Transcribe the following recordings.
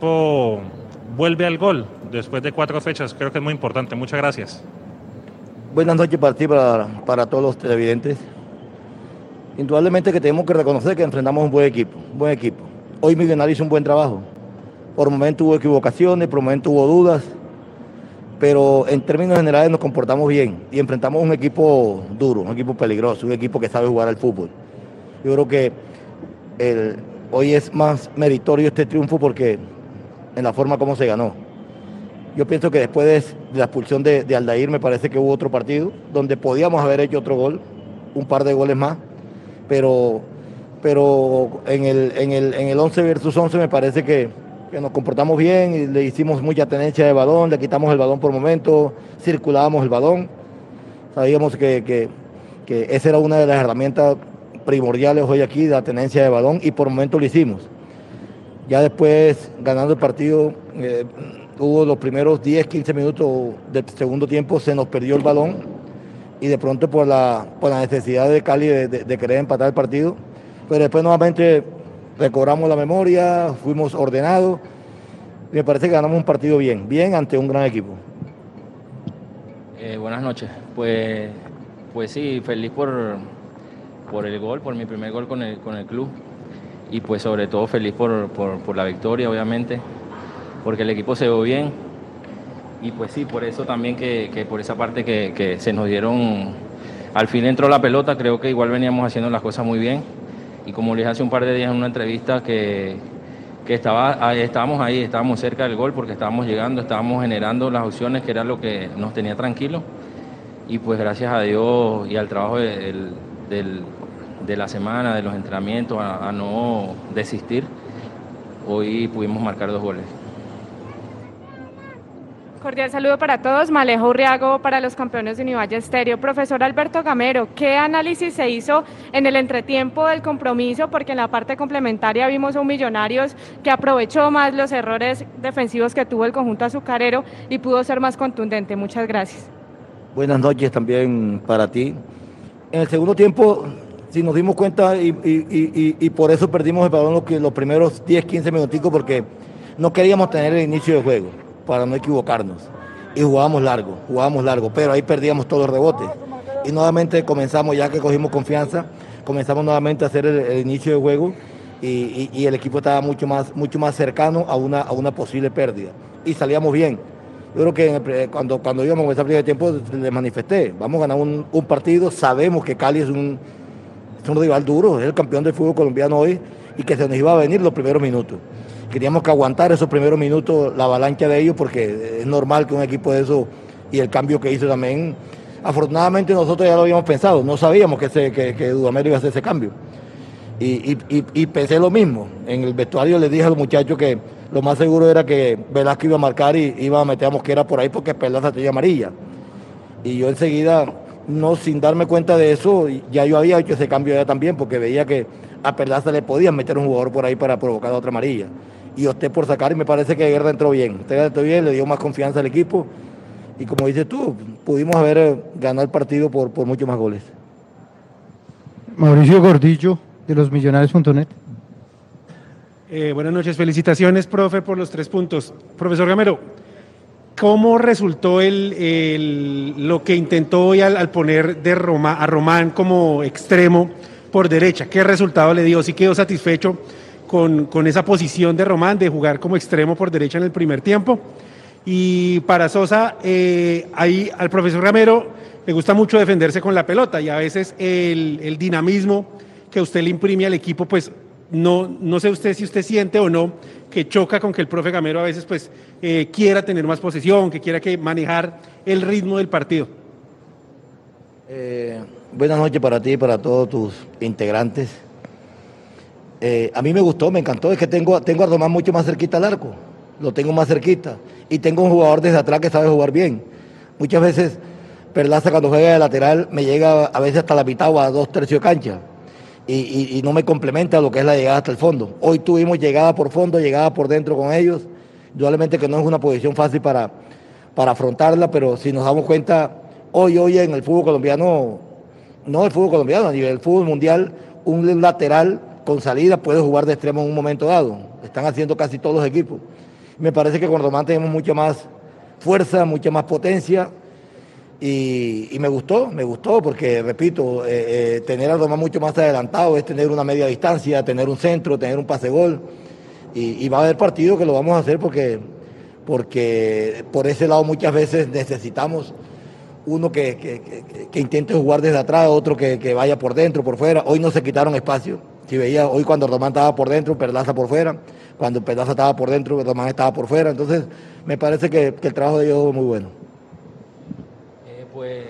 vuelve al gol después de cuatro fechas. Creo que es muy importante. Muchas gracias. Buenas noches para ti, para, para todos los televidentes. Indudablemente que tenemos que reconocer que enfrentamos un buen equipo, buen equipo. Hoy Millonario hizo un buen trabajo. Por momentos hubo equivocaciones, por momentos hubo dudas, pero en términos generales nos comportamos bien y enfrentamos un equipo duro, un equipo peligroso, un equipo que sabe jugar al fútbol. Yo creo que hoy es más meritorio este triunfo porque en la forma como se ganó. Yo pienso que después de, la expulsión de, de, Aldair me parece que hubo otro partido donde podíamos haber hecho otro gol, un par de goles más, pero, pero en, el, en, el, en el 11 versus 11 me parece que, que nos comportamos bien y le hicimos mucha tenencia de balón, le quitamos el balón por momento, circulábamos el balón. Sabíamos que, que, que esa era una de las herramientas primordiales hoy aquí, la tenencia de balón, y por momento lo hicimos. Ya después, ganando el partido, eh, hubo los primeros 10, 15 minutos del segundo tiempo, se nos perdió el balón y de pronto por la, por la necesidad de Cali de, de, querer empatar el partido, pero después nuevamente recobramos la memoria, fuimos ordenados. Y me parece que ganamos un partido bien, bien ante un gran equipo. Eh, buenas noches. Pues, pues sí, feliz por, por el gol, por mi primer gol con el, con el club. Y pues sobre todo feliz por, por, por la victoria, obviamente, porque el equipo se ve bien. Y pues sí, por eso también que, que por esa parte que, que se nos dieron, al fin entró la pelota, creo que igual veníamos haciendo las cosas muy bien y como les hace un par de días en una entrevista que, que estaba, estábamos ahí, estábamos cerca del gol porque estábamos llegando, estábamos generando las opciones que era lo que nos tenía tranquilo y pues gracias a Dios y al trabajo del, del, de la semana, de los entrenamientos, a, a no desistir, hoy pudimos marcar dos goles. Cordial saludo para todos. Malejo Urriago para los campeones de Univalle Estéreo. Profesor Alberto Gamero, ¿qué análisis se hizo en el entretiempo del compromiso? Porque en la parte complementaria vimos a un Millonarios que aprovechó más los errores defensivos que tuvo el conjunto azucarero y pudo ser más contundente. Muchas gracias. Buenas noches también para ti. En el segundo tiempo, si nos dimos cuenta y, y, y, y por eso perdimos el balón los, los primeros 10, 15 minuticos porque no queríamos tener el inicio del juego para no equivocarnos. Y jugábamos largo, jugábamos largo, pero ahí perdíamos todos los rebotes. Y nuevamente comenzamos, ya que cogimos confianza, comenzamos nuevamente a hacer el, inicio del juego y, y, el equipo estaba mucho más, mucho más cercano a una, a una posible pérdida. Y salíamos bien. Yo creo que cuando, cuando íbamos a comenzar el primer tiempo les manifesté, vamos a ganar un, un, partido, sabemos que Cali es un, es un rival duro, es el campeón del fútbol colombiano hoy y que se nos iba a venir los primeros minutos queríamos que aguantar esos primeros minutos la avalancha de ellos porque es normal que un equipo de eso y el cambio que hizo también, afortunadamente nosotros ya lo habíamos pensado, no sabíamos que, ese, iba a hacer ese cambio. Y, pensé lo mismo, en el vestuario le dije a los muchachos que lo más seguro era que Velasco iba a marcar y iba a meter a Mosquera por ahí porque Perlaza tenía amarilla. Y yo enseguida, no sin darme cuenta de eso, ya yo había hecho ese cambio ya también porque veía que a Perlaza le podían meter un jugador por ahí para provocar otra amarilla y opté por sacar y me parece que Guerra entró bien. Usted entró bien, le dio más confianza al equipo y como dices tú, pudimos haber ganado el partido por, por muchos más goles. Mauricio Gordillo, de los millonarios.net. Eh, buenas noches, felicitaciones, profe, por los tres puntos. Profesor Gamero, ¿cómo resultó el, lo que intentó hoy al, poner de Roma, a Román como extremo por derecha? ¿Qué resultado le dio? ¿Sí quedó satisfecho? con, con, esa posición de Román, de jugar como extremo por derecha en el primer tiempo. Y para Sosa, eh, ahí al profesor Ramero le gusta mucho defenderse con la pelota y a veces el dinamismo que usted le imprime al equipo, pues no, no sé usted si usted siente o no que choca con que el profe Gamero a veces pues eh, quiera tener más posesión, que quiera que manejar el ritmo del partido. Eh, buenas noches para ti y para todos tus integrantes. Eh, a mí me gustó, me encantó, es que tengo, tengo a Román mucho más cerquita al arco, lo tengo más cerquita. Y tengo un jugador desde atrás que sabe jugar bien. Muchas veces Perlaza cuando juega de lateral me llega a veces hasta la mitad o a dos tercios de cancha. Y, no me complementa lo que es la llegada hasta el fondo. Hoy tuvimos llegada por fondo, llegada por dentro con ellos. Indudablemente que no es una posición fácil para, para afrontarla, pero si nos damos cuenta, hoy, hoy en el fútbol colombiano, no el fútbol colombiano, a nivel fútbol mundial, un lateral con salida puede jugar de extremo en un momento dado. Están haciendo casi todos los equipos. Me parece que con Román tenemos mucha más fuerza, mucha más potencia. Y, me gustó, me gustó, porque repito, eh, eh, tener a Román mucho más adelantado es tener una media distancia, tener un centro, tener un pase gol. Y, va a haber partido que lo vamos a hacer porque, porque por ese lado muchas veces necesitamos uno que, intente jugar desde atrás, otro que, vaya por dentro, por fuera. Hoy no se quitaron espacio. Si veía, hoy cuando Román estaba por dentro, Perlaza por fuera. Cuando Perlaza estaba por dentro, Román estaba por fuera. Entonces, me parece que, el trabajo de ellos es muy bueno. Pues,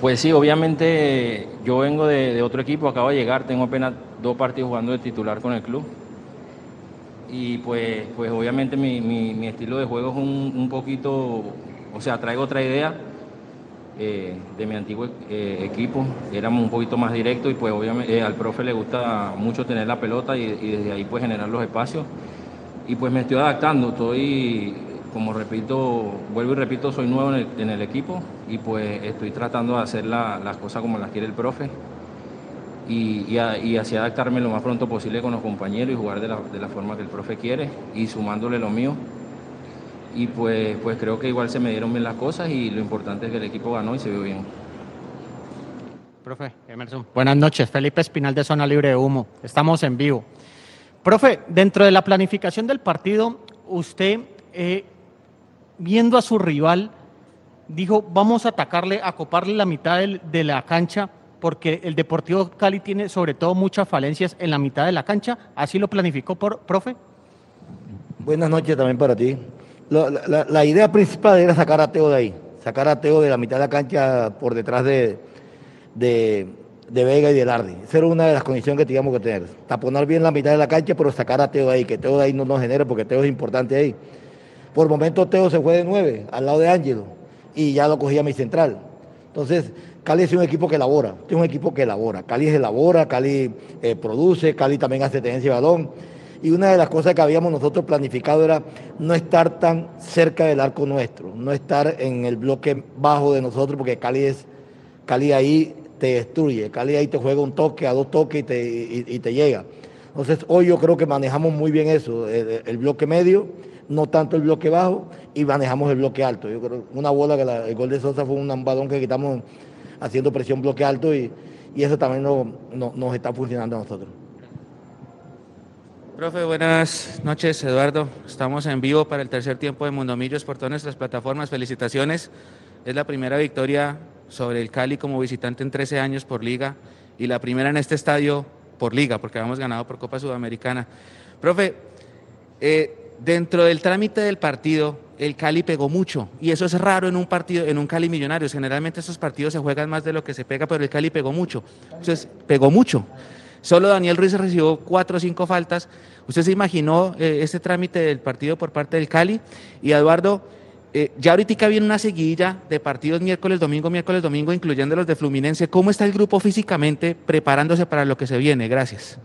pues sí, obviamente yo vengo de, otro equipo, acabo de llegar, tengo apenas dos partidos jugando de titular con el club. Y pues, pues obviamente mi, estilo de juego es un, poquito, o sea, traigo otra idea eh, de mi antiguo eh, equipo. Éramos un poquito más directos y pues obviamente eh, al profe le gusta mucho tener la pelota y, desde ahí pues generar los espacios. Y pues me estoy adaptando, estoy, como repito, vuelvo y repito, soy nuevo en el, equipo y pues estoy tratando de hacer las cosas como las quiere el profe. Y, así adaptarme lo más pronto posible con los compañeros y jugar de la, de la forma que el profe quiere y sumándole lo mío y pues, pues creo que igual se me dieron bien las cosas y lo importante es que el equipo ganó y se vio bien. Profe, Emerson. Buenas noches, Felipe Espinal de Zona Libre de Humo. Estamos en vivo. Profe, dentro de la planificación del partido, usted, eh, viendo a su rival, dijo, vamos a atacarle, a coparle la mitad de la cancha, porque el Deportivo Cali tiene sobre todo muchas falencias en la mitad de la cancha. ¿Así lo planificó, por, profe? Buenas noches también para ti la, idea principal era sacar a Teo de ahí, sacar a Teo de la mitad de la cancha por detrás de, de, Vega y de Lardi. Esa era una de las condiciones que teníamos que tener. Taponar bien la mitad de la cancha, pero sacar a Teo de ahí, que Teo de ahí no nos genere, porque Teo es importante ahí. Por momento Teo se fue de nueve, al lado de Ángelo, y ya lo cogía mi central. Entonces, Cali es un equipo que elabora, es un equipo que elabora. Cali elabora, Cali eh, produce, Cali también hace tenencia de balón. Y una de las cosas que habíamos nosotros planificado era no estar tan cerca del arco nuestro, no estar en el bloque bajo de nosotros, porque Cali es, Cali ahí te destruye, Cali ahí te juega un toque, a dos toques y, te llega. Entonces hoy yo creo que manejamos muy bien eso, el, bloque medio, no tanto el bloque bajo, y manejamos el bloque alto. Yo creo una bola que el gol de Sosa fue un balón que quitamos haciendo presión bloque alto y, eso también nos está funcionando a nosotros. Profe, buenas noches, Eduardo. Estamos en vivo para el tercer tiempo de Mundomillos por todas nuestras plataformas. Felicitaciones. Es la primera victoria sobre el Cali como visitante en 13 años por liga y la primera en este estadio por liga, porque habíamos ganado por Copa Sudamericana. Profe, eh, dentro del trámite del partido, el Cali pegó mucho y eso es raro en un partido, en un Cali Millonarios. Generalmente esos partidos se juegan más de lo que se pega, pero el Cali pegó mucho. Entonces, pegó mucho. Solo Daniel Ruiz recibió cuatro o cinco faltas. ¿Usted se imaginó eh, este trámite del partido por parte del Cali? Y Eduardo, eh, ya ahorita viene una seguidilla de partidos miércoles, domingo, miércoles, domingo, incluyendo los de Fluminense. ¿Cómo está el grupo físicamente preparándose para lo que se viene? Gracias.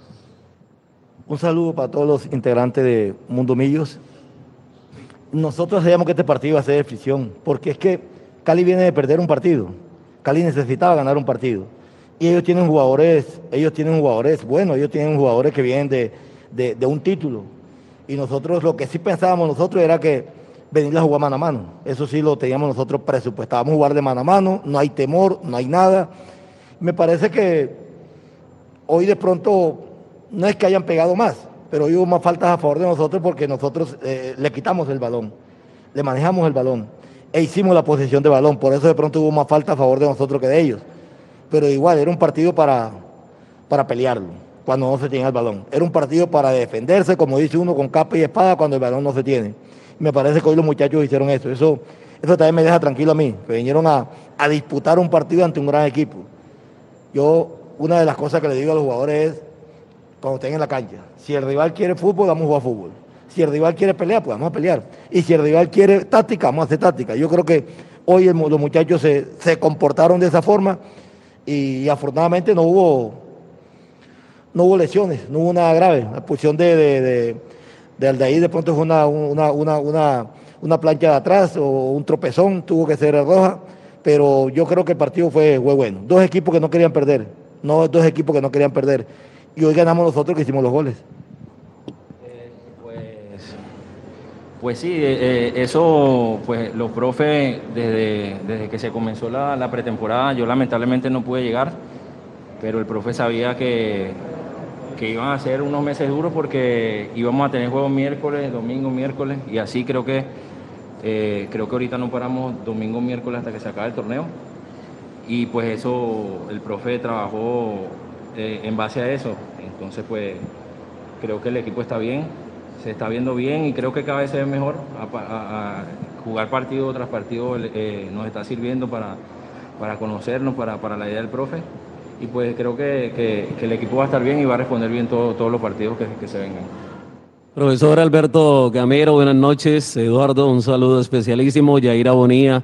Un saludo para todos los integrantes de Mundo Millos. Nosotros sabíamos que este partido iba a ser de fricción, porque es que Cali viene de perder un partido. Cali necesitaba ganar un partido. Y ellos tienen jugadores, ellos tienen jugadores, bueno, ellos tienen jugadores que vienen de, un título. Y nosotros lo que sí pensábamos nosotros era que venir a jugar mano a mano. Eso sí lo teníamos nosotros presupuestábamos jugar de mano a mano, no hay temor, no hay nada. Me parece que hoy de pronto no es que hayan pegado más, pero hubo más faltas a favor de nosotros porque nosotros eh, le quitamos el balón, le manejamos el balón e hicimos la posesión de balón. Por eso de pronto hubo más falta a favor de nosotros que de ellos pero igual era un partido para, para pelearlo cuando no se tiene el balón. Era un partido para defenderse, como dice uno, con capa y espada cuando el balón no se tiene. Me parece que hoy los muchachos hicieron eso. Eso, eso también me deja tranquilo a mí, que vinieron a, disputar un partido ante un gran equipo. Yo, una de las cosas que le digo a los jugadores es, cuando estén en la cancha, si el rival quiere fútbol, vamos a jugar fútbol. Si el rival quiere pelear, pues vamos a pelear. Y si el rival quiere táctica, vamos a hacer táctica. Yo creo que hoy los muchachos se, comportaron de esa forma y, afortunadamente no hubo, no hubo lesiones, no hubo nada grave. La posición de, de, de, ahí de pronto fue una, una, una, una, plancha de atrás o un tropezón, tuvo que ser roja, pero yo creo que el partido fue, fue bueno. Dos equipos que no querían perder, no dos equipos que no querían perder. Y hoy ganamos nosotros que hicimos los goles. Pues, Pues sí, eh, eh, eso, pues los profes, desde, desde que se comenzó la, la, pretemporada, yo lamentablemente no pude llegar, pero el profe sabía que, que iban a ser unos meses duros porque íbamos a tener juegos miércoles, domingo, miércoles, y así creo que, eh, creo que ahorita no paramos domingo, miércoles hasta que se acabe el torneo. Y pues eso, el profe trabajó en base a eso. Entonces, pues creo que el equipo está bien, se está viendo bien y creo que cada vez se ve mejor. A, jugar partido tras partido eh, nos está sirviendo para, para conocernos, para, para, la idea del profe. Y pues creo que, que, el equipo va a estar bien y va a responder bien todo, todos los partidos que, que se vengan. Profesor Alberto Gamero, buenas noches. Eduardo, un saludo especialísimo. Yaira Bonía,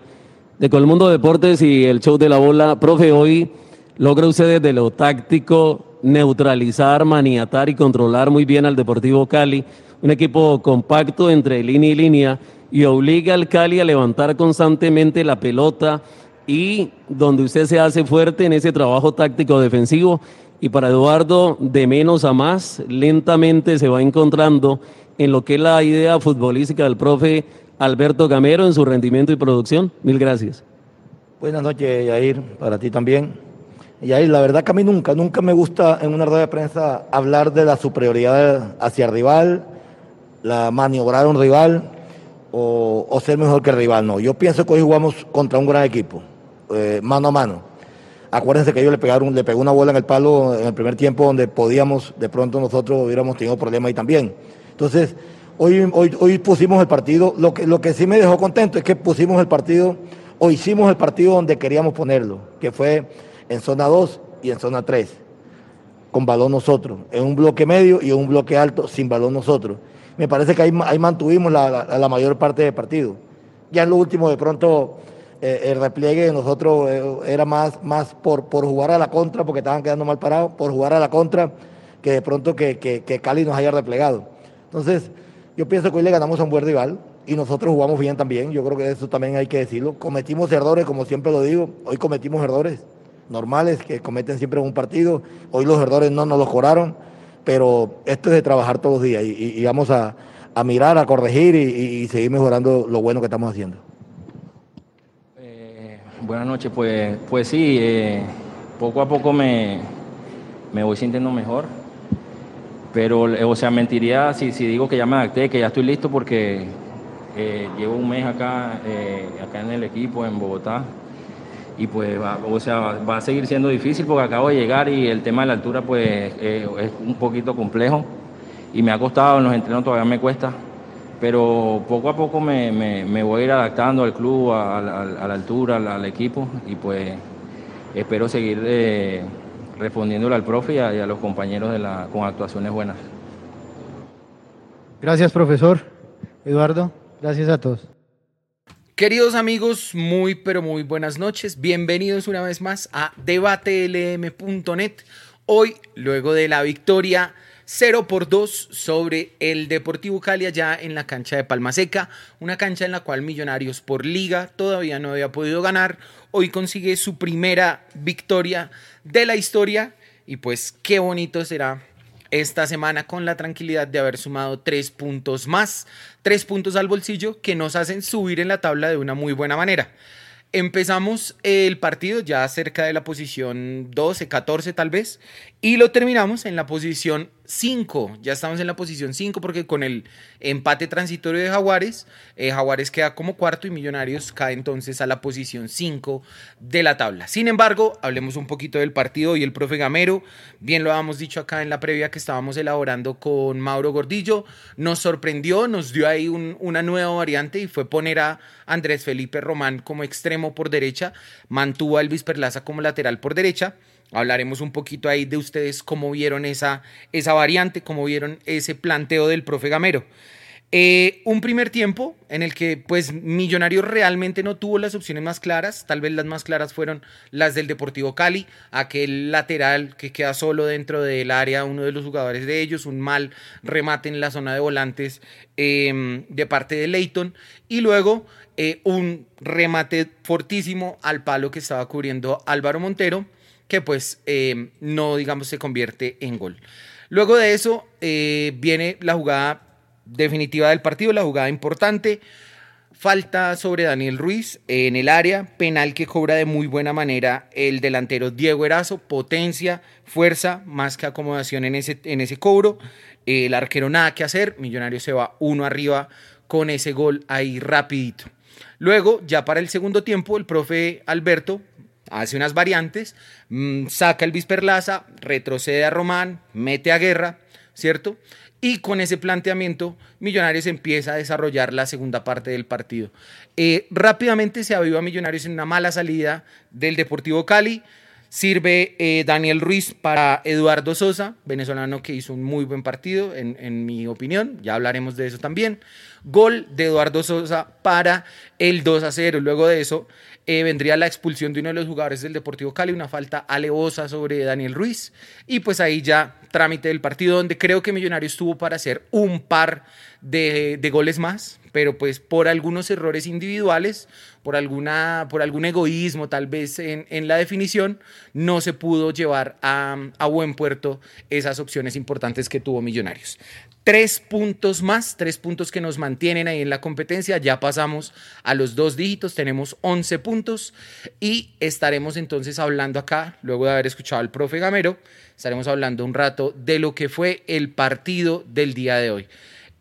de Colmundo Deportes y el show de la bola. Profe, hoy logra usted desde lo táctico neutralizar, maniatar y controlar muy bien al Deportivo Cali un equipo compacto entre línea y línea y obliga al Cali a levantar constantemente la pelota y donde usted se hace fuerte en ese trabajo táctico defensivo y para Eduardo de menos a más lentamente se va encontrando en lo que es la idea futbolística del profe Alberto Gamero en su rendimiento y producción. Mil gracias. Buenas noches, Yair, para ti también. Yair, la verdad que a mí nunca, nunca me gusta en una rueda de prensa hablar de la superioridad hacia el rival, la maniobrar a un rival o, ser mejor que el rival. No, yo pienso que hoy jugamos contra un gran equipo, eh, mano a mano. Acuérdense que ellos le pegaron, le pegó una bola en el palo en el primer tiempo donde podíamos, de pronto nosotros hubiéramos tenido problemas ahí también. Entonces, hoy, hoy, hoy pusimos el partido, lo que, lo que sí me dejó contento es que pusimos el partido, o hicimos el partido donde queríamos ponerlo, que fue en zona 2 y en zona 3, con balón nosotros, en un bloque medio y en un bloque alto sin balón nosotros me parece que ahí, ahí mantuvimos la, mayor parte del partido. Ya en lo último, de pronto, eh, el repliegue de nosotros eh, era más, más por, por jugar a la contra, porque estaban quedando mal parados, por jugar a la contra, que de pronto que, que, Cali nos haya replegado. Entonces, yo pienso que hoy le ganamos a un buen rival y nosotros jugamos bien también. Yo creo que eso también hay que decirlo. Cometimos errores, como siempre lo digo. Hoy cometimos errores normales que cometen siempre en un partido. Hoy los errores no nos los cobraron pero esto es de trabajar todos los días y, vamos a, mirar, a corregir y, seguir mejorando lo bueno que estamos haciendo. Eh, buenas noches, pues, pues sí, eh, poco a poco me, me voy sintiendo mejor, pero, o sea, mentiría si, si digo que ya me adapté, que ya estoy listo porque eh, llevo un mes acá, acá en el equipo, en Bogotá, y pues va, o sea, va a seguir siendo difícil porque acabo de llegar y el tema de la altura pues eh, es un poquito complejo y me ha costado, en los entrenos todavía me cuesta, pero poco a poco me, me, voy a ir adaptando al club, a, la altura, al, equipo y pues espero seguir eh, respondiéndole al profe y a, los compañeros de la, con actuaciones buenas. Gracias profesor. Eduardo, gracias a todos. Queridos amigos, muy pero muy buenas noches. Bienvenidos una vez más a debatelm.net. Hoy, luego de la victoria 0 por 2 sobre el Deportivo Cali allá en la cancha de Palma Seca, una cancha en la cual Millonarios por liga todavía no había podido ganar. Hoy consigue su primera victoria de la historia y pues qué bonito será esta semana con la tranquilidad de haber sumado tres puntos más, tres puntos al bolsillo que nos hacen subir en la tabla de una muy buena manera. Empezamos el partido ya cerca de la posición 12, 14 tal vez, y lo terminamos en la posición 5. Ya estamos en la posición 5 porque con el empate transitorio de Jaguares, eh, Jaguares queda como cuarto y Millonarios cae entonces a la posición 5 de la tabla. Sin embargo, hablemos un poquito del partido y el profe Gamero, bien lo habíamos dicho acá en la previa que estábamos elaborando con Mauro Gordillo, nos sorprendió, nos dio ahí una nueva variante y fue poner a Andrés Felipe Román como extremo por derecha, mantuvo a Elvis Perlaza como lateral por derecha. Hablaremos un poquito ahí de ustedes cómo vieron esa, esa variante, cómo vieron ese planteo del profe Gamero. Eh, un primer tiempo en el que pues Millonarios realmente no tuvo las opciones más claras, tal vez las más claras fueron las del Deportivo Cali, aquel lateral que queda solo dentro del área, uno de los jugadores de ellos, un mal remate en la zona de volantes em, de parte de Leighton y luego eh, un remate fortísimo al palo que estaba cubriendo Álvaro Montero que pues eh, no, digamos, se convierte en gol. Luego de eso eh, viene la jugada definitiva del partido, la jugada importante. Falta sobre Daniel Ruiz en el área, penal que cobra de muy buena manera el delantero Diego Erazo, potencia, fuerza, más que acomodación en ese, en ese cobro. El arquero nada que hacer, Millonario se va uno arriba con ese gol ahí rapidito. Luego, ya para el segundo tiempo, el profe Alberto hace unas variantes, mm, saca el Visperlaza, retrocede a Román, mete a Guerra, ¿cierto? Y con ese planteamiento, Millonarios empieza a desarrollar la segunda parte del partido. Eh, rápidamente se aviva Millonarios en una mala salida del Deportivo Cali. Sirve eh, Daniel Ruiz para Eduardo Sosa, venezolano que hizo un muy buen partido, en, en, mi opinión. Ya hablaremos de eso también. Gol de Eduardo Sosa para el 2 a 0. Luego de eso, eh, vendría la expulsión de uno de los jugadores del Deportivo Cali, una falta alevosa sobre Daniel Ruiz. Y pues ahí ya trámite del partido donde creo que Millonarios tuvo para hacer un par de, goles más, pero pues por algunos errores individuales, por, alguna, por algún egoísmo tal vez en, en la definición, no se pudo llevar a, a buen puerto esas opciones importantes que tuvo Millonarios tres puntos más, tres puntos que nos mantienen ahí en la competencia. Ya pasamos a los dos dígitos, tenemos 11 puntos y estaremos entonces hablando acá, luego de haber escuchado al profe Gamero, estaremos hablando un rato de lo que fue el partido del día de hoy.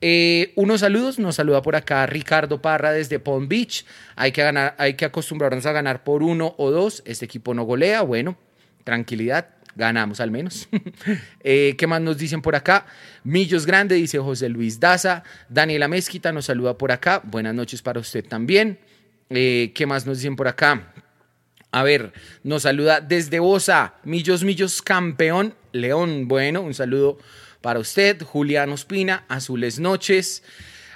Eh, unos saludos, nos saluda por acá Ricardo Parra desde Palm Beach. Hay que, ganar, hay que acostumbrarnos a ganar por uno o dos. Este equipo no golea, bueno, tranquilidad, ganamos al menos. Eh, ¿Qué más nos dicen por acá? Millos Grande, dice José Luis Daza. Daniela Mezquita nos saluda por acá. Buenas noches para usted también. Eh, ¿Qué más nos dicen por acá? A ver, nos saluda desde Bosa, Millos Millos Campeón León. Bueno, un saludo para usted. Julián Ospina, Azules Noches.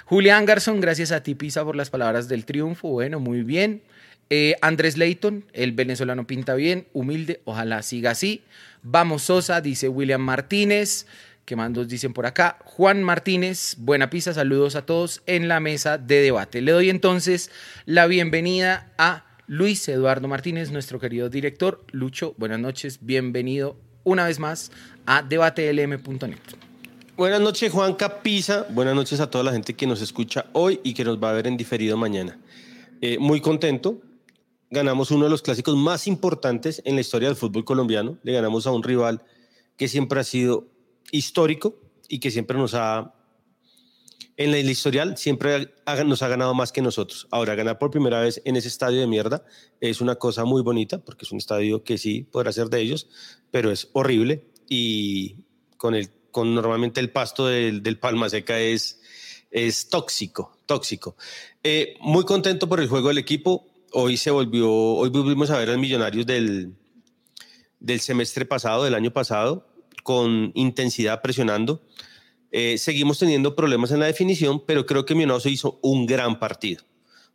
Julián Garzón, gracias a ti, Pisa, por las palabras del triunfo. Bueno, muy bien. Eh, Andrés Leighton, el venezolano pinta bien, humilde, ojalá siga así. Vamos Sosa, dice William Martínez. ¿Qué mandos dicen por acá? Juan Martínez, buena pizza, saludos a todos en la mesa de debate. Le doy entonces la bienvenida a Luis Eduardo Martínez, nuestro querido director. Lucho, buenas noches, bienvenido una vez más a debatelm.net. Buenas noches, Juan Capiza. Buenas noches a toda la gente que nos escucha hoy y que nos va a ver en diferido mañana. Eh, muy contento, ganamos uno de los clásicos más importantes en la historia del fútbol colombiano. Le ganamos a un rival que siempre ha sido histórico y que siempre nos ha, en el historial, siempre nos ha ganado más que nosotros. Ahora, ganar por primera vez en ese estadio de mierda es una cosa muy bonita, porque es un estadio que sí podrá ser de ellos, pero es horrible y con, el, con normalmente el pasto del, del Palma Seca es, es tóxico, tóxico. Eh, muy contento por el juego del equipo hoy se volvió, hoy volvimos a ver a los millonarios del, del semestre pasado, del año pasado, con intensidad presionando. Eh, seguimos teniendo problemas en la definición, pero creo que Millonarios hizo un gran partido.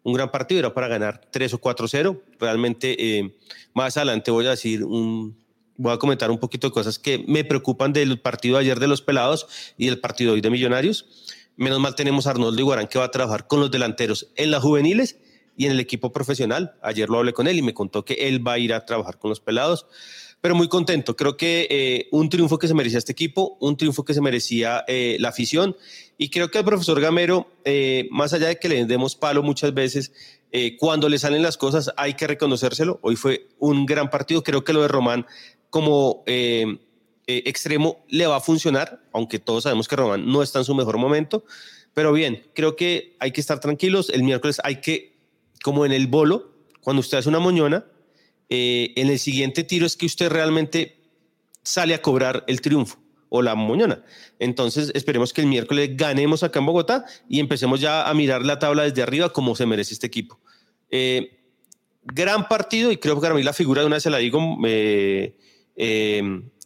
Un gran partido era para ganar 3 o 4-0. Realmente, eh, más adelante voy a decir un, voy a comentar un poquito de cosas que me preocupan del partido de ayer de los pelados y del partido hoy de Millonarios. Menos mal tenemos a Arnoldo Iguarán que va a trabajar con los delanteros en las juveniles y en el equipo profesional. Ayer lo hablé con él y me contó que él va a ir a trabajar con los pelados. Pero muy contento. Creo que eh, un triunfo que se merecía este equipo, un triunfo que se merecía eh, la afición. Y creo que al profesor Gamero, eh, más allá de que le demos palo muchas veces, cuando le salen las cosas hay que reconocérselo. Hoy fue un gran partido. Creo que lo de Román como extremo le va a funcionar, aunque todos sabemos que Román no está en su mejor momento. Pero bien, creo que hay que estar tranquilos. El miércoles hay que como en el bolo, cuando usted hace una moñona, eh, en el siguiente tiro es que usted realmente sale a cobrar el triunfo o la moñona. Entonces, esperemos que el miércoles ganemos acá en Bogotá y empecemos ya a mirar la tabla desde arriba como se merece este equipo. Eh, gran partido y creo que para mí la figura de una vez se la digo, eh,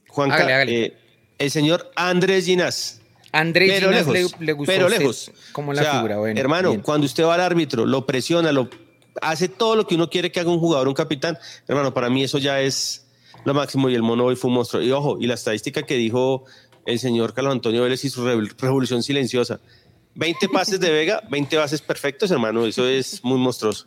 Juanca, el señor Andrés Ginás. Andrés pero Ginás lejos, le, gustó pero lejos. como la figura. Bueno, hermano, bien. cuando usted va al árbitro, lo presiona, lo hace todo lo que uno quiere que haga un jugador, un capitán. Hermano, para mí eso ya es lo máximo y el mono hoy fue un monstruo. Y ojo, y la estadística que dijo el señor Carlos Antonio Vélez y su revolución silenciosa. 20 pases de Vega, 20 bases perfectos, hermano. Eso es muy monstruoso.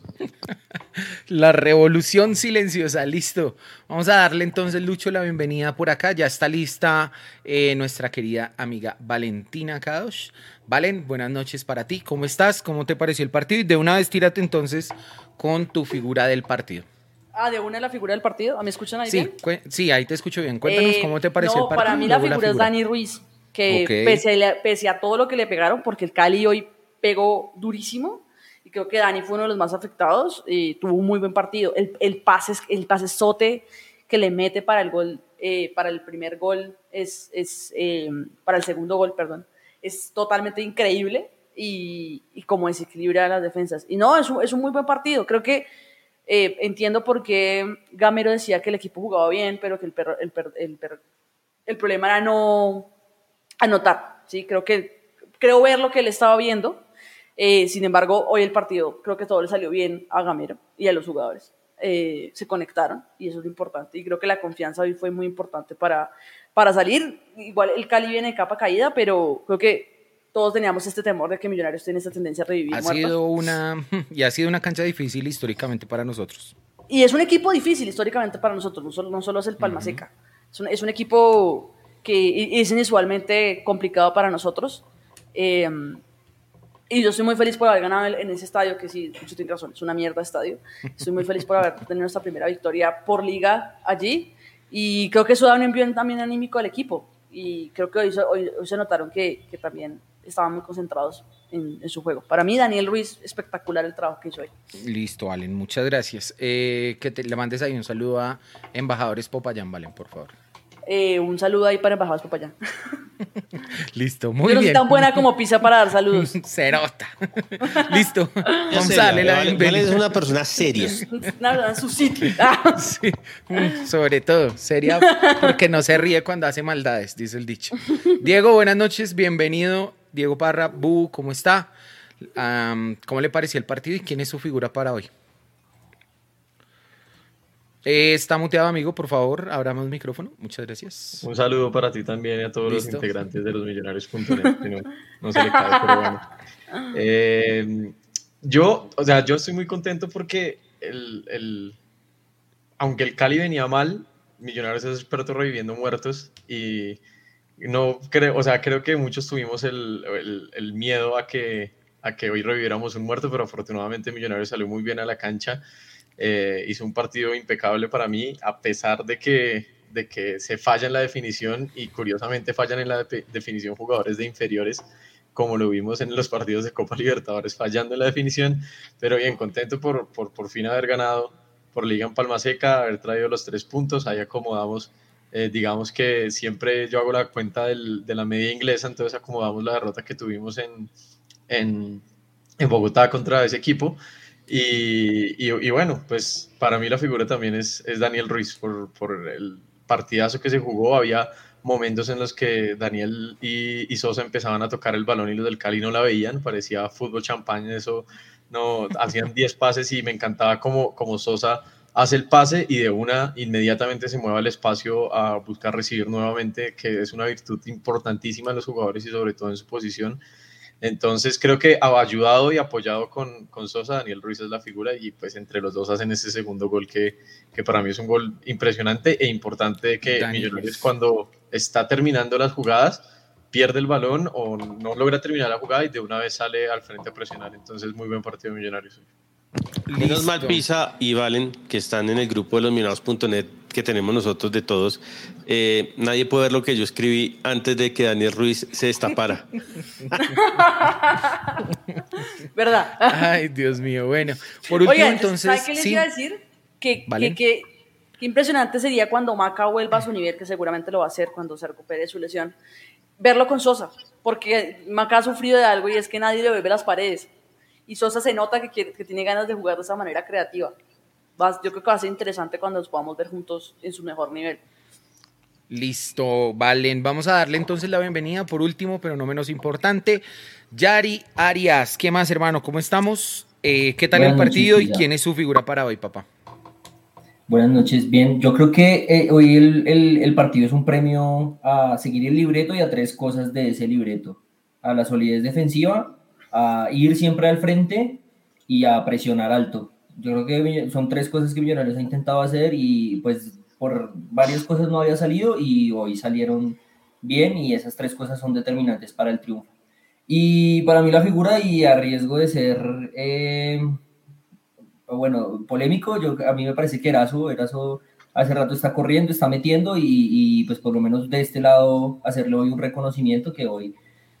La revolución silenciosa, listo. Vamos a darle entonces, Lucho, la bienvenida por acá. Ya está lista eh, nuestra querida amiga Valentina Kadosh. Valen, buenas noches para ti. ¿Cómo estás? ¿Cómo te pareció el partido? Y de una vez tírate entonces con tu figura del partido. Ah, de una la figura del partido. ¿A ¿Me escuchan ahí sí, bien? Sí, ahí te escucho bien. Cuéntanos Eh, cómo te pareció no, el partido. Para mí la figura, es Dani Ruiz, que pese, a, pese a todo lo que le pegaron, porque el Cali hoy pegó durísimo, y creo que Dani fue uno de los más afectados, y tuvo un muy buen partido. El, el pase, el pase sote que le mete para el gol, eh, para el primer gol, es, es eh, para el segundo gol, perdón, es totalmente increíble y, y cómo desequilibra las defensas. Y no, es un, es un muy buen partido. Creo que eh, entiendo por qué Gamero decía que el equipo jugaba bien, pero que el, perro- el, per- el per- el problema era no anotar. ¿sí? Creo, que, creo ver lo que él estaba viendo. Eh, sin embargo, hoy el partido creo que todo le salió bien a Gamero y a los jugadores. Eh, se conectaron y eso es lo importante. Y creo que la confianza hoy fue muy importante para, para salir. Igual el Cali viene de capa caída, pero creo que todos teníamos este temor de que Millonarios tiene esta tendencia a revivir Ha muertos. sido una y ha sido una cancha difícil históricamente para nosotros. Y es un equipo difícil históricamente para nosotros, no solo, no solo es el Palma Seca. Es un, es un equipo que es inusualmente complicado para nosotros. Eh, y yo estoy muy feliz por haber ganado en ese estadio, que sí, mucho tiene razón, es una mierda estadio. Estoy muy feliz por haber tenido nuestra primera victoria por liga allí. Y creo que eso da un envío también anímico al equipo. Y creo que hoy, se- hoy, hoy se notaron que, que también estaban muy concentrados en, en su juego. Para mí, Daniel Ruiz, espectacular el trabajo que hizo hoy. Listo, Valen, muchas gracias. Eh, que te, le mandes ahí un saludo a Embajadores Popayán, Valen, por favor. Eh, un saludo ahí para Embajadas Popayán. Listo, muy Yo no bien. soy tan buena como Pisa para dar saludos. Cerota. Listo. Seria, la Vale-. Vale es una persona seria. Nada, en su sitio. Ah. Sí, mm, sobre todo, sería porque no se ríe cuando hace maldades, dice el dicho. Diego, buenas noches, bienvenido. Diego Parra, Bu, ¿cómo está? ¿Cómo le pareció el partido y quién es su figura para hoy? Eh, está muteado, amigo, por favor, abramos micrófono. Muchas gracias. Un saludo para ti también y a todos Listo. los integrantes de los millonarios.net, no, no se le cae, pero bueno. Eh, yo, o sea, yo estoy muy contento porque el, el- aunque el Cali venía mal, Millonarios es experto reviviendo muertos y no creo, o sea, creo que muchos tuvimos el, el- el miedo a que, a que hoy reviviéramos un muerto, pero afortunadamente Millonarios salió muy bien a la cancha. Eh, hizo un partido impecable para mí, a pesar de que, de que se falla en la definición y curiosamente fallan en la de- definición jugadores de inferiores, como lo vimos en los partidos de Copa Libertadores, fallando en la definición, pero bien, contento por, por, por fin haber ganado por Liga en Palma Seca, haber traído los tres puntos, ahí acomodamos, eh, digamos que siempre yo hago la cuenta de la media inglesa, entonces acomodamos la derrota que tuvimos en, en, en Bogotá contra ese equipo. Y, y- bueno, pues para mí la figura también es, es Daniel Ruiz por, por el partidazo que se jugó. Había momentos en los que Daniel y, y Sosa empezaban a tocar el balón y los del Cali no la veían, parecía fútbol champaña, eso no, hacían 10 pases y me encantaba como, como Sosa hace el pase y de una inmediatamente se mueve al espacio a buscar recibir nuevamente, que es una virtud importantísima en los jugadores y sobre todo en su posición. Entonces creo que ha ayudado y apoyado con, con Sosa, Daniel Ruiz es la figura y pues entre los dos hacen ese segundo gol que, que para mí es un gol impresionante e importante de que Millonarios cuando está terminando las jugadas pierde el balón o no logra terminar la jugada y de una vez sale al frente a presionar. Entonces muy buen partido de Millonarios. Menos mal Pisa y Valen, que están en el grupo de los minados.net que tenemos nosotros de todos. Eh, nadie puede ver lo que yo escribí antes de que Daniel Ruiz se destapara. ¿Verdad? Ay, Dios mío, bueno. Por último, Oigan, entonces. ¿sabe qué les sí. iba a decir? Que, Vale. que, que- que impresionante sería cuando Maca vuelva a su nivel, que seguramente lo va a hacer cuando se recupere de su lesión, verlo con Sosa, porque Maca ha sufrido de algo y es que nadie le vuelve las paredes. Y Sosa se nota que, quiere- que tiene ganas de jugar de esa manera creativa. Va- yo creo que va a ser interesante cuando los podamos ver juntos en su mejor nivel. Listo, Valen. Vamos a darle entonces la bienvenida por último, pero no menos importante. Yari Arias, ¿qué más, hermano? ¿Cómo estamos? Eh, ¿Qué tal el noches, partido y quién es su figura para hoy, papá? Buenas noches, bien. Yo creo que eh, hoy el, el- el partido es un premio a seguir el libreto y a tres cosas de ese libreto. a la solidez defensiva, a ir siempre al frente y a presionar alto. Yo creo que son tres cosas que Millonarios ha intentado hacer y pues por varias cosas no había salido y hoy salieron bien y esas tres cosas son determinantes para el triunfo. Y para mí la figura y a riesgo de ser, eh, bueno, polémico, yo, a mí me parece que Erazo, Erazo hace rato está corriendo, está metiendo y, y, pues por lo menos de este lado hacerle hoy un reconocimiento que hoy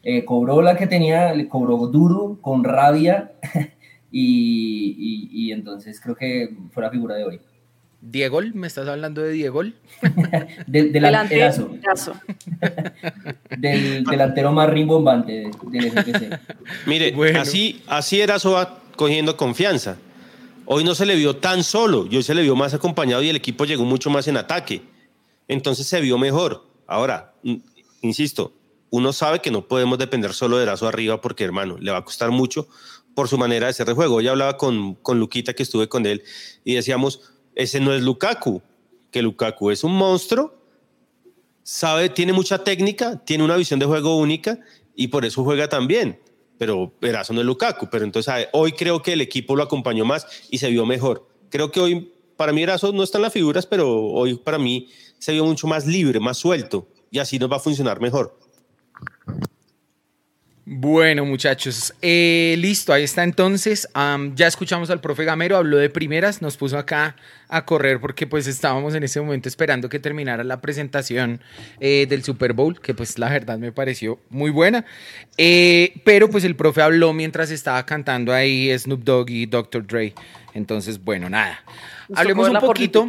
eh, cobró la que tenía, le cobró duro, con rabia y, y, entonces creo que fue la figura de hoy. Diego, ¿me estás hablando de Diego? del delantero. del delantero más rimbombante del FPC. Mire, así, así era Soba cogiendo confianza. Hoy no se le vio tan solo, hoy se le vio más acompañado y el equipo llegó mucho más en ataque. Entonces se vio mejor. Ahora, insisto, uno sabe que no podemos depender solo de Erazo arriba porque, hermano, le va a costar mucho por su manera de hacer de juego. Hoy hablaba con, con Luquita, que estuve con él, y decíamos, ese no es Lukaku, que Lukaku es un monstruo, sabe, tiene mucha técnica, tiene una visión de juego única y por eso juega tan bien. Pero Erazo no es Lukaku, pero entonces hoy creo que el equipo lo acompañó más y se vio mejor. Creo que hoy, para mí Erazo no está en las figuras, pero hoy para mí se vio mucho más libre, más suelto y así nos va a funcionar mejor. Bueno, muchachos, eh, listo, ahí está entonces. ya escuchamos al profe Gamero, habló de primeras, nos puso acá a correr porque pues estábamos en ese momento esperando que terminara la presentación eh, del Super Bowl, que pues la verdad me pareció muy buena. Eh, pero pues el profe habló mientras estaba cantando ahí Snoop Dogg y Dr. Dre. Entonces, bueno, nada. Hablemos un poquito.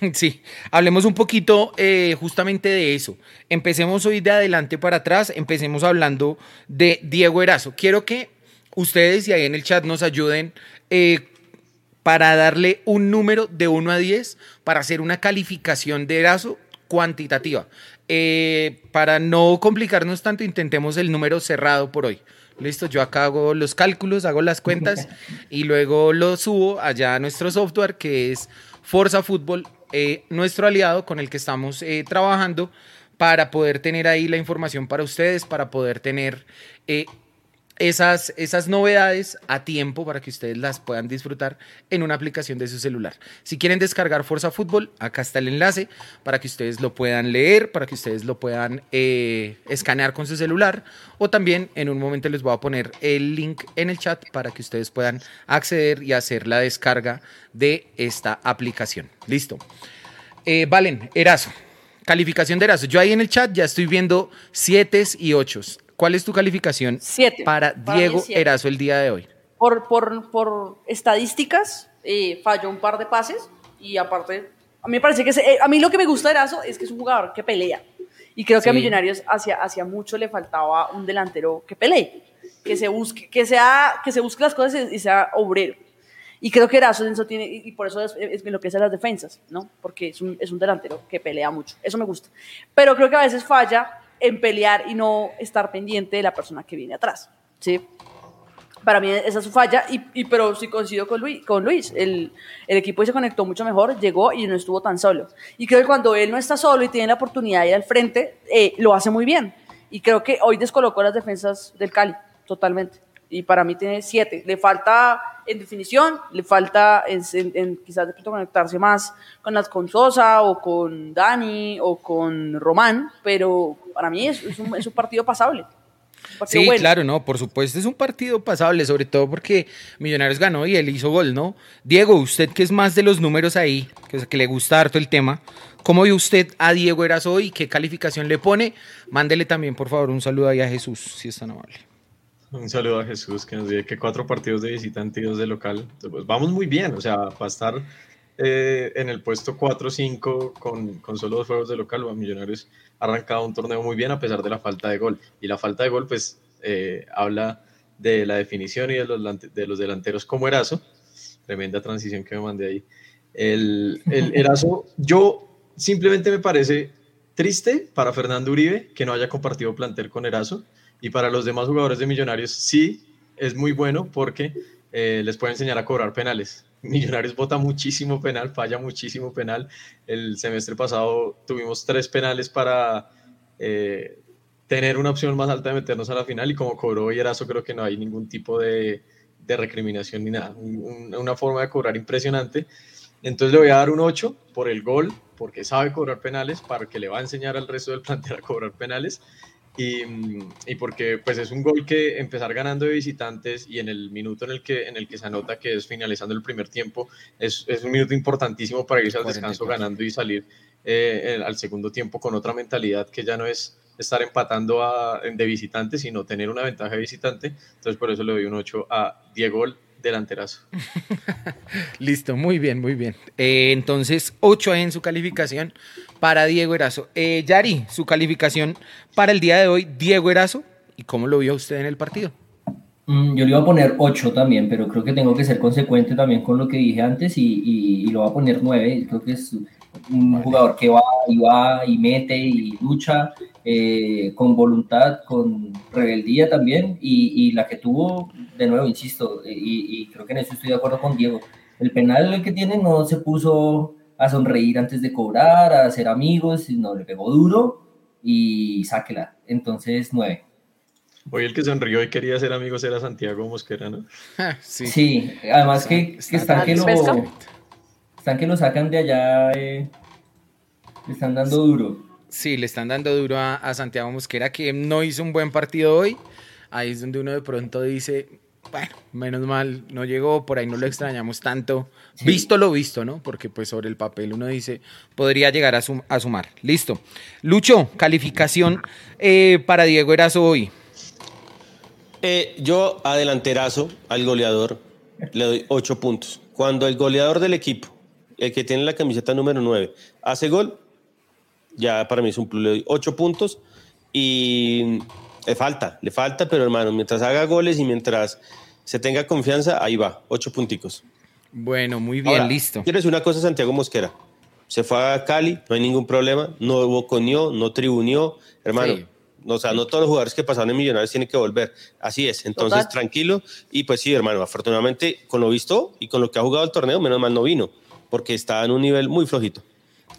Sí, hablemos un poquito eh, justamente de eso. Empecemos hoy de adelante para atrás, empecemos hablando de Diego Erazo. Quiero que ustedes y ahí en el chat nos ayuden eh, para darle un número de 1 a 10 para hacer una calificación de Erazo cuantitativa. Eh, para no complicarnos tanto, intentemos el número cerrado por hoy. Listo, yo acá hago los cálculos, hago las cuentas y luego lo subo allá a nuestro software que es Forza Fútbol, eh, nuestro aliado con el que estamos eh, trabajando para poder tener ahí la información para ustedes, para poder tener eh, esas, esas novedades a tiempo para que ustedes las puedan disfrutar en una aplicación de su celular. Si quieren descargar Forza Fútbol, acá está el enlace para que ustedes lo puedan leer, para que ustedes lo puedan eh, escanear con su celular o también en un momento les voy a poner el link en el chat para que ustedes puedan acceder y hacer la descarga de esta aplicación. Listo. Eh, Valen, Erazo. Calificación de Erazo. Yo ahí en el chat ya estoy viendo 7 y 8. ¿Cuál es tu calificación para Diego Erazo el día de hoy? Por, por, por estadísticas, eh, falló un par de pases y aparte, a mí me parece que eh, a mí lo que me gusta de Erazo es que es un jugador que pelea. Y creo que a Millonarios hacia, hacia mucho le faltaba un delantero que pelee, que se busque, que sea, que se busque las cosas y sea obrero. Y creo que Erazo eso tiene, y por eso es, es lo que es las defensas, ¿no? Porque es un, es un delantero que pelea mucho. Eso me gusta. Pero creo que a veces falla en pelear y no estar pendiente de la persona que viene atrás. ¿sí? Para mí esa es su falla, y, pero sí coincido con Luis. Con Luis. El, el, equipo se conectó mucho mejor, llegó y no estuvo tan solo. Y creo que cuando él no está solo y tiene la oportunidad de ir al frente, eh, lo hace muy bien. Y creo que hoy descolocó las defensas del Cali, totalmente. Y para mí tiene siete. Le falta en definición, le falta en, en, quizás de conectarse más con las con Sosa o con Dani o con Román, pero para mí es, es, un, es un, partido pasable. sí, claro, no, por supuesto es un partido pasable, sobre todo porque Millonarios ganó y él hizo gol, ¿no? Diego, usted que es más de los números ahí, que, que le gusta harto el tema, ¿cómo vio usted a Diego Erazo y qué calificación le pone? Mándele también, por favor, un saludo ahí a Jesús, si es tan amable. Un saludo a Jesús que nos dice que cuatro partidos de visitante y dos de local. Pues vamos muy bien, o sea, para estar eh, en el puesto 4-5 con, con, solo dos juegos de local, Millonarios ha arrancado un torneo muy bien a pesar de la falta de gol. Y la falta de gol, pues, eh, habla de la definición y de los, de los delanteros como Erazo. Tremenda transición que me mandé ahí. El, el Erazo, yo simplemente me parece triste para Fernando Uribe que no haya compartido plantel con Erazo. Y para los demás jugadores de Millonarios sí es muy bueno porque eh, les puede enseñar a cobrar penales. Millonarios vota muchísimo penal, falla muchísimo penal. El semestre pasado tuvimos tres penales para, eh, tener una opción más alta de meternos a la final y como cobró Erazo creo que no hay ningún tipo de, de recriminación ni nada, un, una forma de cobrar impresionante. Entonces le voy a dar un 8 por el gol, porque sabe cobrar penales, para que le va a enseñar al resto del plantel a cobrar penales. Y, y, porque pues es un gol que empezar ganando de visitantes y en el minuto en el que, en el que se anota que es finalizando el primer tiempo, es, es un minuto importantísimo para irse al descanso ganando y salir eh, al segundo tiempo con otra mentalidad que ya no es estar empatando a, de visitante, sino tener una ventaja de visitante. Entonces por eso le doy un 8 a Diego delanterazo. Listo, muy bien, muy bien. Eh, entonces, 8 en su calificación para Diego Erazo. Eh, Yari, su calificación para el día de hoy, Diego Erazo, ¿y cómo lo vio usted en el partido? Mm, yo le iba a poner 8 también, pero creo que tengo que ser consecuente también con lo que dije antes y, y, y lo voy a poner 9. Creo que es un jugador que va y va y mete y lucha eh, con voluntad, con rebeldía también y, y, la que tuvo, de nuevo, insisto, y, y, creo que en eso estoy de acuerdo con Diego. El penal que tiene no se puso a sonreír antes de cobrar, a hacer amigos, sino le pegó duro y sáquela. Entonces, 9. Hoy el que sonrió y quería ser amigos era Santiago Mosquera, ¿no? sí. sí, además que, que están que lo están que lo sacan de allá, eh, le están dando duro. Sí, le están dando duro a, a, Santiago Mosquera, que no hizo un buen partido hoy. Ahí es donde uno de pronto dice, bueno, menos mal, no llegó, por ahí no lo extrañamos tanto. Sí. Visto lo visto, ¿no? Porque pues sobre el papel uno dice, podría llegar a, sum a sumar. Listo. Lucho, calificación eh, para Diego Erazo hoy. Eh, yo adelanterazo al goleador, le doy ocho puntos. Cuando el goleador del equipo el que tiene la camiseta número 9 hace gol, ya para mí es un plus, le doy 8 puntos y le falta, le falta, pero hermano, mientras haga goles y mientras se tenga confianza, ahí va, 8 punticos. Bueno, muy bien, Ahora, listo. ¿Quieres una cosa, Santiago Mosquera? Se fue a Cali, no hay ningún problema, no boconió, no tribunió, hermano. Sí. O sea, no todos los jugadores que pasaron en Millonarios tienen que volver. Así es. Entonces, Total. tranquilo. Y pues sí, hermano, afortunadamente, con lo visto y con lo que ha jugado el torneo, menos mal no vino porque está en un nivel muy flojito.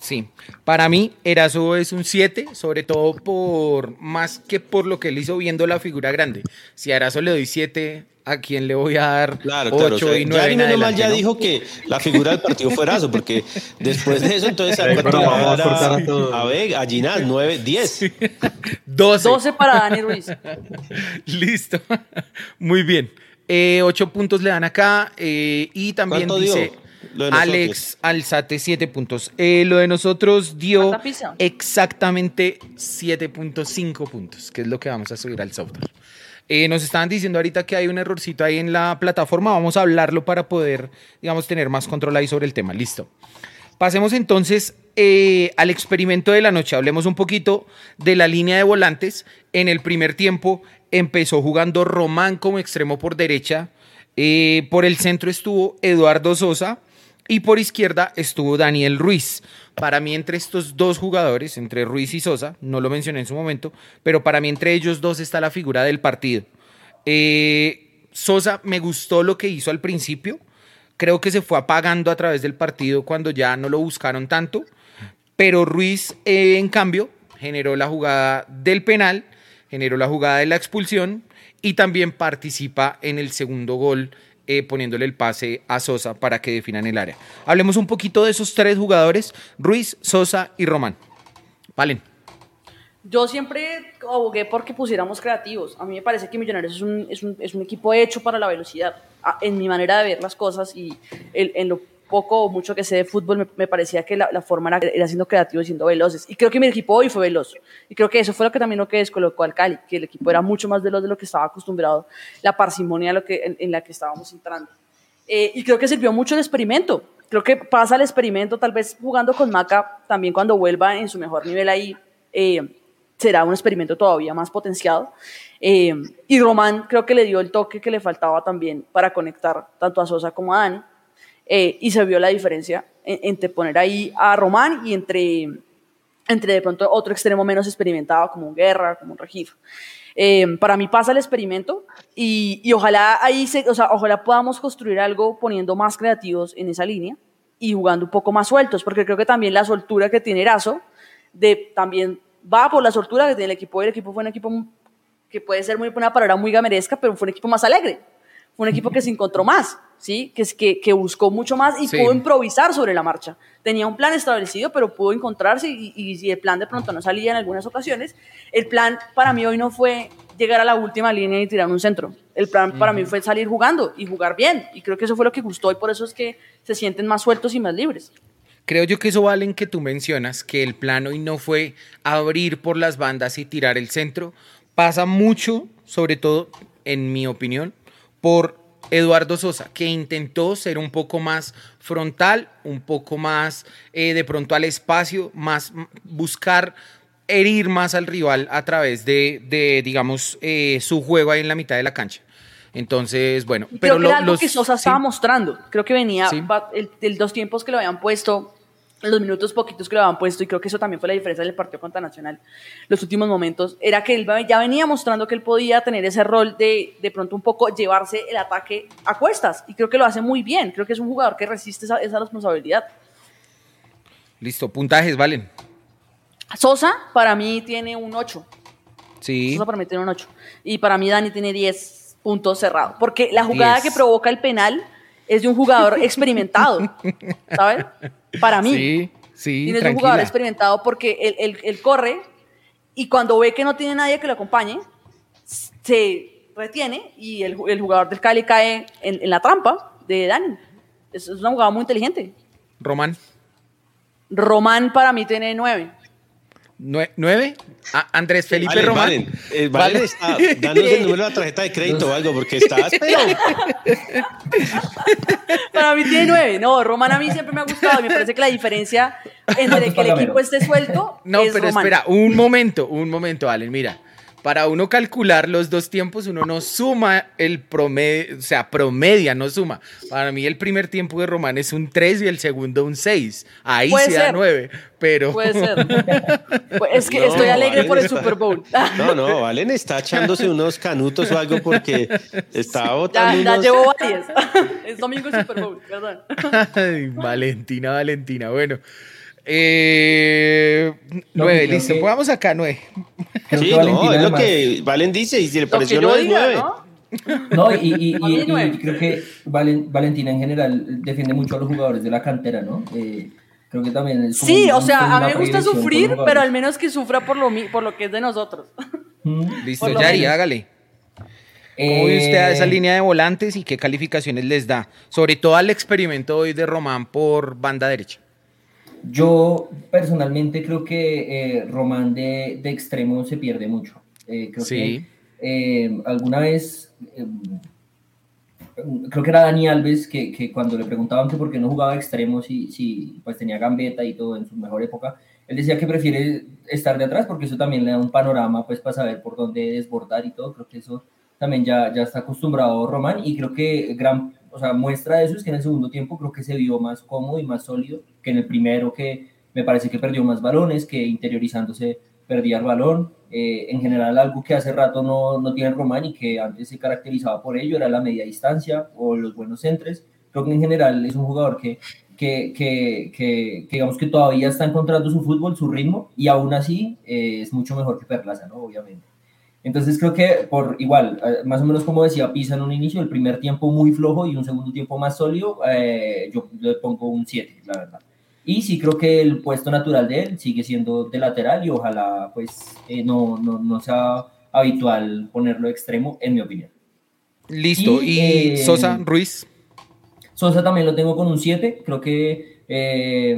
Sí, para mí Erazo es un 7, sobre todo por más que por lo que él hizo viendo la figura grande. Si a Erazo le doy 7, ¿a quién le voy a dar claro, 8 claro, o sea, y 9? Ya, menos mal ya ¿no? dijo que la figura del partido fue Erazo, porque después de eso, entonces a, vamos a, a, a Vega, a Ginás, 9, 10. 12. 12 para Dani Ruiz. Listo, muy bien. Eh, 8 puntos le dan acá eh, y también dice... Dio? Alex Alzate, 7 puntos. Eh, lo de nosotros dio exactamente 7.5 puntos, que es lo que vamos a subir al software. Eh, nos estaban diciendo ahorita que hay un errorcito ahí en la plataforma. Vamos a hablarlo para poder, digamos, tener más control ahí sobre el tema. Listo. Pasemos entonces eh, al experimento de la noche. Hablemos un poquito de la línea de volantes. En el primer tiempo empezó jugando Román como extremo por derecha. Eh, por el centro estuvo Eduardo Sosa. Y por izquierda estuvo Daniel Ruiz. Para mí entre estos dos jugadores, entre Ruiz y Sosa, no lo mencioné en su momento, pero para mí entre ellos dos está la figura del partido. Eh, Sosa me gustó lo que hizo al principio. Creo que se fue apagando a través del partido cuando ya no lo buscaron tanto. Pero Ruiz, eh, en cambio, generó la jugada del penal, generó la jugada de la expulsión y también participa en el segundo gol eh, poniéndole el pase a Sosa para que definan el área. Hablemos un poquito de esos tres jugadores, Ruiz, Sosa y Román. Valen. Yo siempre abogué porque pusiéramos creativos. A mí me parece que Millonarios es un, es un, es un equipo hecho para la velocidad, en mi manera de ver las cosas y en, en lo poco o mucho que sé de fútbol, me, parecía que la, la, forma era, siendo creativos y siendo veloces. Y creo que mi equipo hoy fue veloz. Y creo que eso fue lo que también lo que descolocó al Cali, que el equipo era mucho más veloz de lo que estaba acostumbrado, la parsimonia en, la que estábamos entrando. Eh, y creo que sirvió mucho el experimento. Creo que pasa el experimento, tal vez jugando con Maca, también cuando vuelva en su mejor nivel ahí, eh, será un experimento todavía más potenciado. Eh, y Román creo que le dio el toque que le faltaba también para conectar tanto a Sosa como a Dani eh, y se vio la diferencia entre poner ahí a Román y entre, entre de pronto otro extremo menos experimentado como un Guerra, como un Regif. Eh, para mí pasa el experimento y, y ojalá ahí se, o sea, ojalá podamos construir algo poniendo más creativos en esa línea y jugando un poco más sueltos, porque creo que también la soltura que tiene Erazo de también va por la soltura que tiene el equipo. El equipo fue un equipo que puede ser muy, una palabra muy gameresca, pero fue un equipo más alegre. Fue un equipo que se encontró más, ¿sí? que, que, que buscó mucho más y Sí. pudo improvisar sobre la marcha. Tenía un plan establecido, pero pudo encontrarse y, y si el plan de pronto no salía en algunas ocasiones, el plan para mí hoy no fue llegar a la última línea y tirar un centro. El plan para mí fue salir jugando y jugar bien. Y creo que eso fue lo que gustó y por eso es que se sienten más sueltos y más libres. Creo yo que eso vale en que tú mencionas que el plan hoy no fue abrir por las bandas y tirar el centro. Pasa mucho, sobre todo, en mi opinión, por Eduardo Sosa, que intentó ser un poco más frontal, un poco más eh, de pronto al espacio, más buscar herir más al rival a través de, de, digamos, eh, su juego ahí en la mitad de la cancha. Entonces, bueno, pero creo que lo- era algo los- que Sosa sí. estaba mostrando. Creo que venía Sí. el dos tiempos que lo habían puesto, los minutos poquitos que lo habían puesto, y creo que eso también fue la diferencia del partido contra Nacional. Los últimos momentos era que él ya venía mostrando que él podía tener ese rol de de pronto un poco llevarse el ataque a cuestas. Y creo que lo hace muy bien. Creo que es un jugador que resiste esa, esa responsabilidad. Listo, puntajes, valen. Sosa, para mí, tiene un 8. Sí. Sosa para mí tiene un 8. Y para mí Dani tiene 10 puntos cerrados. Porque la jugada 10. que provoca el penal es de un jugador experimentado, ¿sabes? Para mí. Sí, sí, Tienes un jugador experimentado porque él, él- él corre y cuando ve que no tiene nadie que lo acompañe, se retiene y el, el jugador del Cali cae en, en la trampa de Dani. Es, es una jugada muy inteligente. Román, Román para mí tiene 9. Nue- ¿nueve? Ah, Andrés Felipe Valen, Román. Valen, eh, Valen está dándonos el número de la tarjeta de crédito o algo, porque estás, pero Para mí tiene 9. No, Román a mí siempre me ha gustado y me parece que la diferencia entre que el equipo esté suelto No, es pero Román. espera, un momento, un momento, Allen, mira. Para uno calcular los dos tiempos, uno no suma el promedio, o sea, promedia, no suma. Para mí el primer tiempo de Román es un 3 y el segundo un 6. Ahí se da ser. 9, pero... Puede ser. Pues es que No, estoy alegre Valen por el está- Super Bowl. No, no, Valen está echándose unos canutos o algo porque está Ya, botando ya unos... llevo varias. Es domingo de Super Bowl, perdón. Ay, Valentina, Valentina, bueno. Eh, nueve, listo, que- pongamos acá nueve. Creo Sí, que no, es lo que Valen dice y si le pareció nueve, es diga, nueve. ¿no? No, y, creo que Valen- Valentina en general defiende mucho a los jugadores de la cantera, ¿no? Eh, creo que también es como Sí, un- o sea, a mí me gusta sufrir, pero al menos que sufra por lo, mi- por lo que es de nosotros. Listo, Por lo Yari, menos. hágale. ¿Cómo ve usted a esa Eh, línea de volantes y qué calificaciones les da? Sobre todo al experimento hoy de Román por banda derecha. Yo personalmente creo que eh, Román de, de extremo se pierde mucho. Eh, creo Sí. que eh, alguna vez, creo que era Dani Alves que, que cuando le preguntaban que por qué no jugaba extremo si, si pues tenía gambeta y todo en su mejor época, él decía que prefiere estar de atrás porque eso también le da un panorama pues para saber por dónde desbordar y todo. Creo que eso también ya, ya está acostumbrado Román y creo que gran, o sea, muestra eso es que en el segundo tiempo creo que se vio más cómodo y más sólido que en el primero que me parece que perdió más balones, que interiorizándose perdía el balón. Eh, en general algo que hace rato no, no tiene Román y que antes se caracterizaba por ello era la media distancia o los buenos centres. Creo que en general es un jugador que, que, que, que, que digamos que todavía está encontrando su fútbol, su ritmo y aún así eh, es mucho mejor que Perlaza, ¿no? Obviamente. Entonces creo que por igual, eh, más o menos como decía Pisa en un inicio, el primer tiempo muy flojo y un segundo tiempo más sólido, eh, yo le pongo un 7, la verdad. Y sí creo que el puesto natural de él sigue siendo de lateral y ojalá pues eh, no, no, no sea habitual ponerlo extremo, en mi opinión. Listo. Y, Y, eh, Sosa, Ruiz. Sosa también lo tengo con un 7. Creo que eh,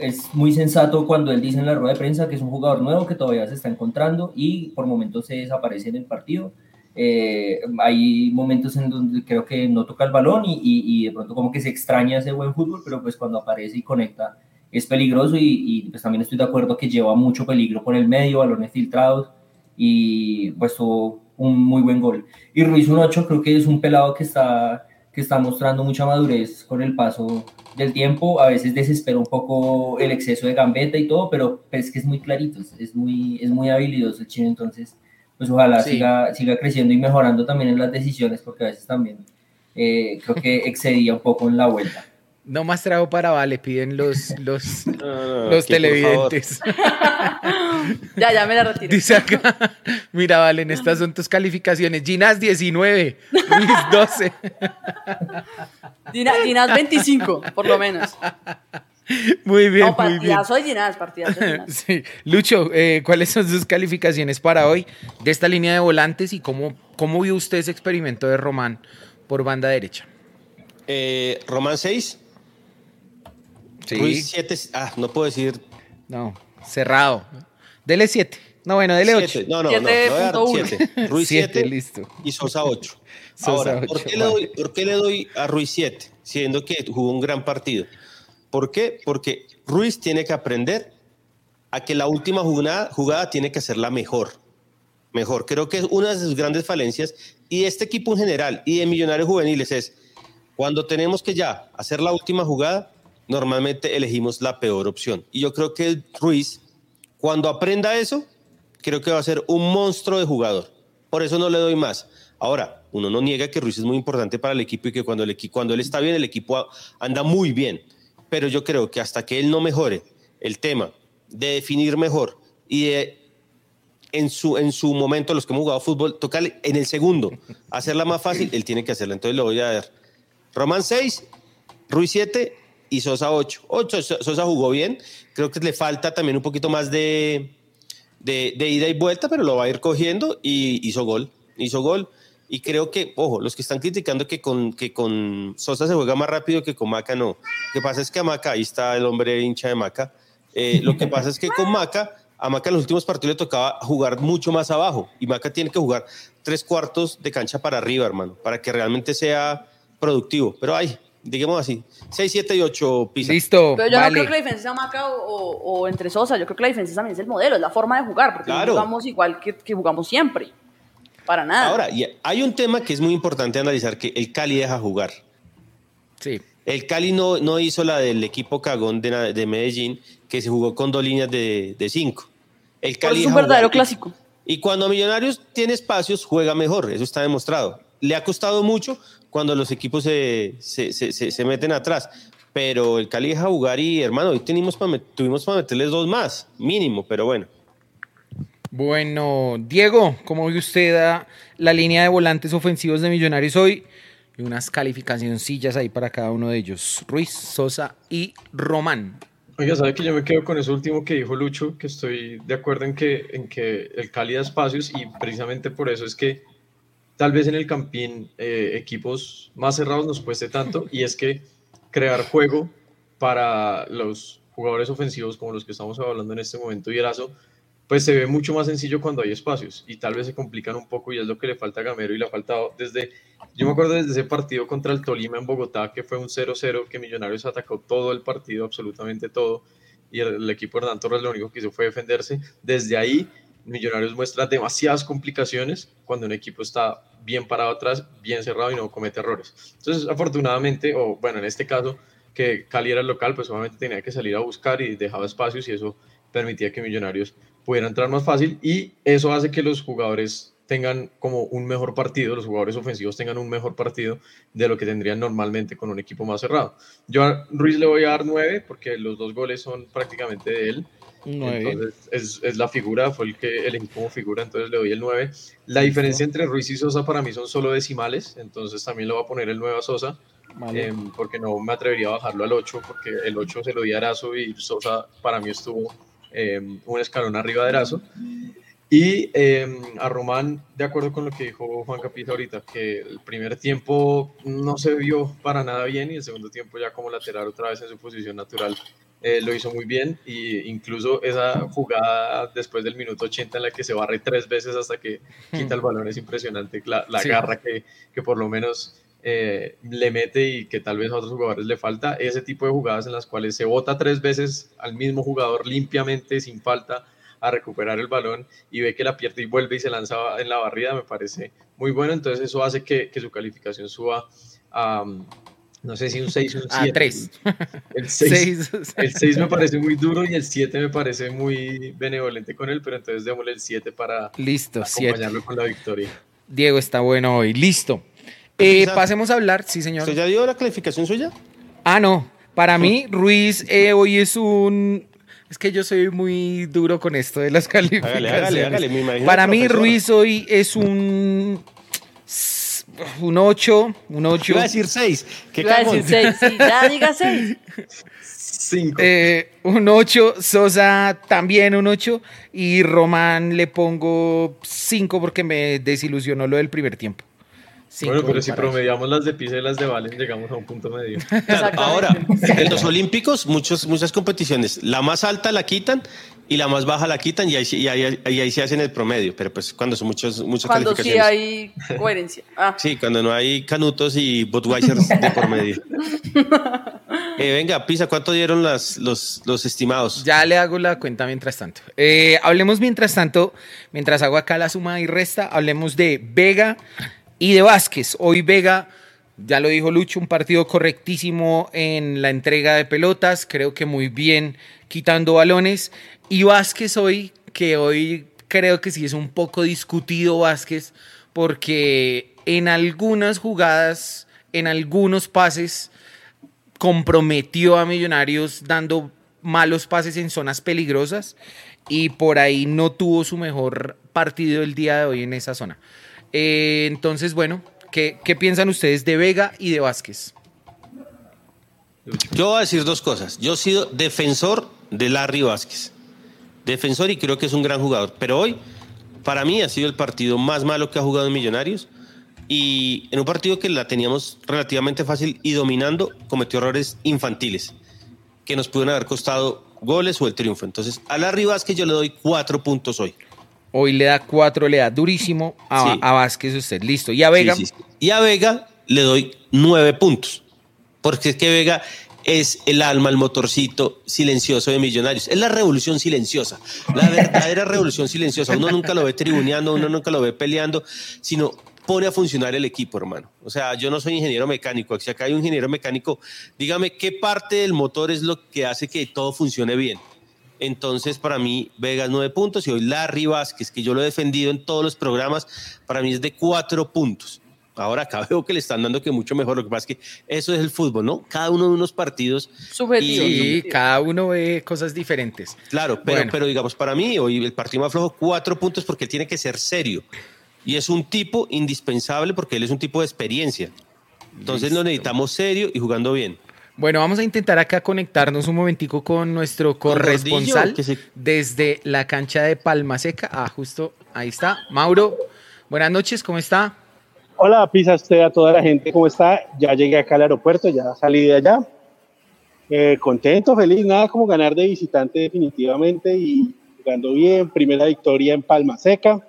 es muy sensato cuando él dice en la rueda de prensa que es un jugador nuevo que todavía se está encontrando y por momentos se desaparece en el partido. Eh, hay momentos en donde creo que no toca el balón y, y- y de pronto como que se extraña ese buen fútbol, pero pues cuando aparece y conecta es peligroso y, y, pues también estoy de acuerdo que lleva mucho peligro por el medio, balones filtrados y pues tuvo un muy buen gol. Y Ruiz un 8 creo que es un pelado que está, que está mostrando mucha madurez con el paso del tiempo, a veces desespera un poco el exceso de gambeta y todo, pero es que es muy clarito, es, muy, es muy habilidoso el chino, entonces pues ojalá Sí. siga, siga creciendo y mejorando también en las decisiones, porque a veces también eh, creo que excedía un poco en la vuelta. No más trago para Vale, piden los, los, no, los televidentes. Ya, ya me la retiro. Dice acá, mira, Valen, estas son tus calificaciones. Ginas 19, Luis 12. Dina- Ginás 25, por lo menos. Muy bien, No, muy bien. partidazo de Ginás, partidazo de Ginás. Sí. Lucho, eh, ¿cuáles son sus calificaciones para hoy de esta línea de volantes y cómo, cómo vio usted ese experimento de Román por banda derecha? Eh, Román 6. Sí. Ruiz 7. Ah, no puedo decir. No, cerrado. Dele 7. No, bueno, dele 8. Siete. No, no, no. le voy a dar 7. Ruiz 7. listo. Y Sosa 8. Sosa Ahora, ocho, ¿por, qué le doy, ¿por qué le doy a Ruiz 7? Siendo que jugó un gran partido. ¿Por qué? Porque Ruiz tiene que aprender a que la última jugada, jugada tiene que hacerla mejor. Mejor. Creo que es una de sus grandes falencias. Y de este equipo en general y de Millonarios Juveniles es cuando tenemos que ya hacer la última jugada, normalmente elegimos la peor opción. Y yo creo que Ruiz, cuando aprenda eso, creo que va a ser un monstruo de jugador. Por eso no le doy más. Ahora, uno no niega que Ruiz es muy importante para el equipo y que cuando, el cuando él está bien, el equipo anda muy bien. Pero yo creo que hasta que él no mejore el tema de definir mejor y de en su, en su momento, los que hemos jugado fútbol, tocarle en el segundo, hacerla más fácil, él tiene que hacerla. Entonces le voy a dar Román 6, Ruiz 7 y Sosa 8. 8 Sosa jugó bien. Creo que le falta también un poquito más de, de, ida y vuelta, pero lo va a ir cogiendo y hizo gol. Hizo gol. Y creo que, ojo, los que están criticando que con, que con Sosa se juega más rápido que con Maca, no. Lo que pasa es que a Maca, ahí está el hombre hincha de Maca. eh, lo que pasa es que con Maca, a Maca en los últimos partidos le tocaba jugar mucho más abajo. Y Maca tiene que jugar tres cuartos de cancha para arriba, hermano, para que realmente sea productivo. Pero ay, digamos así, 6, 7 y 8 pisa. Listo, Pero yo no creo que la diferencia sea Maca o, o- entre Sosa. Yo creo que la diferencia también es el modelo, es la forma de jugar, porque Claro. no jugamos igual que, que jugamos siempre. Para nada. Ahora, y hay un tema que es muy importante analizar, que el Cali deja jugar. Sí. El Cali no, no hizo la del equipo cagón de, de Medellín, que se jugó con dos líneas de, de cinco. El Por Cali eso es un verdadero jugar. clásico. Y cuando Millonarios tiene espacios, juega mejor, eso está demostrado. Le ha costado mucho cuando los equipos se, se, se- se- se meten atrás, pero el Cali deja jugar y, hermano, hoy tenemos para met- tuvimos para meterles dos más, mínimo, pero bueno. Bueno, Diego, ¿cómo ve usted a la línea de volantes ofensivos de Millonarios hoy? Y unas calificacioncillas ahí para cada uno de ellos. Ruiz, Sosa y Román. Oiga, sabe que yo me quedo con eso último que dijo Lucho, que estoy de acuerdo en que, en que el Cali da espacios y precisamente por eso es que tal vez en el Campín eh, equipos más cerrados nos cueste tanto y es que crear juego para los jugadores ofensivos como los que estamos hablando en este momento y Erazo, pues se ve mucho más sencillo cuando hay espacios y tal vez se complican un poco y es lo que le falta a Gamero y le ha faltado desde, yo me acuerdo desde ese partido contra el Tolima en Bogotá que fue un 0-0 que Millonarios atacó todo el partido, absolutamente todo y el, el equipo Hernán Torres lo único que hizo fue defenderse. Desde ahí Millonarios muestra demasiadas complicaciones cuando un equipo está bien parado atrás, bien cerrado y no comete errores. Entonces, afortunadamente, o bueno, en este caso, que Cali era el local, pues obviamente tenía que salir a buscar y dejaba espacios y eso permitía que Millonarios pudiera entrar más fácil y eso hace que los jugadores tengan como un mejor partido, los jugadores ofensivos tengan un mejor partido de lo que tendrían normalmente con un equipo más cerrado. Yo a Ruiz le voy a dar 9 porque los dos goles son prácticamente de él. Nueve. Entonces es, es la figura, fue el que elegí como figura, entonces le doy el 9. La diferencia entre Ruiz y Sosa para mí son solo decimales, entonces también le voy a poner el 9 a Sosa, Vale. em, porque no me atrevería a bajarlo al 8, porque el 8 se lo di a Erazo y Sosa para mí estuvo em, un escalón arriba de Erazo. Y em, a Román, de acuerdo con lo que dijo Juan Capita ahorita, que el primer tiempo no se vio para nada bien y el segundo tiempo ya como lateral otra vez en su posición natural eh, lo hizo muy bien y incluso esa jugada después del minuto 80 en la que se barre tres veces hasta que quita el balón es impresionante, la, la Sí. garra que, que por lo menos eh, le mete y que tal vez a otros jugadores le falta, ese tipo de jugadas en las cuales se bota tres veces al mismo jugador limpiamente, sin falta, a recuperar el balón y ve que la pierde y vuelve y se lanza en la barrida, me parece muy bueno, entonces eso hace que, que su calificación suba a, um, no sé si un 6 o un A 7. tres. El 6, Seis. el 6 me parece muy duro y el 7 me parece muy benevolente con él, pero entonces démosle el 7 para Listo, acompañarlo siete. con la victoria. Diego está bueno hoy. Listo. Eh, pasemos a habber, sí, señor. ¿Usted ya dio la calificación suya? Ah, no. Para mí, Ruiz eh, hoy es un. Es que yo soy muy duro con esto de las calificaciones. hágale, hágale, me imagino Para mí, profesor. Ruiz hoy es un. Un 8, un 8. Iba a decir 6. Iba a decir seis, sí, ya diga seis. Eh, un 8, Sosa también un 8 y Román le pongo 5 porque me desilusionó lo del primer tiempo. Cinco Bueno, pero si eso. promediamos las de Pisa y las de Valen, llegamos a un punto medio. Claro, ahora, en los Olímpicos, muchos, muchas competiciones, la más alta la quitan y la más baja la quitan y ahí, sí- y ahí, y ahí se hacen el promedio, pero pues cuando son muchos, muchas Cuando sí calificaciones. hay coherencia. Ah. Sí, cuando no hay canutos y Budweisers de por medio. Eh, venga, Pisa, ¿cuánto dieron las, los, los estimados? Ya le hago la cuenta mientras tanto. Eh, hablemos mientras tanto, mientras hago acá la suma y resta, hablemos de Vega y de Vázquez. Hoy Vega, ya lo dijo Lucho, un partido correctísimo en la entrega de pelotas, creo que muy bien quitando balones. Y Vázquez hoy, que hoy creo que sí es un poco discutido Vázquez, porque en algunas jugadas, en algunos pases, comprometió a Millonarios dando malos pases en zonas peligrosas y por ahí no tuvo su mejor partido el día de hoy en esa zona. Eh, entonces, bueno, ¿qué, piensan ustedes de Vega y de Vázquez? Yo voy a decir dos cosas. Yo he sido defensor de Larry Vázquez. Defensor y creo que es un gran jugador. Pero hoy, para mí, ha sido el partido más malo que ha jugado en Millonarios. Y en un partido que la teníamos relativamente fácil y dominando, cometió errores infantiles que nos pudieron haber costado goles o el triunfo. Entonces, a Larry Vázquez yo le doy cuatro puntos hoy. Hoy le da cuatro, le da durísimo a, Sí. a Vázquez usted. Listo. ¿Y a Vega? Sí, sí, sí. Y a Vega le doy nueve puntos. Porque es que Vega es el alma, el motorcito silencioso de Millonarios. Es la revolución silenciosa, la verdadera revolución silenciosa. Uno nunca lo ve tribuneando, uno nunca lo ve peleando, sino pone a funcionar el equipo, hermano. O sea, yo no soy ingeniero mecánico. Si acá hay un ingeniero mecánico, dígame qué parte del motor es lo que hace que todo funcione bien. Entonces, para mí, Vegas nueve puntos y hoy Larry Vázquez, que yo lo he defendido en todos los programas, para mí es de cuatro puntos. Ahora acá veo que le están dando que mucho mejor. Lo que pasa es que eso es el fútbol, ¿no? Cada uno de unos partidos. Subjetivo. Sí, cada uno ve cosas diferentes. Claro, pero, Bueno. pero digamos, para mí, hoy el partido más flojo, cuatro puntos porque él tiene que ser serio. Y es un tipo indispensable porque él es un tipo de experiencia. Entonces lo necesitamos serio y jugando bien. Bueno, vamos a intentar acá conectarnos un momentico con nuestro corresponsal se- desde la cancha de Palma Seca. Ah, justo ahí está. Mauro, buenas noches, ¿cómo está? Hola, Pisa, usted a toda la gente, ¿cómo está? Ya llegué acá al aeropuerto, ya salí de allá. Eh, contento, feliz, nada como ganar de visitante definitivamente y jugando bien. Primera victoria en Palma Seca.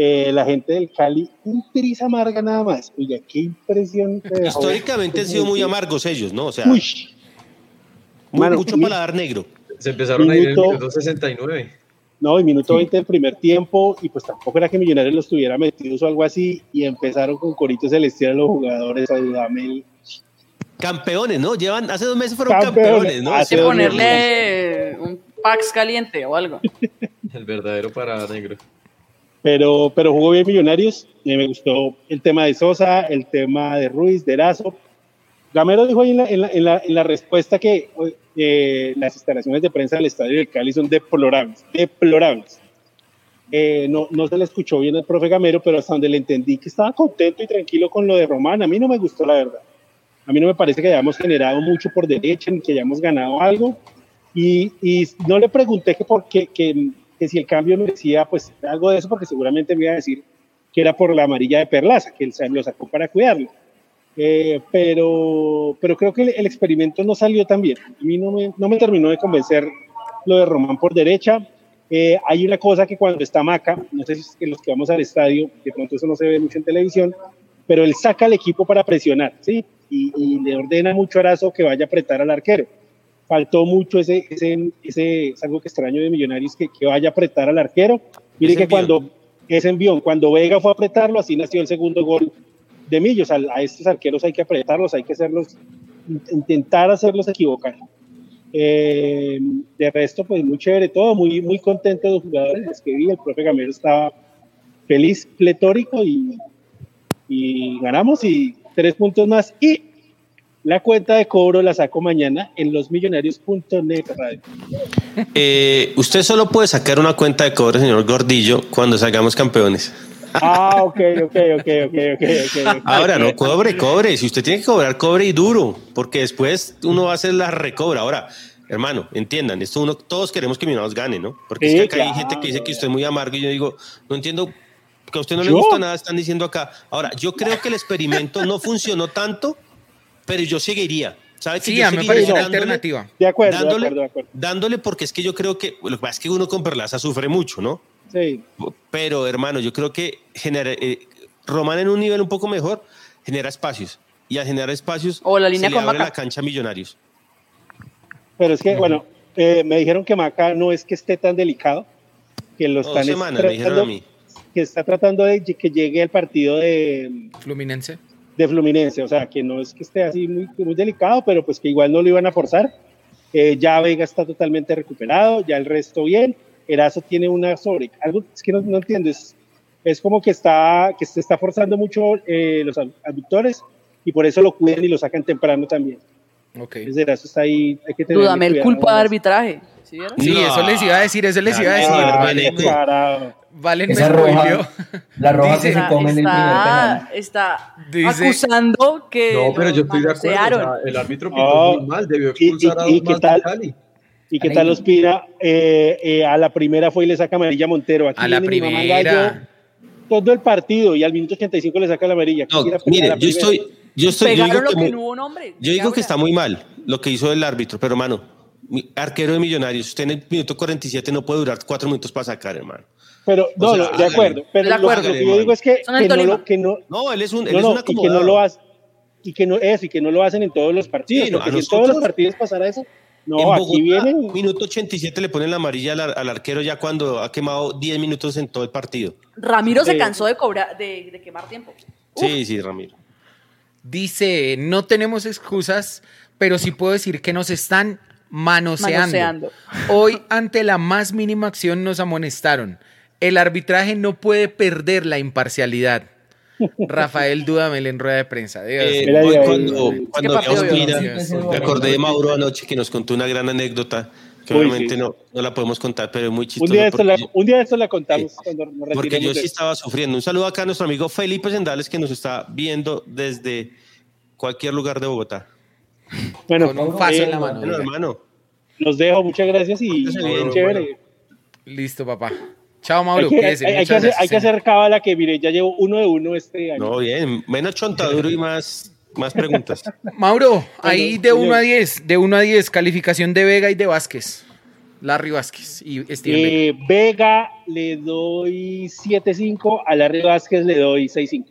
Eh, la gente del Cali, un tris amarga nada más. Oiga, qué impresión. Históricamente han sido muy amargos ellos, ¿no? O sea, Uy. Mano, mucho mi- paladar negro. Se empezaron a ir en el Minuto- minuto 69. No, y minuto 20 del primer tiempo, y pues tampoco era que Millonarios los tuviera metidos o algo así, y empezaron con Corito Celestial los jugadores a Dudamel. Campeones, ¿no? Llevan, hace dos meses fueron Campeones. campeones, ¿no? Sea, que ponerle un Pax caliente o algo. El verdadero para negro. Pero, pero jugó bien Millonarios. y me gustó el tema de Sosa, el tema de Ruiz, de Erazo. Gamero dijo ahí en la, en la, en la, en la respuesta que eh, las instalaciones de prensa del Estadio del Cali son deplorables, deplorables. Eh, no, no se le escuchó bien al profe Gamero, pero hasta donde le entendí que estaba contento y tranquilo con lo de Román. A mí no me gustó, la verdad. A mí no me parece que hayamos generado mucho por derecha ni que hayamos ganado algo. Y, y no le pregunté que, por qué, que, que si el cambio merecía pues algo de eso, porque seguramente me iba a decir que era por la amarilla de Perlaza, que él lo sacó para cuidarlo. Eh, pero, pero creo que el, el experimento no salió tan bien. A mí no me, no me terminó de convencer lo de Román por derecha. Eh, hay una cosa que cuando está Maca, no sé si es que los que vamos al estadio, de pronto eso no se ve mucho en televisión, pero él saca al equipo para presionar, ¿sí? Y, y le ordena mucho a Arazo que vaya a apretar al arquero. Faltó mucho ese, ese, ese es algo que extraño de Millonarios, que, que vaya a apretar al arquero. Mire Ese que envión. cuando ese envión, cuando Vega fue a apretarlo, así nació el segundo gol de Millos. A, a estos arqueros hay que apretarlos, hay que hacerlos, intentar hacerlos equivocar. Eh, de resto, pues muy chévere todo, muy, muy contento de los jugadores los que vi. El profe Gamero estaba feliz, pletórico y, y ganamos y tres puntos más. Y La cuenta de cobro la saco mañana en losmillonarios.net radio. Eh, usted solo puede sacar una cuenta de cobro, señor Gordillo, cuando salgamos campeones. Ah, ok, ok, ok, ok, ok, ok. Ahora, no cobre, cobre. Si usted tiene que cobrar, cobre y duro, porque después uno va a hacer la recobra. Ahora, hermano, entiendan, esto uno, todos queremos que Millonarios gane, ¿no? Porque Sí, es que acá hay gente que dice que usted es muy amargo y yo digo, no entiendo que a usted no le gusta nada, están diciendo acá. Ahora, yo creo que el experimento no funcionó tanto, pero yo seguiría. ¿Sabe que Sí, yo a mí me parece una dándole- alternativa. De acuerdo, de acuerdo, de acuerdo. dándole porque es que yo creo que lo que pasa es que uno con Perlaza sufre mucho, ¿no? Sí. Pero hermano, yo creo que genera, eh, Román en un nivel un poco mejor genera espacios y al generar espacios O la línea se con le abre Maca. la cancha a Millonarios. Pero es que, bueno, eh, me dijeron que Maca no es que esté tan delicado, que lo Dos están es semanas me dijeron a tratando, mí. que está tratando de que llegue el partido de, Fluminense. De Fluminense, o sea, que no es que esté así muy, muy delicado, pero pues que igual no lo iban a forzar. Eh, ya Vega está totalmente recuperado, ya el resto bien. Erazo tiene una sobre, algo es que no, no entiendo, es, es como que está que se está forzando mucho eh, los ad- adductores y por eso lo cuidan y lo sacan temprano también. Ok. Entonces Erazo está ahí, hay que tener Dúdame el culpa de arbitraje. ¿Sí vieron? Sí, No. eso les iba a decir, eso les iba a decir. Carajo. Valen Esa roja, la roja Dice- que se come en el primer penal. Está, Dice- acusando que No, pero yo estoy de acuerdo. o manosearon. sea, el árbitro pitó No. muy mal, debió Y- y- expulsar a y dos qué tal? Cali. ¿Y qué tal Ospina? Eh, eh, a la primera fue y le saca amarilla a Montero. Aquí A la primera. Gallo todo el partido y al minuto 85 le saca la amarilla. No, Quisiera pegar a mire, la yo estoy, yo estoy, yo digo lo que, que muy- no hubo nombre. yo digo que está muy mal lo que hizo el árbitro, pero hermano, mi- arquero de Millonarios, usted en el minuto 47 no puede durar cuatro minutos para sacar, hermano. Pero, no, O sea, no, de acuerdo. Pero De lo- acuerdo. Lo, que yo digo es que, que, no, lo- que no, No, él es un, él no, es un y que no lo hacen. Y que no, eso, y que no lo hacen en todos los partidos. Sí, no, porque a si en todos los partidos pasara eso, no, en aquí Bogotá, vienen. minuto 87 le ponen la amarilla al, al arquero ya cuando ha quemado 10 minutos en todo el partido. Ramiro se Sí. cansó de cobrar, de, de quemar tiempo. Sí, sí, Ramiro. Dice, no tenemos excusas, pero sí puedo decir que nos están manoseando. Manoseando. Hoy, ante la más mínima acción, nos amonestaron. El arbitraje no puede perder la imparcialidad. Rafael Dudamel en rueda de prensa. Eh, Mira, hoy mira, cuando, mira, cuando partido vi a vio? Ospina, Sí, me acordé de Mauro anoche que nos contó una gran anécdota que Uy, obviamente sí. no, no la podemos contar, pero es muy Un chistoso. día, de esto la, porque, un día de esto la contamos cuando nos porque yo sí estaba sufriendo. Un saludo acá a nuestro amigo Felipe Sendales que nos está viendo desde cualquier lugar de Bogotá. Bueno, con un eh, en la mano. Bueno, hermano, los dejo, muchas gracias y bien chévere. Listo, papá. Chao, Mauro. hay que, hay- hay que hacer, hay que hacer cábala que, mire, ya llevo uno de uno este año. no, bien, menos chontaduro y más, más preguntas. Mauro, ahí de señor. 1 a 10, de 1 a 10, calificación de Vega y de Vázquez. Larry Vázquez y Steven Vega. Eh, Vega le doy 7.5, a Larry Vázquez le doy 6.5.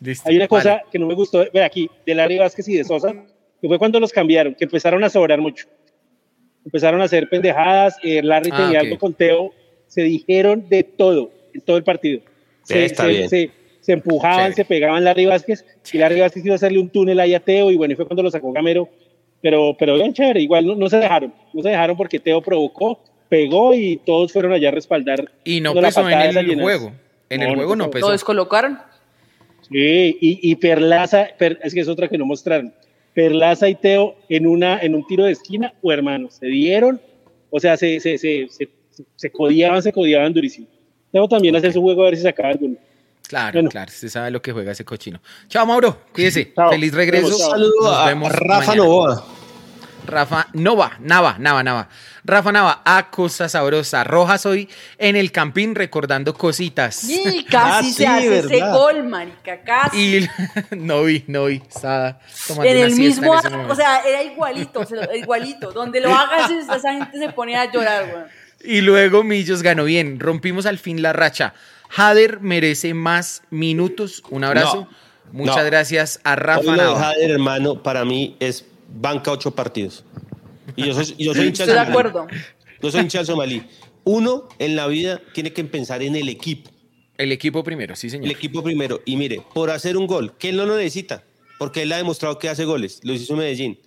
Listo. Hay una cosa Vale. que no me gustó, ve aquí, de Larry Vázquez y de Sosa, que fue cuando los cambiaron, que empezaron a sobrar mucho. Empezaron a hacer pendejadas, eh, Larry Ah, tenía ok. algo con Teo, se dijeron de todo, en todo el partido. Sí, Se, está se- bien. se- se empujaban, se pegaban Larry Vázquez, y Larry Vázquez iba a hacerle un túnel ahí a Teo, y bueno, y fue cuando lo sacó Gamero. Pero, pero bien chévere, igual no, no se dejaron, no se dejaron porque Teo provocó, pegó y todos fueron allá a respaldar. Y no pesó en el juego. En No, el juego no pesó. pesó. Lo descolocaron. Sí, y, y Perlaza, Per- es que es otra que no mostraron. Perlaza y Teo en, una, en un tiro de esquina, o hermanos, se dieron, o sea, se, se, se, se, se codiaban, se codiaban durísimo. Teo también hace su juego a ver si sacaba alguno. Claro, Bueno. claro. Usted sabe lo que juega ese cochino. Chao, Mauro. Cuídese. Chao. Feliz regreso. Chao. Saludo Nos a Rafa mañana. Novoa. Rafa Nova, Nava, Nava, Nava. Rafa Nava, a Cosa Sabrosa. Rojas hoy en el Campín recordando cositas. Y casi Ah, se sí, hace ese ¿verdad? gol, marica, casi. Y no vi, no vi. Estaba tomando en una el mismo, en ese o sea, era igualito, se igualito. Donde lo hagas, esa gente se ponía a llorar, weón. Y luego Millos ganó bien. Rompimos al fin la racha. Hader merece más minutos. Un abrazo. No, Muchas no. gracias a Hoy Rafa lo de. Jader, hermano, para mí es banca ocho partidos. Y yo soy, yo soy hincha Estoy de acuerdo. Yo soy hincha Somalí. Uno en la vida tiene que pensar en el equipo. El equipo primero, sí, El señor. equipo primero. Y mire, por hacer un gol, que él no lo necesita, porque él ha demostrado que hace goles. Lo hizo en Medellín.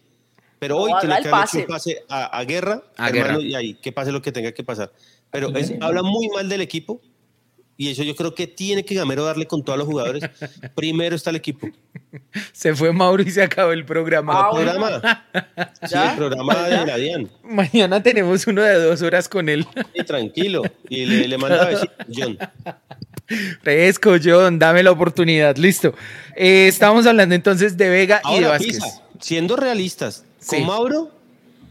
Pero No, hoy tiene el que haber hecho pase. un pase a, a guerra, A hermano, Guerra. y ahí, que pase lo que tenga que pasar. Pero es- habla muy mal del equipo. Y eso yo creo que tiene que Gamero darle con todos los jugadores. Primero está el equipo. Se fue Mauro y se acabó el programa. Ah, programa. Sí, el programa de la DIAN. Mañana tenemos uno de dos horas con él. Y tranquilo. Y le, le manda a decir, John. Fresco, John, dame la oportunidad. Listo. Eh, estamos hablando entonces de Vega y de Ahora, Vázquez. Pisa, siendo realistas, Sí. con Mauro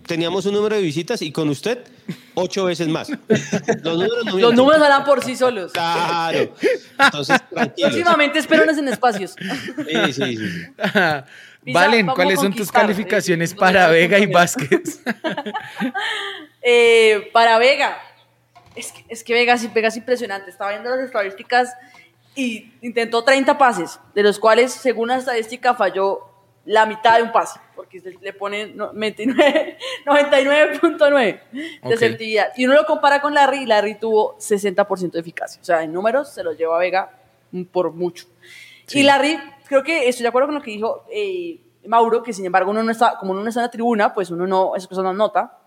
teníamos un número de visitas y con usted ocho veces más. Los números no Los números hablan por sí solos. Claro. Entonces, tranquilos. Próximamente espérenos en espacios. Sí, sí, sí. Valen, ¿cuáles son tus conquistar, calificaciones eh, para Vega y. Vázquez? Eh, para Vega, es que, es que Vega, sí- Vega es impresionante. Estaba viendo las estadísticas y intentó 30 pases, de los cuales, según la estadística, falló la mitad de un pase, porque le ponen no- 99 99.9 de efectividad. Y uno lo compara con Larry, y Larry tuvo 60% de eficacia. O sea, en números se lo lleva Vega mm, por mucho. Y Larry, creo que estoy de acuerdo con lo que dijo eh, Mauro, que sin embargo uno no está, como uno no está en la tribuna, pues uno no, esas cosas no nota,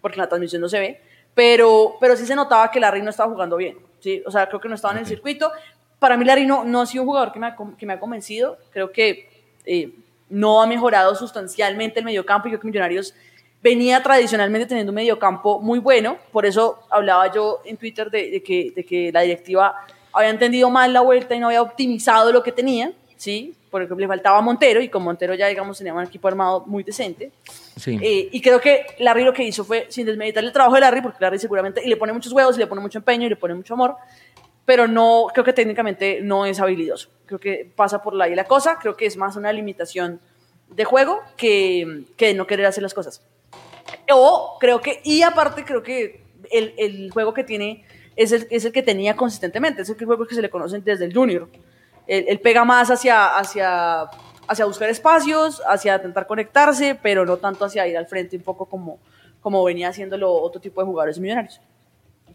porque en la transmisión no se ve, pero, pero sí se notaba que Larry no estaba jugando bien, ¿sí? O sea, creo que no estaba en el circuito. Para mí Larry no, no ha sido un jugador que me ha, que me ha convencido, creo que eh, no ha mejorado sustancialmente el mediocampo y creo que Millonarios venía tradicionalmente teniendo un mediocampo muy bueno, por eso hablaba yo en Twitter de, de que, de que la directiva había entendido mal la vuelta y no había optimizado lo que tenía, ¿sí? Porque le faltaba a Montero y con Montero ya, digamos, tenía un equipo armado muy decente. Sí. Eh, y creo que Larry lo que hizo fue, sin desmeditar el trabajo de Larry, porque Larry seguramente, y le pone muchos huevos, y le pone mucho empeño, y le pone mucho amor, pero no, creo que técnicamente no es habilidoso. Creo que pasa por y la cosa, creo que es más una limitación de juego que, que no querer hacer las cosas. O creo que, y aparte creo que el, el juego que tiene es el, es el que tenía consistentemente, es el juego que se le conocen desde el junior. Él, él pega más hacia, hacia, hacia buscar espacios, hacia intentar conectarse, pero no tanto hacia ir al frente un poco como, como venía haciéndolo otro tipo de jugadores millonarios.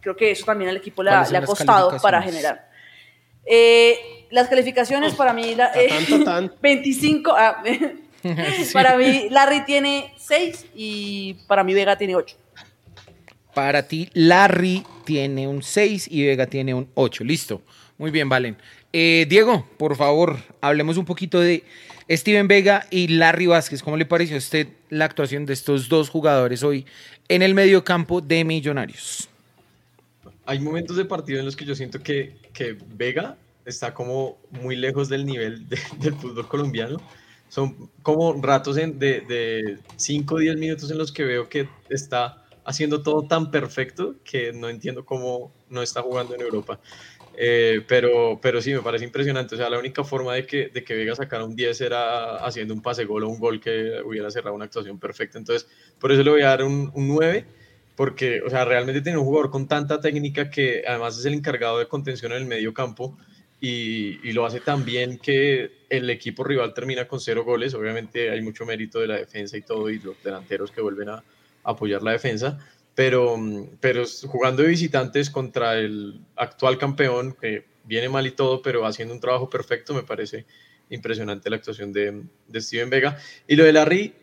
Creo que eso también al equipo le ha, ¿Cuáles son le ha las costado para generar. Eh, las calificaciones para mí, la- eh, Tatán, tatán. 25, ah, Sí. para mí Larry tiene 6 y para mí Vega tiene 8. Para ti, Larry tiene un 6 y Vega tiene un 8. Listo. Muy bien, Valen. Eh, Diego, por favor, hablemos un poquito de Steven Vega y Larry Vázquez. ¿Cómo le pareció a usted la actuación de estos dos jugadores hoy en el medio campo de Millonarios? Hay momentos de partido en los que yo siento que, que Vega está como muy lejos del nivel de- del fútbol colombiano. Son como ratos en- de 5 o 10 minutos en los que veo que está haciendo todo tan perfecto que no entiendo cómo no está jugando en Europa. Eh, pero, pero sí, me parece impresionante. O sea, la única forma de que, de que Vega sacara un 10 era haciendo un pase gol o un gol que hubiera cerrado una actuación perfecta. Entonces, por eso le voy a dar un, un 9 porque, o sea, realmente tiene un jugador con tanta técnica que además es el encargado de contención en el medio campo y, y lo hace tan bien que el equipo rival termina con cero goles. Obviamente hay mucho mérito de la defensa y todo, y los delanteros que vuelven a apoyar la defensa, pero, pero jugando de visitantes contra el actual campeón, que viene mal y todo, pero haciendo un trabajo perfecto, me parece impresionante la actuación de, de Steven Vega. Y lo de Larry,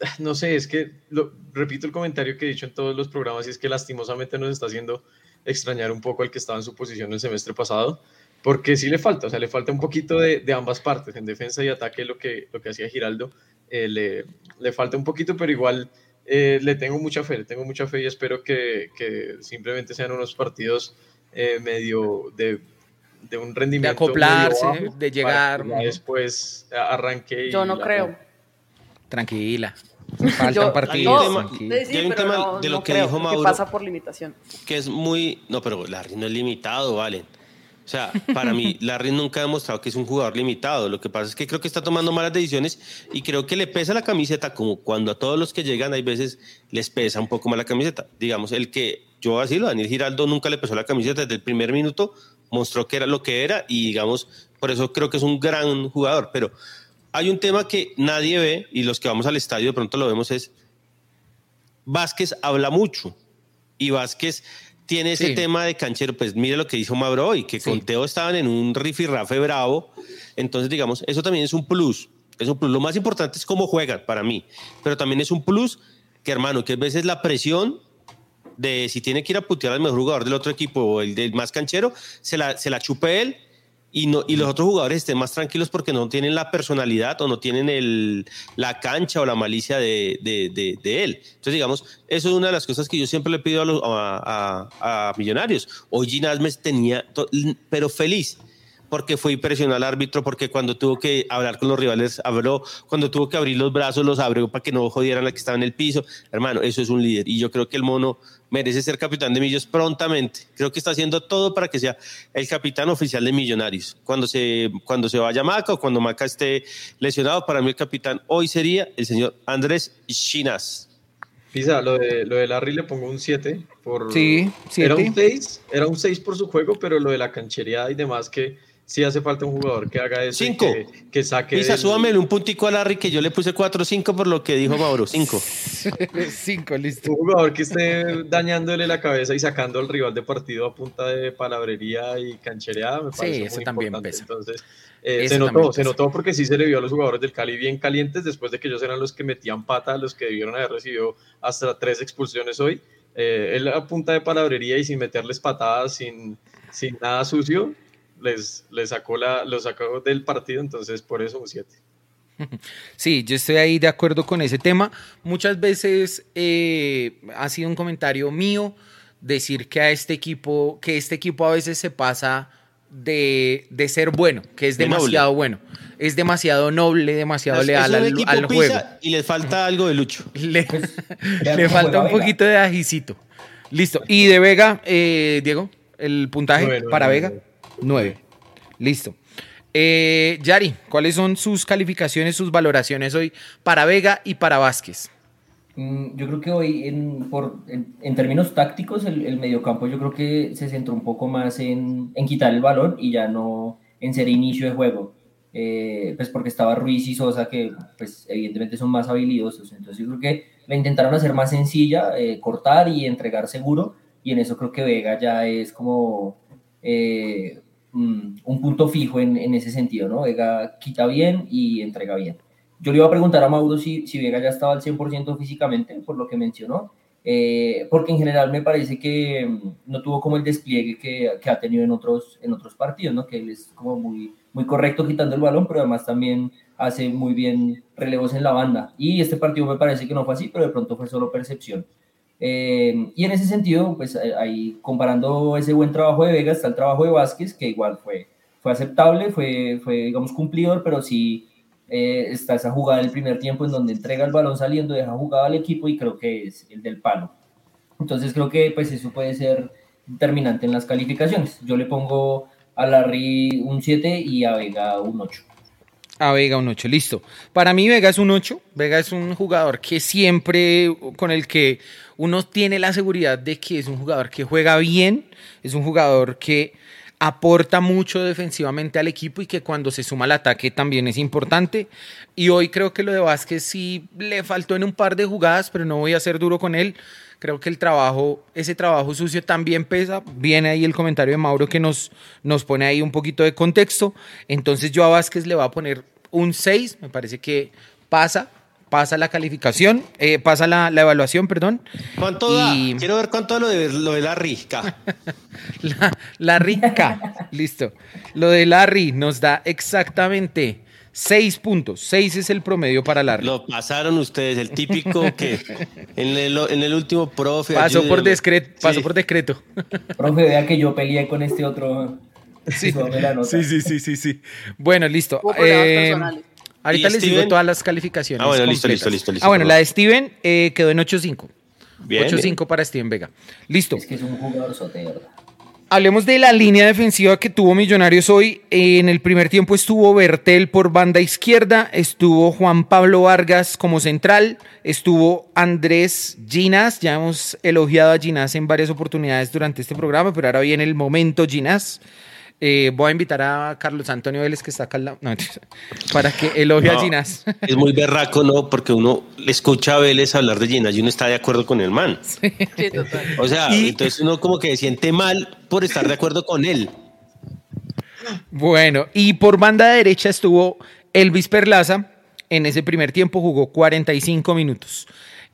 no sé, es que lo, repito el comentario que he dicho en todos los programas y es que lastimosamente nos está haciendo extrañar un poco al que estaba en su posición el semestre pasado, porque sí le falta, o sea, le falta un poquito de, de ambas partes, en defensa y ataque lo que, lo que hacía Giraldo, eh, le, le falta un poquito, pero igual eh, le tengo mucha fe, le tengo mucha fe y espero que, que simplemente sean unos partidos eh, medio de, de un rendimiento. medio acoplarse, de llegar. para que ya después arranque. y Yo no la- creo. Tranquila. Faltan Yo- partidos. no, sí, hay un pero tema no- de lo no que creo, dijo creo que Mauro. pasa por limitación. que es muy... No, pero Larry no es limitado, Valen. O sea, para mí, Larry nunca ha demostrado que es un jugador limitado. Lo que pasa es que creo que está tomando malas decisiones y creo que le pesa la camiseta, como cuando a todos los que llegan, hay veces les pesa un poco más la camiseta. Digamos, el que yo así lo, Daniel Giraldo nunca le pesó la camiseta desde el primer minuto, mostró que era lo que era y, digamos, por eso creo que es un gran jugador. Pero hay un tema que nadie ve y los que vamos al estadio de pronto lo vemos es Vázquez habla mucho y Vázquez tiene ese Sí. tema de canchero, pues mire lo que dijo Mauro hoy, que con Teo estaban en un rifirrafe bravo, entonces digamos, eso también es un plus, es un plus, lo más importante es cómo juegan para mí, pero también es un plus que hermano, que a veces la presión de si tiene que ir a putear al mejor jugador del otro equipo o el del más canchero, se la, se la chupe él y, no, y los otros jugadores estén más tranquilos porque no tienen la personalidad o no tienen el, la cancha o la malicia de, de, de, de él. Entonces, digamos, eso es una de las cosas que yo siempre le pido a, los, a, a, a Millonarios. Hoy me tenía, pero feliz porque fue y presionó al árbitro, porque cuando tuvo que hablar con los rivales, habló, cuando tuvo que abrir los brazos, los abrió para que no jodieran la que estaba en el piso. Hermano, eso es un líder. Y yo creo que el mono merece ser capitán de Millos prontamente. Creo que está haciendo todo para que sea el capitán oficial de Millonarios. Cuando se, cuando se vaya Maca o cuando Maca esté lesionado, para mí el capitán hoy sería el señor Andrés Chinas. Pisa, lo de, lo de Larry le pongo un 7. Por... Sí, Era un 6, era un 6 por su juego, pero lo de la canchería y demás que sí hace falta un jugador que haga eso. Cinco. Que, que, saque. Pisa, del... súbame un puntico a Larry que yo le puse 4 o 5 por lo que dijo Mauro. 5. 5, listo. Un jugador que esté dañándole la cabeza y sacando al rival de partido a punta de palabrería y canchereada. Me parece sí, eso muy también importante. pesa. Entonces, eh, Eso se notó, se pesa. notó porque sí se le vio a los jugadores del Cali bien calientes después de que ellos eran los que metían pata, los que debieron haber recibido hasta tres expulsiones hoy. Eh, él a punta de palabrería y sin meterles patadas, sin, sin nada sucio, les, les sacó la, lo sacó del partido, entonces por eso un 7. Sí, yo estoy ahí de acuerdo con ese tema. Muchas veces eh, ha sido un comentario mío decir que a este equipo, que este equipo a veces se pasa de, de ser bueno, que es De noble. demasiado bueno. Es demasiado noble, demasiado Es- leal es un al, juego. Y les falta algo de Lucho. Le, le cómo falta un poquito de ajicito. Listo. Y de Vega, eh, Diego, el puntaje para nueve, Vega, 9. Listo. Eh, Yari, ¿cuáles son sus calificaciones, sus valoraciones hoy para Vega y para Vázquez? Mm, Yo creo que hoy, en, por, en, términos tácticos, el, mediocampo yo creo que se centró un poco más en, en quitar el balón y ya no en ser inicio de juego. Eh, pues porque estaba Ruiz y Sosa, que pues evidentemente son más habilidosos. Entonces yo creo que la intentaron hacer más sencilla, eh, cortar y entregar seguro. Y en eso creo que Vega ya es como mm, un punto fijo en, en ese sentido, ¿no? Vega quita bien y entrega bien. Yo le iba a preguntar a Mauro si, si Vega ya estaba al 100% físicamente, por lo que mencionó, eh, porque en general me parece que mm, no tuvo como el despliegue que, que ha tenido en otros, en otros partidos, ¿no? que él es como muy, muy correcto quitando el balón, pero además también hace muy bien relevos en la banda. Y este partido me parece que no fue así, pero de pronto fue solo percepción. Eh, y en ese sentido, pues eh, ahí comparando ese buen trabajo de Vega está el trabajo de Vázquez, que igual fue, fue aceptable, fue, fue, digamos, cumplidor, pero sí eh, está esa jugada del primer tiempo en donde entrega el balón saliendo, deja jugada al equipo y creo que es el del palo. Entonces creo que pues eso puede ser determinante en las calificaciones. Yo le pongo a Larry un 7 y a Vega un 8. A Vega un 8, listo. Para mí Vega es un 8. Vega es un jugador que siempre, con el que uno tiene la seguridad de que es un jugador que juega bien, es un jugador que aporta mucho defensivamente al equipo y que cuando se suma al ataque también es importante. Y hoy creo que lo de Vázquez sí le faltó en un par de jugadas, pero no voy a ser duro con él. Creo que el trabajo, ese trabajo sucio también pesa. Viene ahí el comentario de Mauro que nos, nos pone ahí un poquito de contexto. Entonces yo a Vázquez le voy a poner un 6. Me parece que pasa, pasa la calificación, eh, pasa la, la evaluación, perdón. ¿Cuánto da? Quiero ver cuánto da lo de, lo de Larry. K. La, Larry K. Listo. Lo de Larry nos da exactamente 6 puntos. 6 es el promedio para Larry. Lo pasaron ustedes, el típico que en el, en el último profe. Pasó por, decreto, pasó por decreto. Profe, vea que yo peleé con este otro. Sí, la sí, sí, sí, sí. Bueno, listo. Eh, personales. Ahorita ¿Y les digo todas las calificaciones. Ah, bueno, listo, listo, listo, listo, Ah, bueno, perdón. la de Steven eh, quedó en 8.5. Bien, 8.5 para Steven Vega. Listo. Es que es un jugador sote, de verdad. Hablemos de la línea defensiva que tuvo Millonarios hoy. En el primer tiempo estuvo Bertel por banda izquierda, estuvo Juan Pablo Vargas como central, estuvo Andrés Ginas. Ya hemos elogiado a Ginas en varias oportunidades durante este programa, pero ahora viene el momento Ginas. Eh, voy a invitar a Carlos Antonio Vélez, que está acá al lado, no, para que elogie a No, Ginas. Es muy berraco, ¿no? Porque uno le escucha a Vélez hablar de Ginas y uno está de acuerdo con el man. Sí, total. O sea, Y- entonces uno como que se siente mal por estar de acuerdo con él. Bueno, y por banda derecha estuvo Elvis Perlaza, en ese primer tiempo jugó 45 minutos.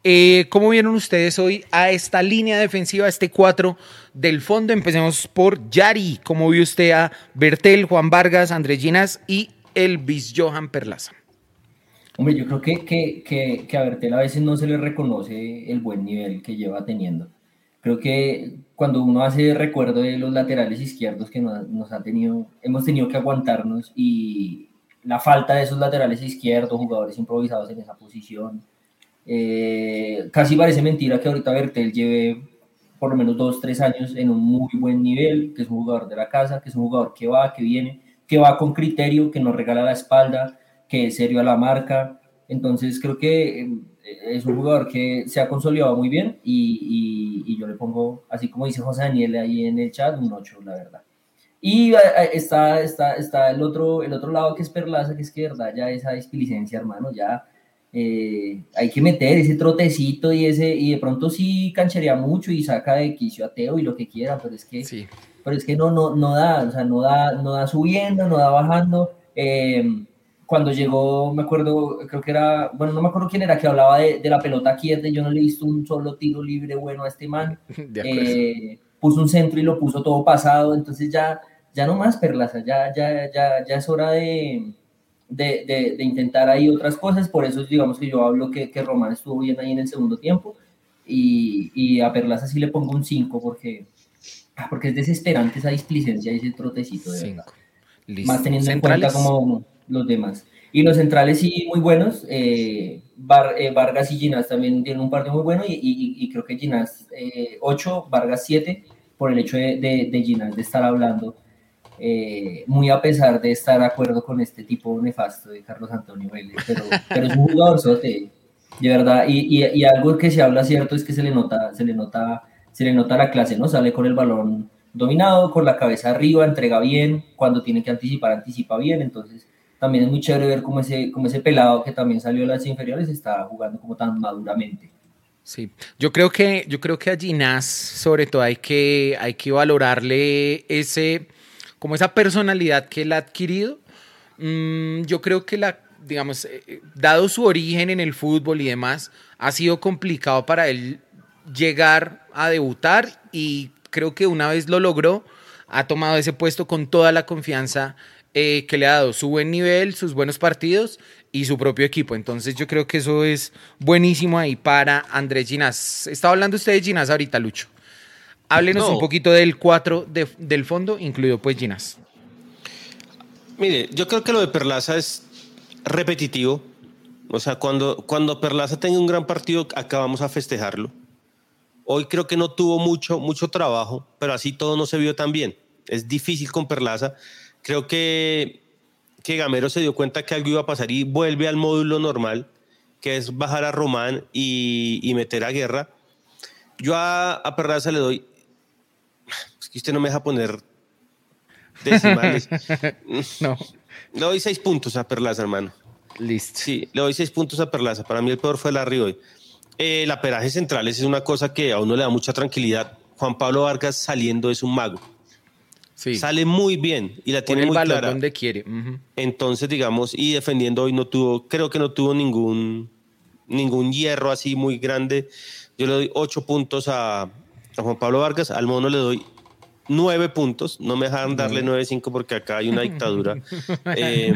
Eh, ¿Cómo vieron ustedes hoy a esta línea defensiva, a este 4 del fondo? Empecemos por Yari. ¿Cómo vio usted a Bertel, Juan Vargas, Andrés Ginas y Elvis Johan Perlaza? Hombre, yo creo que, que, que, que a Bertel a veces no se le reconoce el buen nivel que lleva teniendo. Creo que cuando uno hace recuerdo de los laterales izquierdos que nos, nos tenido, hemos tenido que aguantarnos y la falta de esos laterales izquierdos, jugadores improvisados en esa posición, eh, casi parece mentira que ahorita Bertel lleve por lo menos dos, tres años en un muy buen nivel, que es un jugador de la casa, que es un jugador que va, que viene, que va con criterio, que nos regala la espalda, que es serio a la marca. Entonces creo que eh, es un jugador que se ha consolidado muy bien y, y, y, yo le pongo, así como dice José Daniel ahí en el chat, un 8, la verdad. Y eh, está, está, está el, otro, el otro lado que es Perlaza, que es que verdad ya esa displicencia, hermano, ya eh, hay que meter ese trotecito y ese y de pronto sí cancherea mucho y saca de quicio a Teo y lo que quiera, pero es que sí. pero es que no no no da, o sea, no da no da subiendo, no da bajando. Eh, cuando llegó, me acuerdo, creo que era, bueno, no me acuerdo quién era que hablaba de, de la pelota quieta, yo no le he visto un solo tiro libre bueno a este man. Eh, puso un centro y lo puso todo pasado, entonces ya ya no más Perlaza, ya ya ya ya es hora de de, de, de, intentar ahí otras cosas, por eso digamos que yo hablo que, que Román estuvo bien ahí en el segundo tiempo y, y a Perlaza sí le pongo un 5 porque, ah, porque es desesperante esa displicencia y ese trotecito de verdad. Más teniendo ¿Centrales? en cuenta como los demás. Y los centrales sí muy buenos, eh, Bar, eh, Vargas y Ginás también tienen un partido muy bueno y, y, y creo que Ginás 8, eh, Vargas 7 por el hecho de, de, de Ginás de estar hablando eh, muy a pesar de estar de acuerdo con este tipo nefasto de Carlos Antonio Vélez, pero, pero es un jugador sote, de verdad, y, y, y, algo que se habla cierto es que se le nota, se le nota, se le nota la clase, ¿no? Sale con el balón dominado, con la cabeza arriba, entrega bien, cuando tiene que anticipar, anticipa bien, entonces también es muy chévere ver cómo ese, cómo ese pelado que también salió de las inferiores está jugando como tan maduramente. Sí, yo creo que, yo creo que a Ginás, sobre todo, hay que, hay que valorarle ese como esa personalidad que él ha adquirido, mmm, yo creo que la, digamos, eh, dado su origen en el fútbol y demás, ha sido complicado para él llegar a debutar y creo que una vez lo logró, ha tomado ese puesto con toda la confianza eh, que le ha dado su buen nivel, sus buenos partidos y su propio equipo. Entonces yo creo que eso es buenísimo ahí para Andrés Ginás. Estaba hablando usted de Ginás ahorita, Lucho. Háblenos no. un poquito del 4 de, del fondo, incluido pues Ginas. Mire, yo creo que lo de Perlaza es repetitivo. O sea, cuando, cuando Perlaza tenga un gran partido, acá vamos a festejarlo. Hoy creo que no tuvo mucho, mucho trabajo, pero así todo no se vio tan bien. Es difícil con Perlaza. Creo que, que Gamero se dio cuenta que algo iba a pasar y vuelve al módulo normal, que es bajar a Román y, y meter a Guerra. Yo a, a Perlaza le doy que usted no me deja poner decimales. no. Le doy seis puntos a Perlaza, hermano. Listo. Sí, le doy seis puntos a Perlaza. Para mí el peor fue el arriba hoy. Eh, el aperaje central es una cosa que a uno le da mucha tranquilidad. Juan Pablo Vargas saliendo es un mago. Sí. Sale muy bien y la tiene muy clara. donde quiere. Uh -huh. Entonces, digamos, y defendiendo hoy no tuvo, creo que no tuvo ningún, ningún hierro así muy grande. Yo le doy ocho puntos a, a Juan Pablo Vargas, al mono le doy nueve puntos, no me dejan darle nueve cinco porque acá hay una dictadura. Eh,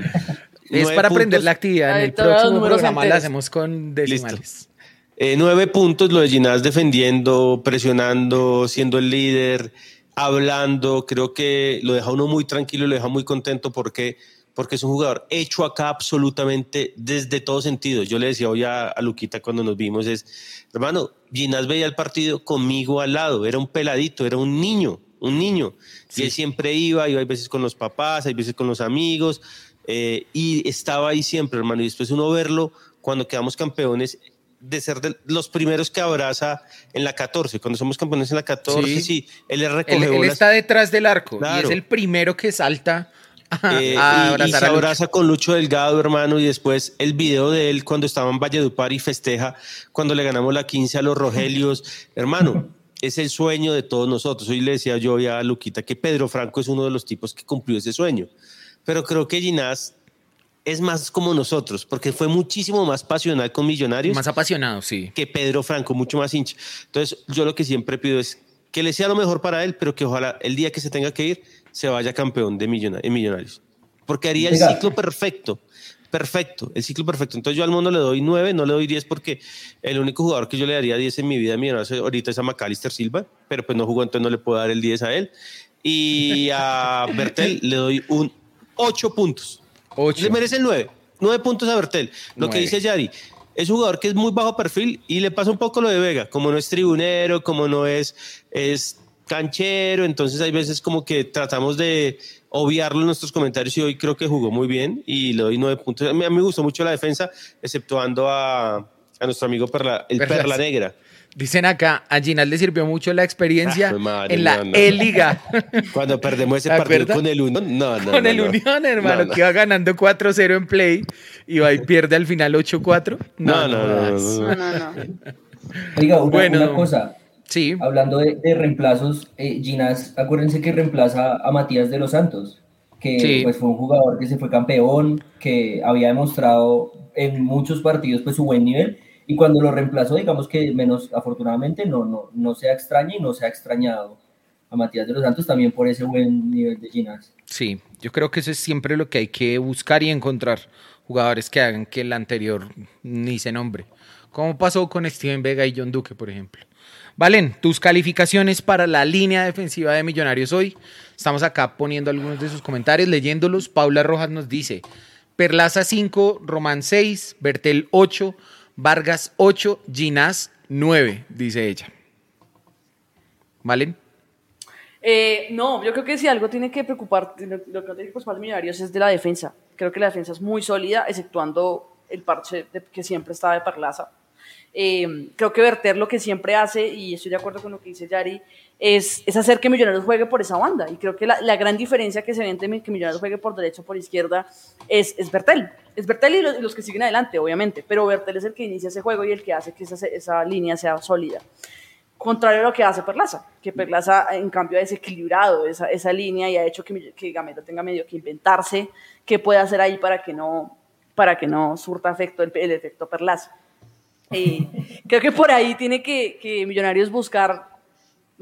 es para aprender la actividad, en el próximo programa la hacemos con decimales. Eh, nueve puntos, lo de Ginás defendiendo, presionando, siendo el líder, hablando, creo que lo deja uno muy tranquilo y lo deja muy contento. Porque porque es un jugador hecho acá absolutamente desde todo sentido. Yo le decía hoy a, a Luquita cuando nos vimos, es, hermano, Ginás veía el partido conmigo al lado, era un peladito, era un niño, un niño. Sí. Y él siempre iba, iba a veces con los papás, hay veces con los amigos, eh, y estaba ahí siempre, hermano. Y después uno verlo cuando quedamos campeones, de ser de los primeros que abraza en la 14. Cuando somos campeones en la 14, sí, sí él le recoge él, él está detrás del arco claro. y es el primero que salta eh, y, y, se abraza con Lucho Delgado, hermano, y después el video de él cuando estaba en Valledupar y festeja cuando le ganamos la 15 a los Rogelios. hermano, es el sueño de todos nosotros. Hoy le decía yo ya a Luquita que Pedro Franco es uno de los tipos que cumplió ese sueño. Pero creo que Ginás es más como nosotros, porque fue muchísimo más pasional con Millonarios. Más apasionado, sí. Que Pedro Franco, mucho más hincha. Entonces, yo lo que siempre pido es que le sea lo mejor para él, pero que ojalá el día que se tenga que ir, se vaya campeón de millona- en Millonarios. Porque haría el ciclo perfecto. Perfecto, el ciclo perfecto. Entonces yo al mundo le doy 9, no le doy 10 porque el único jugador que yo le daría 10 en mi vida Millonarios ahorita es a Macalister Silva, pero pues no jugó, entonces no le puedo dar el 10 a él. Y a Bertel le doy un 8 puntos. Le merece el 9. 9 puntos a Bertel. Lo que dice Yari, es un jugador que es muy bajo perfil y le pasa un poco lo de Vega, como no es tribunero, como no es, es canchero, entonces hay veces como que tratamos de obviarlo en nuestros comentarios y hoy creo que jugó muy bien y le doy 9 puntos. A mí, me gustó mucho la defensa, exceptuando a, a nuestro amigo Perla, el Perlas. Perla Negra. Dicen acá, a Ginal le sirvió mucho la experiencia Ah, madre, en la no, no. E-Liga. Cuando perdemos ese ¿Te partido acuerdas? con el Unión, no, no. Con no, el no. Unión, hermano, No, no. que iba ganando 4-0 en play y va y pierde al final 8-4. No, no, no, no. Oiga, una, Bueno. una cosa. Sí. Hablando de, de reemplazos, eh, Ginás, acuérdense que reemplaza a Matías de los Santos, que Sí. pues fue un jugador que se fue campeón, que había demostrado en muchos partidos pues su buen nivel, y cuando lo reemplazó, digamos que menos afortunadamente no, no, no se extraña y no se ha extrañado a Matías de los Santos también por ese buen nivel de Ginás. Sí, yo creo que eso es siempre lo que hay que buscar y encontrar. Jugadores que hagan que el anterior ni se nombre. Como pasó con Steven Vega y John Duque, por ejemplo. Valen, tus calificaciones para la línea defensiva de Millonarios hoy. Estamos acá poniendo algunos de sus comentarios, leyéndolos. Paula Rojas nos dice, Perlaza 5, Román 6, Bertel 8, Vargas 8, Ginás 9, dice ella. ¿Valen? Eh, no, yo creo que si algo tiene que preocupar, lo, lo que tiene que preocupar millonarios es de la defensa. Creo que la defensa es muy sólida, exceptuando el parche que siempre está de Perlaza. Eh, creo que Verter lo que siempre hace, y estoy de acuerdo con lo que dice Yari, es, es hacer que Millonarios juegue por esa banda. Y creo que la, la gran diferencia que se ve entre que Millonarios juegue por derecha o por izquierda es, es Bertel. Es Bertel y los, los que siguen adelante, obviamente, pero Bertel es el que inicia ese juego y el que hace que esa, esa línea sea sólida. Contrario a lo que hace Perlaza, que Perlaza en cambio ha desequilibrado esa, esa línea y ha hecho que, que Gamero tenga medio que inventarse qué puede hacer ahí para que no, para que no surta efecto el, el efecto Perlaza. Eh, creo que por ahí tiene que, que Millonarios buscar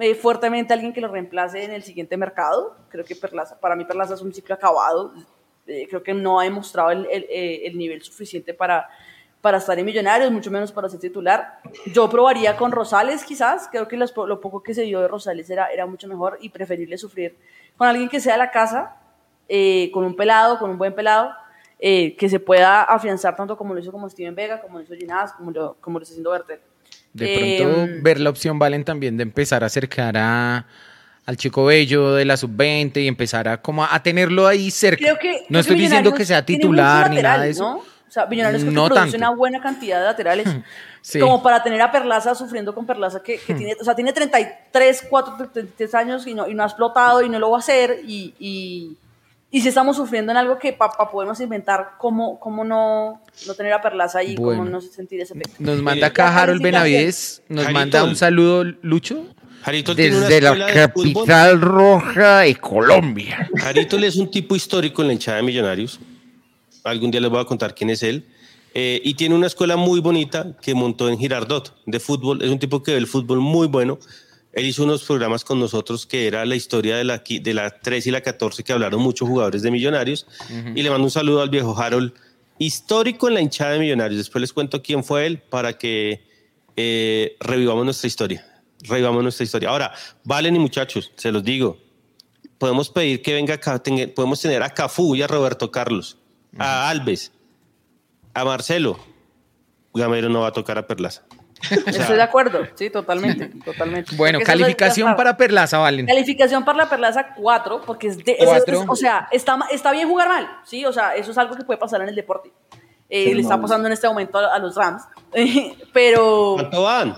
eh, fuertemente a alguien que lo reemplace en el siguiente mercado. Creo que Perlaza, para mí Perlaza es un ciclo acabado. Eh, creo que no ha demostrado el, el, eh, el nivel suficiente para, para estar en Millonarios, mucho menos para ser titular. Yo probaría con Rosales quizás, creo que los lo poco que se dio de Rosales era, era mucho mejor y preferible sufrir con alguien que sea de la casa, eh, con un pelado, con un buen pelado, eh, que se pueda afianzar tanto como lo hizo como Steven Vega, como lo hizo Ginás, como lo, como lo está haciendo Bertel. De pronto Eh, ver la opción Valen también de empezar a acercar a, al chico bello de la sub-20 y empezar a como a tenerlo ahí cerca. Creo que, no creo que estoy diciendo Millonarios que sea titular muchos ni nada de eso. ¿no? O sea, Millonarios que No produce tanto. una buena cantidad de laterales. Sí. Como para tener a Perlaza sufriendo con Perlaza, que, que tiene, o sea, tiene 33, 4, 33 años y no, y no ha explotado y no lo va a hacer. Y, y, y si estamos sufriendo en algo que para podernos inventar cómo, cómo no, no tener a Perlaza ahí, Bueno. cómo no sentir ese efecto. Nos manda acá Harold. Benavides, nos manda un saludo, Lucho. Desde la fútbol. capital roja de Colombia. Jarito es un tipo histórico en la hinchada de Millonarios. Algún día les voy a contar quién es él. Eh, y tiene una escuela muy bonita que montó en Girardot de fútbol. Es un tipo que ve el fútbol muy bueno. Él hizo unos programas con nosotros que era la historia de la, de la 3 y la 14 que hablaron muchos jugadores de Millonarios. Y le mando un saludo al viejo Harold, histórico en la hinchada de Millonarios. Después les cuento quién fue él para que eh, revivamos nuestra historia. Revivamos nuestra historia. Ahora, Valen y muchachos, se los digo, podemos pedir que venga acá, podemos tener a Cafú y a Roberto Carlos, a Alves, a Marcelo. Gamero no va a tocar a Perlaza. Estoy de acuerdo, sí, totalmente, totalmente. Bueno, Porque es- calificación para Perlaza, Valen. Calificación para la Perlaza 4, porque es de, Cuatro. es- o sea, está, está bien jugar mal, ¿sí? O sea, eso es algo que puede pasar en el deporte. Eh, le está pasando en este momento a, a los Rams. Pero ¿Cuánto van?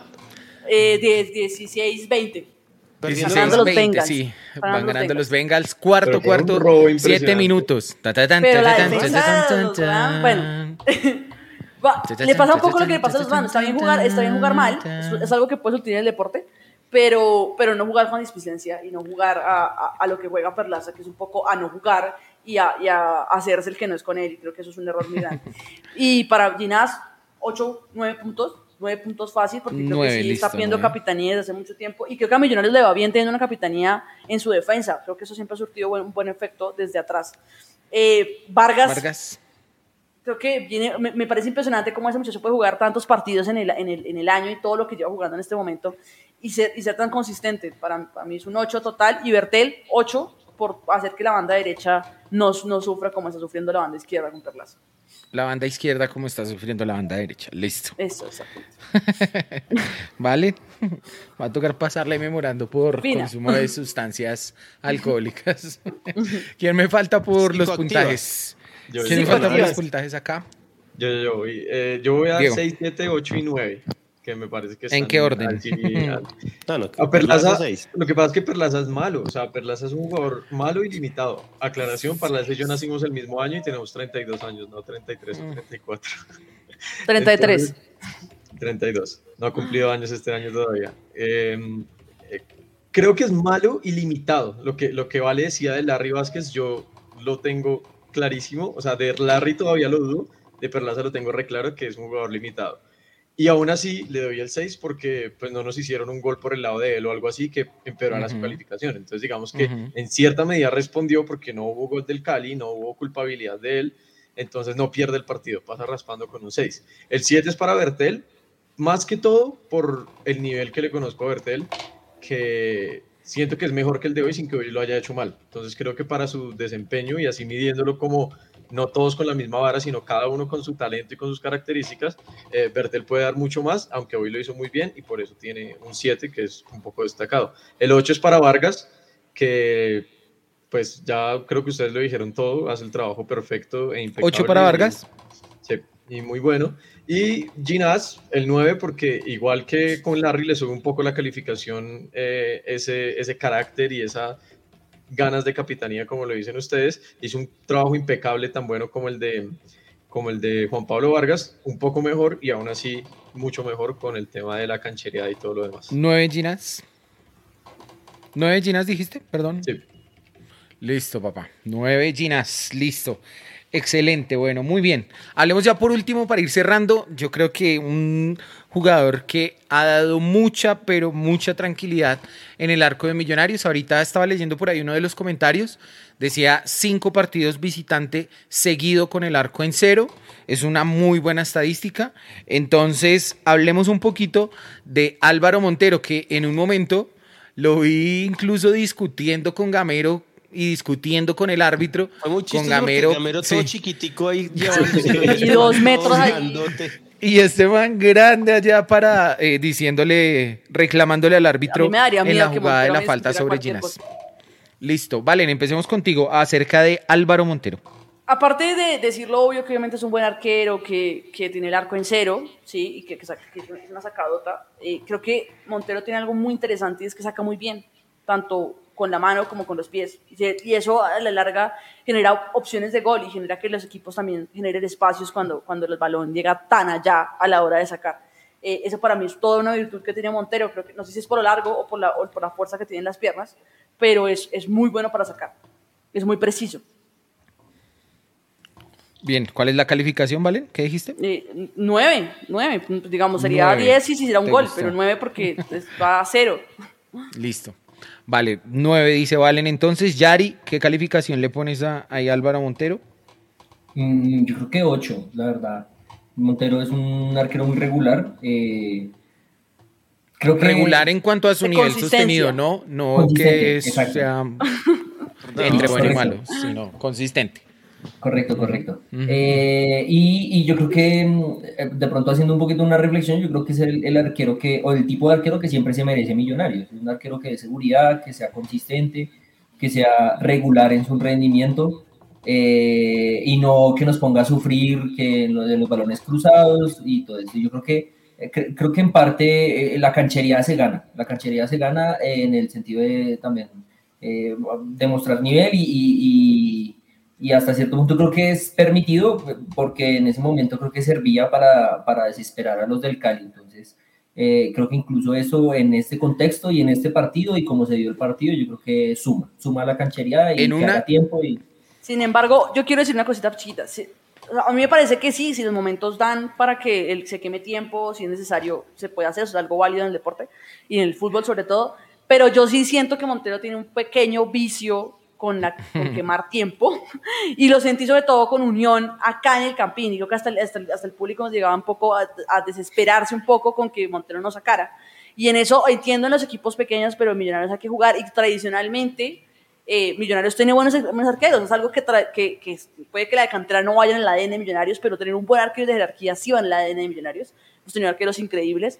eh, 10, 16, 20. Están 16, ganando los 20, Bengals. sí. Van ganando ganando los los Bengals. Cuarto, Pero cuarto, siete minutos. Ta, ta, tan, ta, tan, los tan. bueno. Va, le pasa un poco lo que le pasa a los Rams. Está bien jugar, está bien jugar mal. Es, algo que puede surtir en el deporte. Pero, pero no jugar con displicencia y no jugar a, a- a lo que juega Perlaza, que es un poco a no jugar y a, y a hacerse el que no es con él. Y creo que eso es un error muy grande. y para Ginás, 8, 9 puntos. 9 puntos fácil porque creo Nueve, que sí listo, está pidiendo capitanía desde hace mucho tiempo y creo que a Millonarios le va bien teniendo una capitanía en su defensa. Creo que eso siempre ha surtido un buen efecto desde atrás. Eh, Vargas, Vargas. Creo que viene, me, me parece impresionante cómo ese muchacho puede jugar tantos partidos en el, en, el, en el año y todo lo que lleva jugando en este momento y ser, y ser tan consistente. Para, para mí es un 8 total y Bertel 8 por hacer que la banda derecha no, no sufra como está sufriendo la banda izquierda con Perlaza. La banda izquierda, como está sufriendo la banda derecha. Listo. Eso, exacto. ¿Vale? Va a tocar pasarle memorando por Fina. consumo de sustancias alcohólicas. ¿Quién me falta por los puntajes? Yo- ¿Quién me falta por los puntajes acá? Yo, yo, yo, voy, eh, yo voy a Diego. 6, 7, 8 y 9, que me parece que ¿En qué orden? al- al- No, no, a Perlaza, Perlaza seis. lo que pasa es que Perlaza es malo, o sea, Perlaza es un jugador malo y limitado. Aclaración, Perlaza y yo nacimos el mismo año y tenemos 32 años, no 33 o 34. 33. Entonces, 32. No ha cumplido años este año todavía. Eh, eh, creo que es malo y limitado. Lo que, lo que Vale decía de Larry Vázquez, yo lo tengo clarísimo. O sea, de Larry todavía lo dudo. De Perlaza lo tengo re claro que es un jugador limitado. Y aún así le doy el 6 porque pues, no nos hicieron un gol por el lado de él o algo así que empeorara su Ujú. calificación. Entonces, digamos que Ujú. en cierta medida respondió porque no hubo gol del Cali, no hubo culpabilidad de él. Entonces no pierde el partido, pasa raspando con un 6. El 7 es para Bertel, más que todo por el nivel que le conozco a Bertel, que siento que es mejor que el de hoy sin que hoy lo haya hecho mal. Entonces creo que para su desempeño y así midiéndolo como no todos con la misma vara, sino cada uno con su talento y con sus características, eh, Bertel puede dar mucho más, aunque hoy lo hizo muy bien y por eso tiene un 7 que es un poco destacado. El 8 es para Vargas, que pues ya creo que ustedes lo dijeron todo, hace el trabajo perfecto e impecable. ¿Ocho para Vargas? Sí, y muy bueno. Y Ginás, el 9, porque igual que con Larry le sube un poco la calificación, eh, ese, ese carácter y esa ganas de capitanía, como lo dicen ustedes. Hizo un trabajo impecable, tan bueno como el de, como el de Juan Pablo Vargas, un poco mejor y aún así mucho mejor con el tema de la canchería y todo lo demás. ¿Nueve Ginas? ¿Nueve Ginas dijiste? Perdón. Sí. Listo, papá. Nueve Ginas, listo. Excelente, bueno, muy bien. Hablemos ya por último para ir cerrando. Yo creo que un jugador que ha dado mucha, pero mucha tranquilidad en el arco de Millonarios. Ahorita estaba leyendo por ahí uno de los comentarios. Decía cinco partidos visitante seguido con el arco en cero. Es una muy buena estadística. Entonces, hablemos un poquito de Álvaro Montero, que en un momento lo vi incluso discutiendo con Gamero y discutiendo con el árbitro. Fue muy con Gamero. Gamero todo sí. chiquitico ahí llevándose. Y dos metros ahí. Y este man grande allá para eh, diciéndole, reclamándole al árbitro en la jugada de la falta sobre cosa. Listo, Valen, empecemos contigo acerca de Álvaro Montero. Aparte de decir lo obvio que obviamente es un buen arquero, que, que tiene el arco en cero, ¿sí? y que, que saca- que es una sacadota, eh, creo que Montero tiene algo muy interesante y es que saca muy bien, tanto con la mano como con los pies. Y, eso a la larga genera opciones de gol y genera que los equipos también generen espacios cuando, cuando el balón llega tan allá a la hora de sacar. Eh, eso para mí es toda una virtud que tiene Montero. Creo que, no sé si es por lo largo o por la, o por la fuerza que tiene en las piernas, pero es, es muy bueno para sacar. Es muy preciso. Bien, ¿cuál es la calificación, Valen? ¿Qué dijiste? Eh, nueve, nueve, digamos, sería Nueve. diez si se hiciera un ¿Te gol, pero nueve porque es- va a cero. Listo. Vale, nueve dice Valen. Entonces, Yari, ¿qué calificación le pones a, ahí a Álvaro Montero? Mm, yo creo que 8, la verdad. Montero es un arquero muy regular. eh, creo que Regular en cuanto a su nivel sostenido, ¿no? No que es, sea entre bueno y malo, sino consistente. Correcto, correcto. Eh, y, y yo creo que mm, eh, de pronto haciendo un poquito una reflexión, yo creo que es el, el arquero que, o el tipo de arquero que siempre se merece Millonarios. Un arquero que dé seguridad, que sea consistente, que sea regular en su rendimiento eh, y no que nos ponga a sufrir que lo de los balones cruzados y todo eso. Yo creo que cre- creo que en parte eh, la canchería se gana. La canchería se gana en el sentido de también demostrar nivel y, y- y- y hasta cierto punto creo que es permitido porque en ese momento creo que servía para, para desesperar a los del Cali. Entonces, eh, creo que incluso eso en este contexto y en este partido y como se dio el partido, yo creo que suma, suma la canchería y En que una- haga tiempo y Sin embargo, yo quiero decir una cosita chiquita. Sí, a mí me parece que sí, si los momentos dan para que él se queme tiempo, si es necesario, se puede hacer, eso es algo válido en el deporte y en el fútbol sobre todo. Pero yo sí siento que Montero tiene un pequeño vicio con, la, con quemar tiempo y lo sentí sobre todo con Unión acá en el Campín. Y creo que hasta el, hasta el, hasta el público nos llegaba un poco a, a, desesperarse un poco con que Montero no sacara. Y en eso entiendo en los equipos pequeños, pero en Millonarios hay que jugar y tradicionalmente eh, Millonarios tiene buenos, buenos, arqueros, es algo que, que, que, puede que la de cantera no vaya en el ADN de Millonarios, pero tener un buen arquero de jerarquía sí va en el ADN de Millonarios. Hemos tenido arqueros increíbles.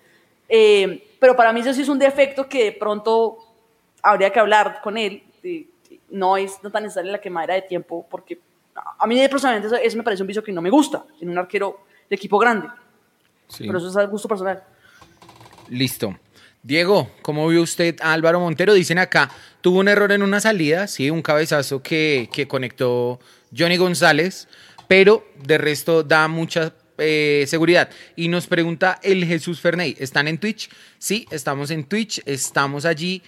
Eh, pero para mí eso sí es un defecto que de pronto habría que hablar con él. No es no tan necesaria la quemadera de tiempo, porque a mí personalmente eso, eso, me parece un vicio que no me gusta en un arquero de equipo grande. Sí. Pero eso es al gusto personal. Listo. Diego, ¿cómo vio usted a Álvaro Montero? Dicen acá, tuvo un error en una salida, sí, un cabezazo que, que conectó Johnny González, pero de resto da mucha eh, seguridad. Y nos pregunta el Jesús Ferney, ¿están en Twitch? Sí, estamos en Twitch, estamos allí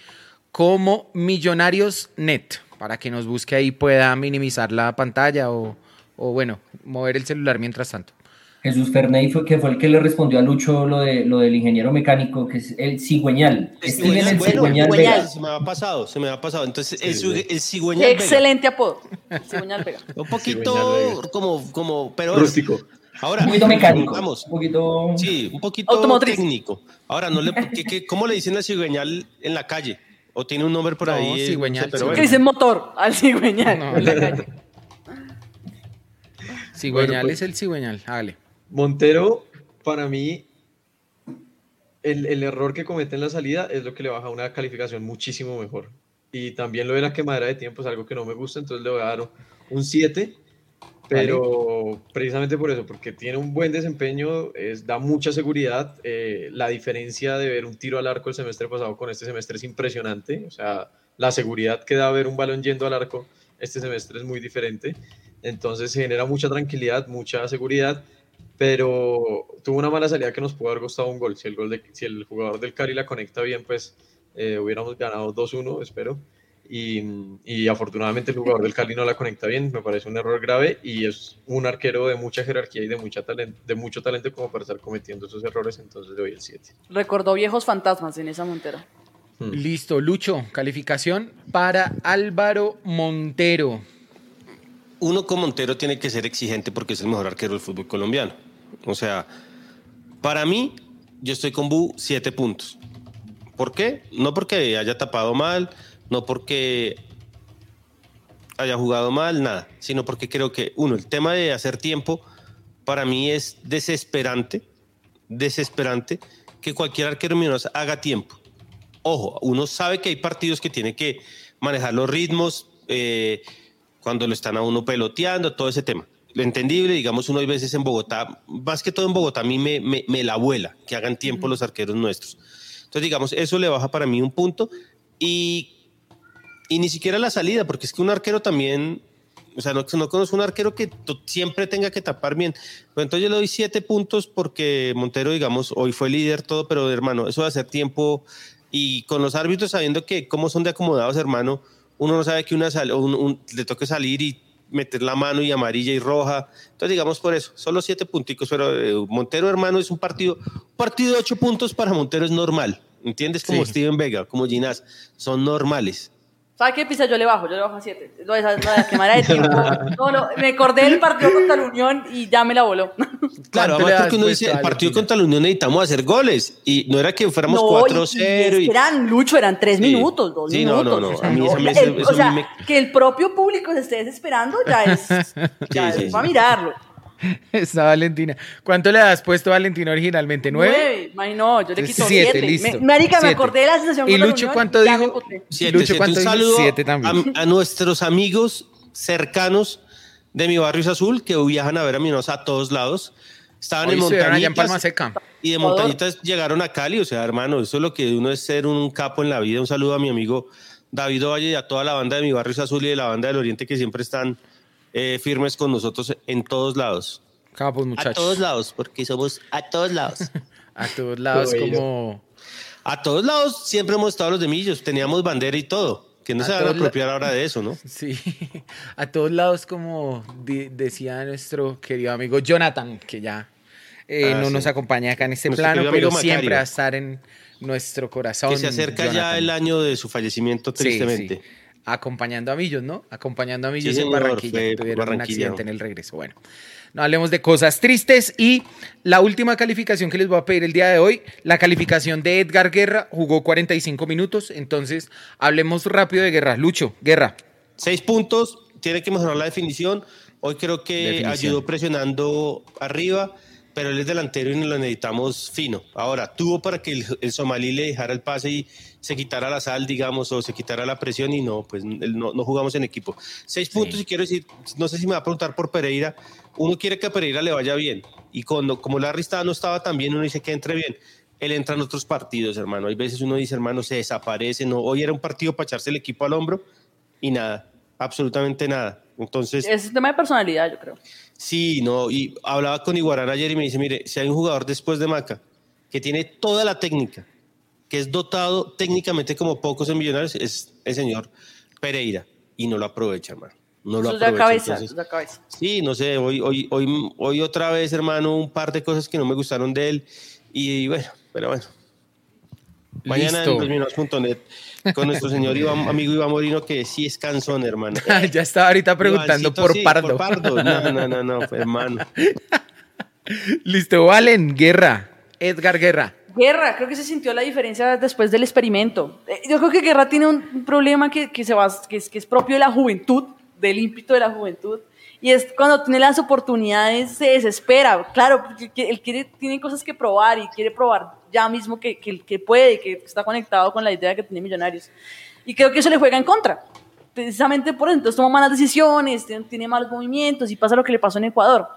como Millonarios Net, para que nos busque ahí pueda minimizar la pantalla o, o bueno, mover el celular mientras tanto. Jesús Ferney fue, que fue el que le respondió a Lucho lo, de, lo del ingeniero mecánico, que es el cigüeñal. El cigüeñal, el cigüeñal. Se me ha pasado, se me ha pasado. Entonces, el, el cigüeñal Excelente apodo. Cigüeñal Vega. Un poquito como, como, pero... Rústico. Ahora, un poquito mecánico. Vamos, un poquito... Sí, un poquito técnico. Ahora, no le, ¿qué, qué, cómo le dicen al cigüeñal en la calle? ¿O tiene un nombre por no, ahí? Cigüeñal. Pero bueno. ¿Qué dicen motor al cigüeñal? No, la calle. Cigüeñal bueno, pues, es el cigüeñal, hágale. Montero, para mí, el, el, error que comete en la salida es lo que le baja una calificación muchísimo mejor. Y también lo de la quemadera de tiempo es algo que no me gusta, entonces le voy a dar un 7, pero precisamente por eso, porque tiene un buen desempeño, es, da mucha seguridad. Eh, la diferencia de ver un tiro al arco el semestre pasado con este semestre es impresionante, o sea, la seguridad que da ver un balón yendo al arco este semestre es muy diferente. Entonces se genera mucha tranquilidad, mucha seguridad pero tuvo una mala salida que nos pudo haber costado un gol. Si el jugador del Cari la conecta bien, pues eh, hubiéramos ganado 2-1, espero. Y, y, afortunadamente el jugador del Cali no la conecta bien, me parece un error grave y es un arquero de mucha jerarquía y de, mucha talento, de mucho talento como para estar cometiendo esos errores, entonces le doy el 7. Recordó viejos fantasmas en esa Montero. Hmm. Listo, Lucho, calificación para Álvaro Montero. Uno con Montero tiene que ser exigente porque es el mejor arquero del fútbol colombiano. O sea, para mí, yo estoy con Bu siete puntos. ¿Por qué? No porque haya tapado mal, no porque haya jugado mal, nada, sino porque creo que, uno, el tema de hacer tiempo para mí es desesperante, desesperante que cualquier arquero menos haga tiempo. Ojo, uno sabe que hay partidos que tiene que manejar los ritmos eh, cuando lo están a uno peloteando, todo ese tema lo entendible, digamos, uno hay veces en Bogotá, más que todo en Bogotá, a mí me, me, me la vuela que hagan tiempo uh -huh. los arqueros nuestros. Entonces, digamos, eso le baja para mí un punto y, y ni siquiera la salida, porque es que un arquero también, o sea, no, no conozco un arquero que siempre tenga que tapar bien. Pero entonces yo le doy siete puntos porque Montero, digamos, hoy fue líder todo, pero hermano, eso de hacer tiempo y con los árbitros sabiendo que cómo son de acomodados, hermano, uno no sabe que una sal, un, un, le toque salir y meter la mano y amarilla y roja. Entonces, digamos por eso, solo siete punticos, pero eh, Montero, hermano, es un partido, partido de ocho puntos para Montero es normal. ¿Entiendes? Como sí. Steven Vega, como Ginás, son normales. ¿Sabe qué pisa? Yo le bajo, yo le bajo a 7. No, esa, no, la quemada de tiempo. No, no, me acordé del partido contra la Unión y ya me la voló. Claro, además porque uno dice, el partido contra la Unión necesitamos hacer goles. Y no era que fuéramos no, 4-0. Y... Eran, Lucho, eran 3 sí. minutos, 2 sí, minutos. No, no, no. O sea, a mí no, ese, el, eso o sea, me... que el propio público se esté desesperando ya es, ya sí, es para mirarlo. Está Valentina. ¿Cuánto le has puesto a Valentina originalmente? ¿Nueve? Nueve. no, yo le quito siete. siete. listo. Me, marica, siete. me acordé de la sensación ¿Y Lucho cuánto dijo? Siete, Lucho, siete. ¿cuánto Un saludo Siete también. A, a, nuestros amigos cercanos de mi barrio es azul que viajan a ver a Minos a todos lados. Estaban Hoy en estuvieron allá en Palma montañitas Seca. y de montañitas llegaron a Cali. O sea, hermano, eso es lo que uno es ser un capo en la vida. Un saludo a mi amigo David Ovalle y a toda la banda de mi barrio es azul y de la banda del Oriente que siempre están eh, firmes con nosotros en todos lados. Capos, muchachos. A todos lados, porque somos a todos lados. a todos lados, como. A todos lados siempre hemos estado los de Millos, teníamos bandera y todo. Que no A se van a apropiar ahora de eso, ¿no? Sí, a todos lados, como decía nuestro querido amigo Jonathan, que ya eh, Ah, no sí. nos acompaña acá en este Nuestro plano, pero siempre va a estar en nuestro corazón. Que se acerca ya el año de su fallecimiento, Sí, tristemente. sí. Acompañando a Millos, ¿no? Acompañando a Millos Sí, en señor, Barranquilla. Tuvieron un Barranquilla. accidente en el regreso. Bueno, no hablemos de cosas tristes. Y la última calificación que les voy a pedir el día de hoy, la calificación de Edgar Guerra, jugó 45 minutos. Entonces, hablemos rápido de Guerra. Lucho, Guerra. Seis puntos, tiene que mejorar la definición. Hoy creo que Definición. ayudó presionando arriba, pero él es delantero y nos lo necesitamos fino. Ahora, tuvo para que el, el somalí le dejara el pase y se quitara la sal, digamos, o se quitara la presión y no, pues no, no jugamos en equipo. Seis puntos y quiero decir, no sé si me va a preguntar por Pereira, uno quiere que a Pereira le vaya bien y cuando, como Larry estaba, no estaba tan bien, uno dice que entre bien. Él entra en otros partidos, hermano. Hay veces uno dice, hermano, se desaparece. No, hoy era un partido para echarse el equipo al hombro y nada, absolutamente nada. Entonces, Es un tema de personalidad, yo creo. Sí, no, y hablaba con Iguarán ayer y me dice, mire, si hay un jugador después de Maca que tiene toda la técnica, que es dotado técnicamente como pocos en Millonarios, es el señor Pereira, y no lo aprovecha, hermano. No lo aprovecha. cabeza, entonces- es de cabeza. Sí, no sé, hoy, hoy, hoy, hoy otra vez, hermano, un par de cosas que no me gustaron de él, y bueno, pero bueno. Mañana Listo. en con nuestro señor Iván- amigo Iván Morino, que sí es cansón, hermano. ya estaba ahorita preguntando Ivancito, por sí, Pardo. Pardo. No, no, no, no, hermano. Listo, Valen, Guerra. Edgar Guerra. Guerra, creo que se sintió la diferencia después del experimento. Eh, Yo creo que Guerra tiene un problema que, que se va, que, es, que es propio de la juventud, del ímpetu de la juventud, y es cuando tiene las oportunidades se desespera. Claro, porque que- él quiere, tiene cosas que probar y quiere probar ya mismo que, que, que puede, que está conectado con la idea que tiene Millonarios. Y creo que eso le juega en contra. Precisamente por eso, entonces toma malas decisiones, tiene, tiene malos movimientos y pasa lo que le pasó en Ecuador,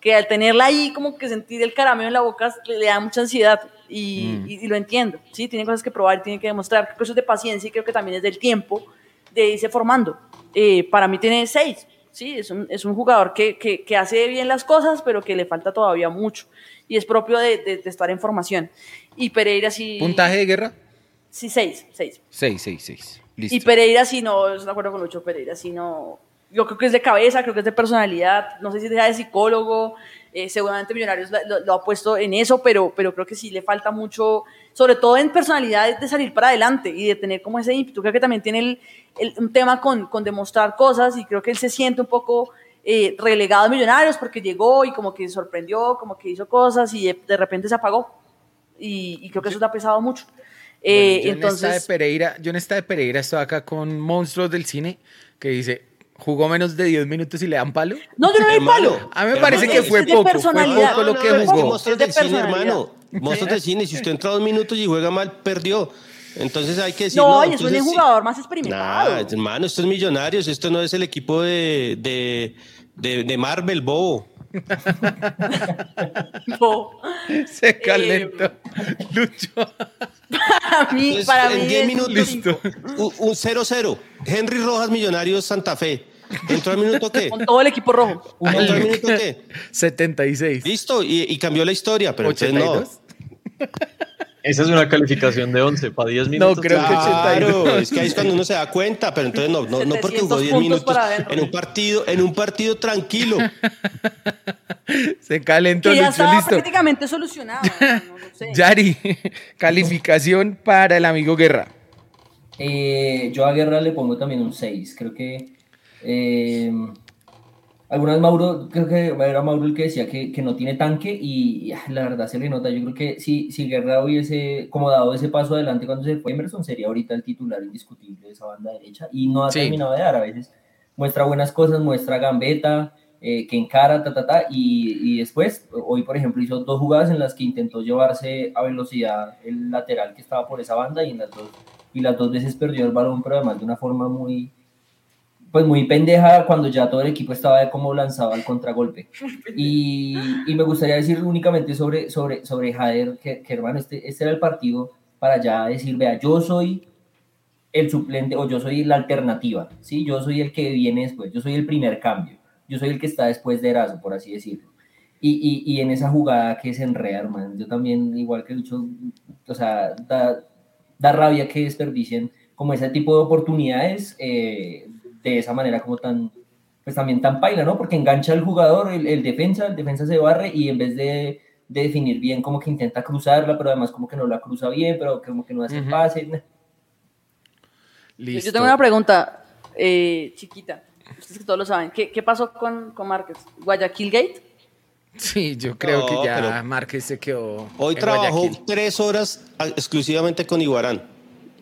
que al tenerla ahí como que sentir el caramelo en la boca le, le da mucha ansiedad y, Mm. y- y lo entiendo, ¿sí? Tiene cosas que probar, tiene que demostrar, creo que eso es de paciencia y creo que también es del tiempo de irse formando. Eh, para mí tiene seis, ¿sí? Es un, es un jugador que, que, que hace bien las cosas, pero que le falta todavía mucho y es propio de, de- de estar en formación. Y Pereira sí... ¿Puntaje de Guerra? Sí, seis, seis. 6, 6, 6. Listo. Y Pereira sí no, estoy de acuerdo con Lucho Pereira, sí no, yo creo que es de cabeza, creo que es de personalidad, no sé si sea de psicólogo, eh, seguramente Millonarios lo, lo- ha puesto en eso, pero, pero creo que sí le falta mucho, sobre todo en personalidad de salir para adelante y de tener como ese ímpetu, creo que también tiene el, el- un tema con, con demostrar cosas y creo que él se siente un poco eh, relegado a Millonarios porque llegó y como que sorprendió, como que hizo cosas y de, de repente se apagó. Y, y creo que eso le ha pesado mucho. Eh, yo en esta de entonces... Pereira, yo en esta de Pereira estoy acá con monstruos del cine que dice, jugó menos de 10 minutos y le dan palo. No, yo no le doy palo. A mí me parece que fue es de poco, fue personalidad. poco lo No, que no, es jugó. monstruos Es de del cine, hermano. Monstruos del cine. Si usted entra dos minutos y juega mal, perdió. Entonces hay que decir. No, y es un jugador más experimentado. Nah, hermano, esto es Millonarios. Esto no es el equipo de, de, de, de Marvel, bobo. No. Se calentó. Lucho. Para mí, Entonces, para mí en 10 es- minutos, un un 0-0. Henry Rojas, Millonarios, Santa Fe. ¿Entró al minuto qué? Con todo el equipo rojo. ¿Entró al minuto qué? 76. Listo, y, y cambió la historia, pero entonces no. 82. Esa es una calificación de 11 para 10 minutos. creo que Claro, 82. es que ahí es cuando uno se da cuenta, pero entonces no, no, no porque 700 jugó 10 puntos minutos en un partido, en un partido tranquilo. Se calentó Que ya estaba listo. prácticamente solucionado. no, no sé. Yari, calificación para el amigo Guerra. Eh, yo a Guerra le pongo también un 6. Creo que. eh, algunas Mauro, creo que era Mauro el que decía que, que no tiene tanque y, y, ah, la verdad se le nota. Yo creo que si, si Guerra hubiese como dado ese paso adelante cuando se fue Emerson, sería ahorita el titular indiscutible de esa banda derecha y no ha Sí. terminado de dar. A veces muestra buenas cosas, muestra gambeta, eh, que encara, ta, ta, ta, y, y después, hoy por ejemplo, hizo dos jugadas en las que intentó llevarse a velocidad el lateral que estaba por esa banda y en las dos, y las dos veces perdió el balón, pero además de una forma muy, pues muy pendeja cuando ya todo el equipo estaba de cómo lanzaba el contragolpe. Y, y me gustaría decir únicamente sobre, sobre, sobre Jader, que, que, hermano, este, este era el partido para ya decir, vea, yo soy el suplente o yo soy la alternativa, ¿sí? Yo soy el que viene después, yo soy el primer cambio, yo soy el que está después de Erazo, por así decirlo. Y, y, y en esa jugada que se enreda, hermano, yo también, igual que Lucho, o sea, da, da rabia que desperdicien como ese tipo de oportunidades eh, de esa manera como tan, pues también tan paila, ¿no? Porque engancha al jugador, el, el defensa, el defensa se barre y en vez de, de, definir bien, como que intenta cruzarla, pero además como que no la cruza bien, pero como que no hace uh pase. Listo. Yo tengo una pregunta eh, chiquita, ustedes que todos lo saben, ¿qué, qué pasó con, con Márquez? ¿Guayaquil Gate? Sí, yo creo no, que ya Márquez se quedó. Hoy trabajó Guayaquil. tres horas exclusivamente con Iguarán.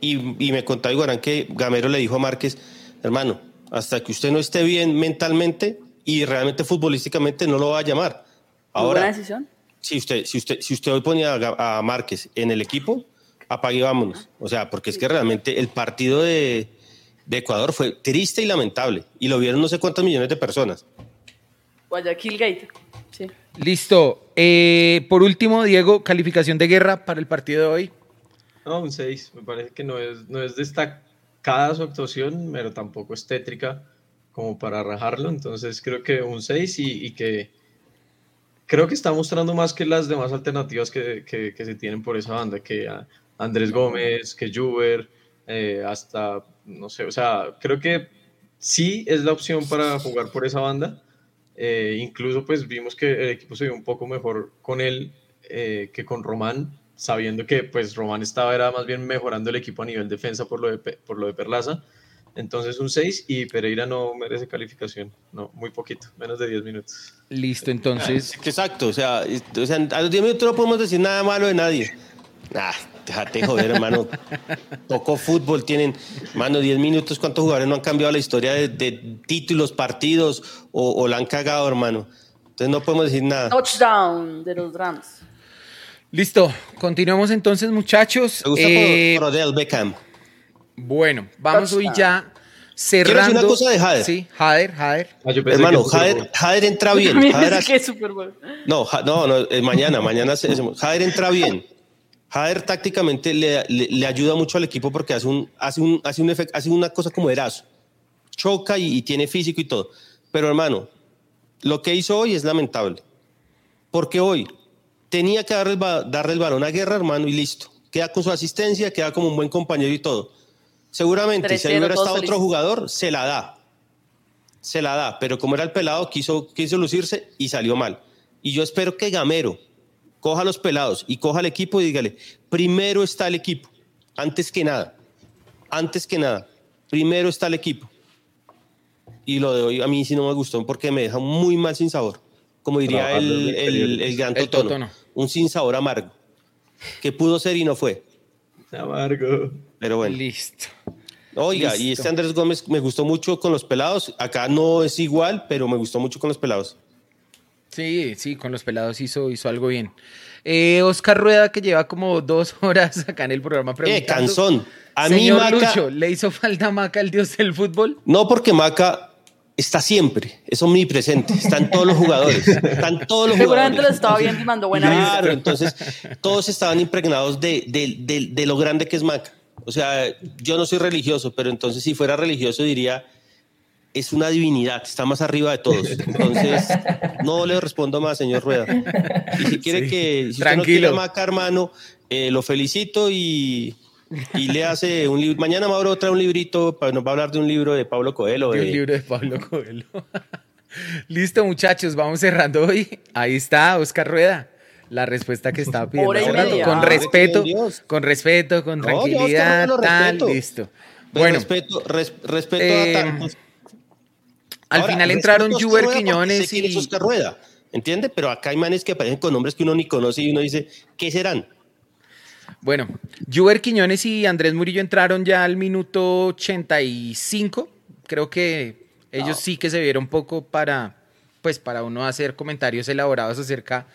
Y, y me contaba Iguarán que Gamero le dijo a Márquez, hermano, hasta que usted no esté bien mentalmente y realmente futbolísticamente no lo va a llamar. Ahora, buena decisión? Si usted, si, usted, si usted hoy ponía a, a Márquez en el equipo, apague y vámonos. O sea, porque es que realmente el partido de, de Ecuador fue triste y lamentable. Y lo vieron no sé cuántos millones de personas. Guayaquil Gate. Sí. Listo. Eh, por último, Diego, calificación de guerra para el partido de hoy. No, un 6. Me parece que no es, no es destacada su actuación, pero tampoco es tétrica como para rajarlo. Entonces creo que un 6 y, y, que creo que está mostrando más que las demás alternativas que, que, que se tienen por esa banda, que Andrés Gómez, que Juber, eh, hasta, no sé, o sea, creo que sí es la opción para jugar por esa banda. Eh, incluso pues vimos que el equipo se vio un poco mejor con él eh, que con Román, sabiendo que pues Román estaba era más bien mejorando el equipo a nivel defensa por lo de, por lo de Perlaza. Entonces un 6 y Pereira no merece calificación, no, muy poquito, menos de 10 minutos. Listo, entonces. Exacto, o sea, o sea a los 10 minutos no podemos decir nada malo de nadie. Ah, déjate joder, hermano. Poco fútbol tienen, hermano, 10 minutos. ¿Cuántos jugadores no han cambiado la historia de, de títulos, partidos o, o, la han cagado, hermano? Entonces no podemos decir nada. Touchdown de los Rams. Listo, continuamos entonces, muchachos. Me gusta eh, por Odell Beckham. Bueno, vamos hoy ya cerrando. Quiero decir una cosa de Jader. Sí, Jader, Jader. Ah, hermano, Jader, Jader entra bien. Jader, que es super bueno. No, no, no, eh, mañana, mañana. Jader entra bien. Jader tácticamente le, le, le, ayuda mucho al equipo porque hace, un, hace, un, hace, un efecto, hace una cosa como Erazo. Choca y, y, tiene físico y todo. Pero hermano, lo que hizo hoy es lamentable. Porque hoy tenía que darle el, darle el balón a Guerra, hermano, y listo. Queda con su asistencia, queda como un buen compañero y todo. Seguramente, si ahí hubiera estado otro jugador, se la da. Se la da. Pero como era el pelado, quiso, quiso lucirse y salió mal. Y yo espero que Gamero, coja a los pelados y coja al equipo y dígale, primero está el equipo, antes que nada, antes que nada, primero está el equipo. Y lo de hoy a mí sí no me gustó porque me deja muy mal sin sabor, como diría el, el, el, gran el totono, totono, un sin sabor amargo, que pudo ser y no fue. Amargo. Pero bueno. Listo. Oiga, Listo. y este Andrés Gómez me gustó mucho con los pelados. Acá no es igual, pero me gustó mucho con los pelados. Sí, sí, con los pelados hizo, hizo algo bien. Eh, Oscar Rueda, que lleva como dos horas acá en el programa preguntando. ¡Eh, cansón! A Señor mí, Maca, Lucho, ¿le hizo falta Maca, el dios del fútbol? No, porque Maca está siempre, es omnipresente, están todos los jugadores, están todos los Seguramente jugadores. lo estaba viendo y mandó buena Claro, vista. entonces todos estaban impregnados de, de, de, de lo grande que es Maca. O sea, yo no soy religioso, pero entonces si fuera religioso diría, es una divinidad, está más arriba de todos. Entonces, no le respondo más, señor Rueda. Y si quiere Sí, que, si usted no tranquilo. quiere Maca, hermano, eh, lo felicito y, y le hace un libro. Mañana Mauro trae un librito, nos va a hablar de un libro de Pablo Coelho. De un libro de Pablo Coelho. Listo, muchachos, vamos cerrando hoy. Ahí está, Oscar Rueda. La respuesta que estaba pidiendo rato. media. Con Ah, respeto, con respeto, con No, tranquilidad, tal, respeto. listo. Pero Bueno, respeto, res- respeto eh, a tantos. al Ahora, final entraron Juber Quiñones y Oscar Rueda, ¿entiende? Pero acá hay manes que aparecen con nombres que uno ni conoce y uno dice, ¿qué serán? Bueno, Juber Quiñones y Andrés Murillo entraron ya al minuto 85. Creo que ellos sí que se vieron poco para, pues, para uno hacer comentarios elaborados acerca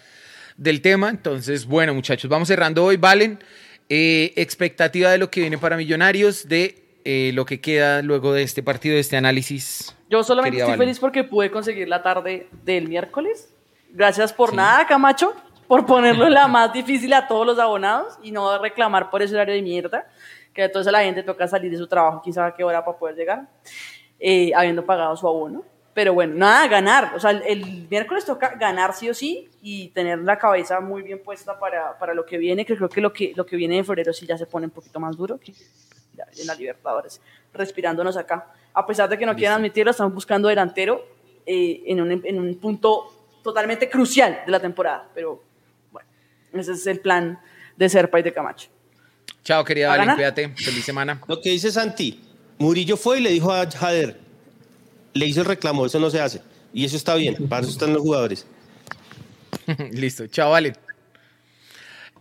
del tema. Entonces, bueno, muchachos, vamos cerrando hoy. Valen, eh, expectativa de lo que viene para Millonarios, de eh, lo que queda luego de este partido, de este análisis. Yo solamente estoy Valen. feliz porque pude conseguir la tarde del miércoles. Gracias por nada, Camacho, por ponerlo la más difícil a todos los abonados y no reclamar por ese horario de mierda, que entonces a la gente toca salir de su trabajo, quizá a qué hora para poder llegar, eh, habiendo pagado su abono. Pero bueno, nada, ganar. O sea, el, el miércoles toca ganar sí o sí y tener la cabeza muy bien puesta para, para lo que viene, que creo que lo, que lo que viene de febrero sí ya se pone un poquito más duro. ya en la Libertadores, respirándonos acá. A pesar de que no quieran admitirlo, estamos buscando delantero eh, en, un, en un punto totalmente crucial de la temporada. Pero ese es el plan de Serpa y de Camacho. Chao, querida ¿Va a Valen, cuídate. Feliz semana. Lo que dice Santi, Murillo fue y le dijo a Jader, le hizo el reclamo, eso no se hace. Y eso está bien, para eso están los jugadores. Listo, chao, Valen.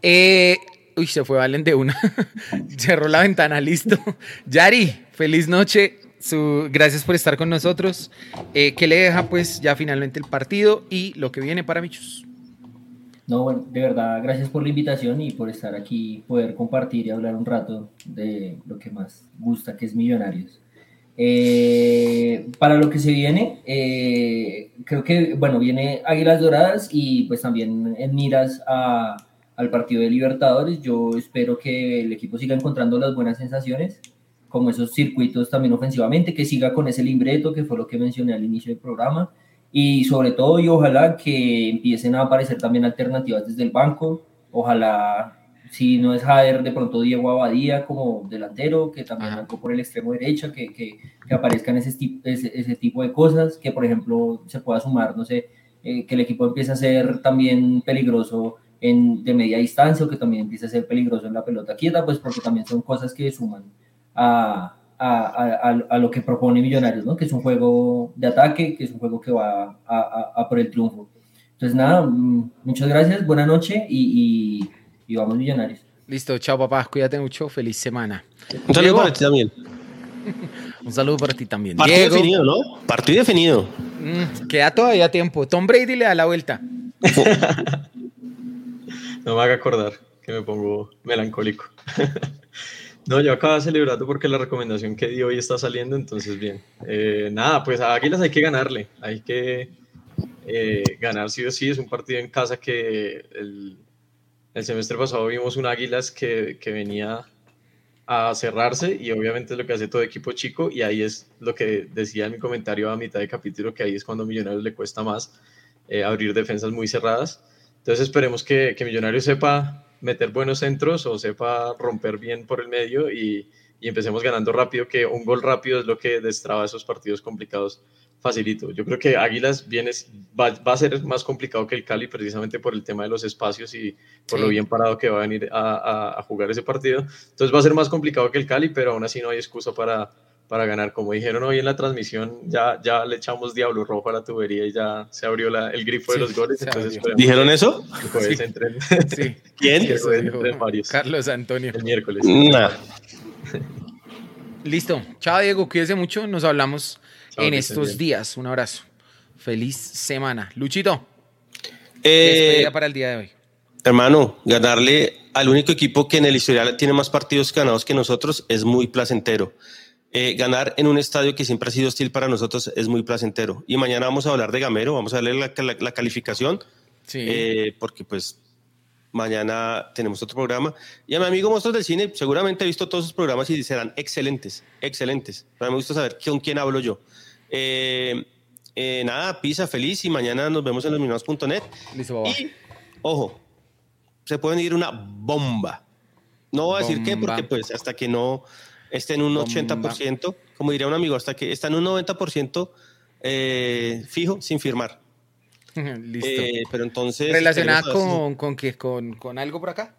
Eh, uy, se fue Valen de una. Cerró la ventana, listo. Yari, feliz noche. Su, gracias por estar con nosotros. Eh, ¿Qué le deja, pues, ya finalmente el partido y lo que viene para Michus? No, bueno, de verdad, gracias por la invitación y por estar aquí, poder compartir y hablar un rato de lo que más gusta, que es Millonarios. Eh, para lo que se viene, eh, creo que, bueno, viene Águilas Doradas y pues también en miras a- al partido de Libertadores. Yo espero que el equipo siga encontrando las buenas sensaciones, como esos circuitos también ofensivamente, que siga con ese libreto que fue lo que mencioné al inicio del programa y sobre todo y ojalá que empiecen a aparecer también alternativas desde el banco, ojalá si no es Jader de pronto Diego Abadía como delantero, que también marcó por el extremo derecha, que, que, que aparezcan ese, ese, ese tipo de cosas, que por ejemplo se pueda sumar, no sé, eh, que el equipo empiece a ser también peligroso en, de media distancia o que también empiece a ser peligroso en la pelota quieta, pues porque también son cosas que suman a, a, a- a- lo que propone Millonarios, ¿no? que es un juego de ataque, que es un juego que va a, a- a por el triunfo. Entonces, nada, mm, muchas gracias, buena noche y, y, y vamos Millonarios. Listo, chao, papá. Cuídate mucho. Feliz semana. Un saludo Diego, para ti también. Un saludo para ti también. Partido Diego, definido, ¿no? Partido definido. mm, queda todavía tiempo. Tom Brady le da la vuelta. No me haga acordar que me pongo melancólico. No, yo acabo celebrando porque la recomendación que di hoy está saliendo, entonces bien. Eh, nada, pues a Águilas hay que ganarle, hay que eh, ganar sí o sí. Es un partido en casa que el, el semestre pasado vimos un Águilas que, que venía a cerrarse y obviamente es lo que hace todo equipo chico y ahí es lo que decía en mi comentario a mitad de capítulo, que ahí es cuando a Millonarios le cuesta más eh, abrir defensas muy cerradas. Entonces esperemos que, que Millonarios sepa meter buenos centros o sepa romper bien por el medio y, y empecemos ganando rápido, que un gol rápido es lo que destraba esos partidos complicados facilito. Yo creo que Águilas viene, va, va a ser más complicado que el Cali precisamente por el tema de los espacios y por Sí. lo bien parado que va a venir a, a- a jugar ese partido. Entonces va a ser más complicado que el Cali, pero aún así no hay excusa para, para ganar. Como dijeron hoy en la transmisión, ya, ya le echamos Diablo Rojo a la tubería y ya se abrió la- el grifo Sí, de los goles. Entonces ¿Dijeron eso? Sí. entren. Sí. ¿Quién? Eso varios. Carlos Antonio. El miércoles. Nah. Listo. Chao, Diego. Cuídese mucho. Nos hablamos Chao, en estos bien. días. Un abrazo. Feliz semana. Luchito. Eh, para el día de hoy. Hermano, ganarle al único equipo que en el historial tiene más partidos ganados que nosotros es muy placentero. Eh, ganar en un estadio que siempre ha sido hostil para nosotros es muy placentero. Y mañana vamos a hablar de Gamero, vamos a darle la, la- la calificación, Sí. eh, porque pues mañana tenemos otro programa. Y a mi amigo Monstruos del Cine, seguramente ha visto todos sus programas y serán excelentes, excelentes. Pero me gusta saber con quién hablo yo. Eh, eh, nada, pisa feliz y mañana nos vemos en los minutos.net. Listo, papá. Y, ojo, se pueden ir una bomba. No voy a decir qué, porque pues hasta que no esté en un Bomba. 80%, como diría un amigo, hasta que está en un 90% eh, fijo, sin firmar. Listo. Eh, pero entonces... ¿Relacionada con, con qué? ¿Con, ¿Con algo por acá?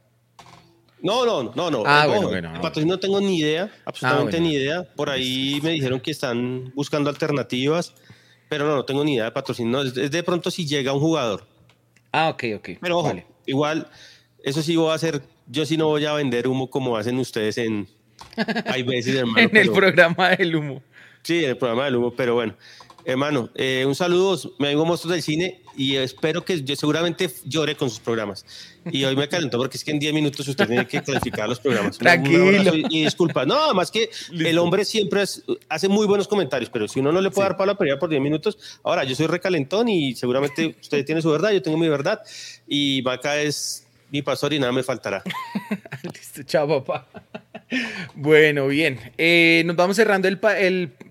No, no, no, no. Ah, bueno, bueno, el no. no tengo ni idea, absolutamente Ah, bueno. ni idea. Por ahí me dijeron que están buscando alternativas, pero no, no tengo ni idea de patrocinio. No, es, es de pronto si llega un jugador. Ah, ok, ok. Pero ojo, Vale. igual, eso sí voy a hacer, yo sí no voy a vender humo como hacen ustedes en... Hay veces, hermano. en el pero- programa del humo. Sí, en el programa del humo, pero bueno. Hermano, eh, un saludo, me vengo monstruos del cine y espero que yo seguramente llore con sus programas. Y hoy me calentó porque es que en 10 minutos usted tiene que clasificar los programas. Tranquilo. y, disculpa. No, más que el hombre siempre hace muy buenos comentarios, pero si uno no le puede dar para la pelea por 10 minutos, ahora yo soy recalentón y seguramente usted tiene su verdad, yo tengo mi verdad y Maca es mi pastor y nada me faltará. Listo, chao, papá. Bueno, bien. Eh, nos vamos cerrando el,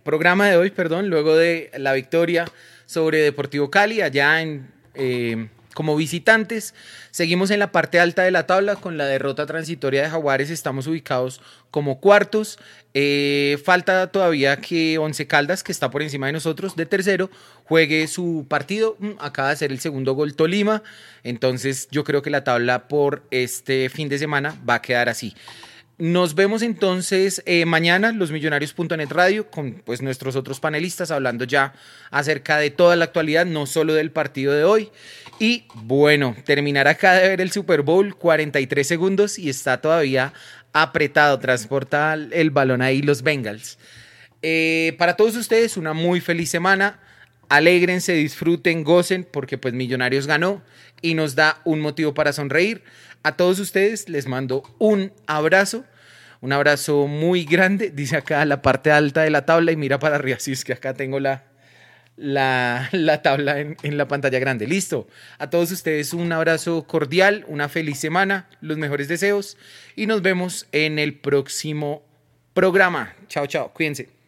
programa de hoy, perdón, luego de la victoria sobre Deportivo Cali allá en eh, como visitantes. Seguimos en la parte alta de la tabla con la derrota transitoria de Jaguares. Estamos ubicados como cuartos. Eh, falta todavía que Once Caldas, que está por encima de nosotros, de tercero, juegue su partido. Mm, Acaba de hacer el segundo gol Tolima. Entonces yo creo que la tabla por este fin de semana va a quedar así. Nos vemos entonces eh, mañana, los millonarios.net radio, con pues nuestros otros panelistas hablando ya acerca de toda la actualidad, no solo del partido de hoy. Y bueno, terminar acá de ver el Super Bowl, 43 segundos y está todavía apretado, transporta el balón ahí los Bengals. Eh, para todos ustedes, una muy feliz semana. Alégrense, disfruten, gocen, porque pues Millonarios ganó y nos da un motivo para sonreír. A todos ustedes les mando un abrazo, un abrazo muy grande. Dice acá la parte alta de la tabla y mira para arriba, si es que acá tengo la, la, la tabla en, en la pantalla grande. Listo. A todos ustedes un abrazo cordial, una feliz semana, los mejores deseos y nos vemos en el próximo programa. Chao, chao, cuídense.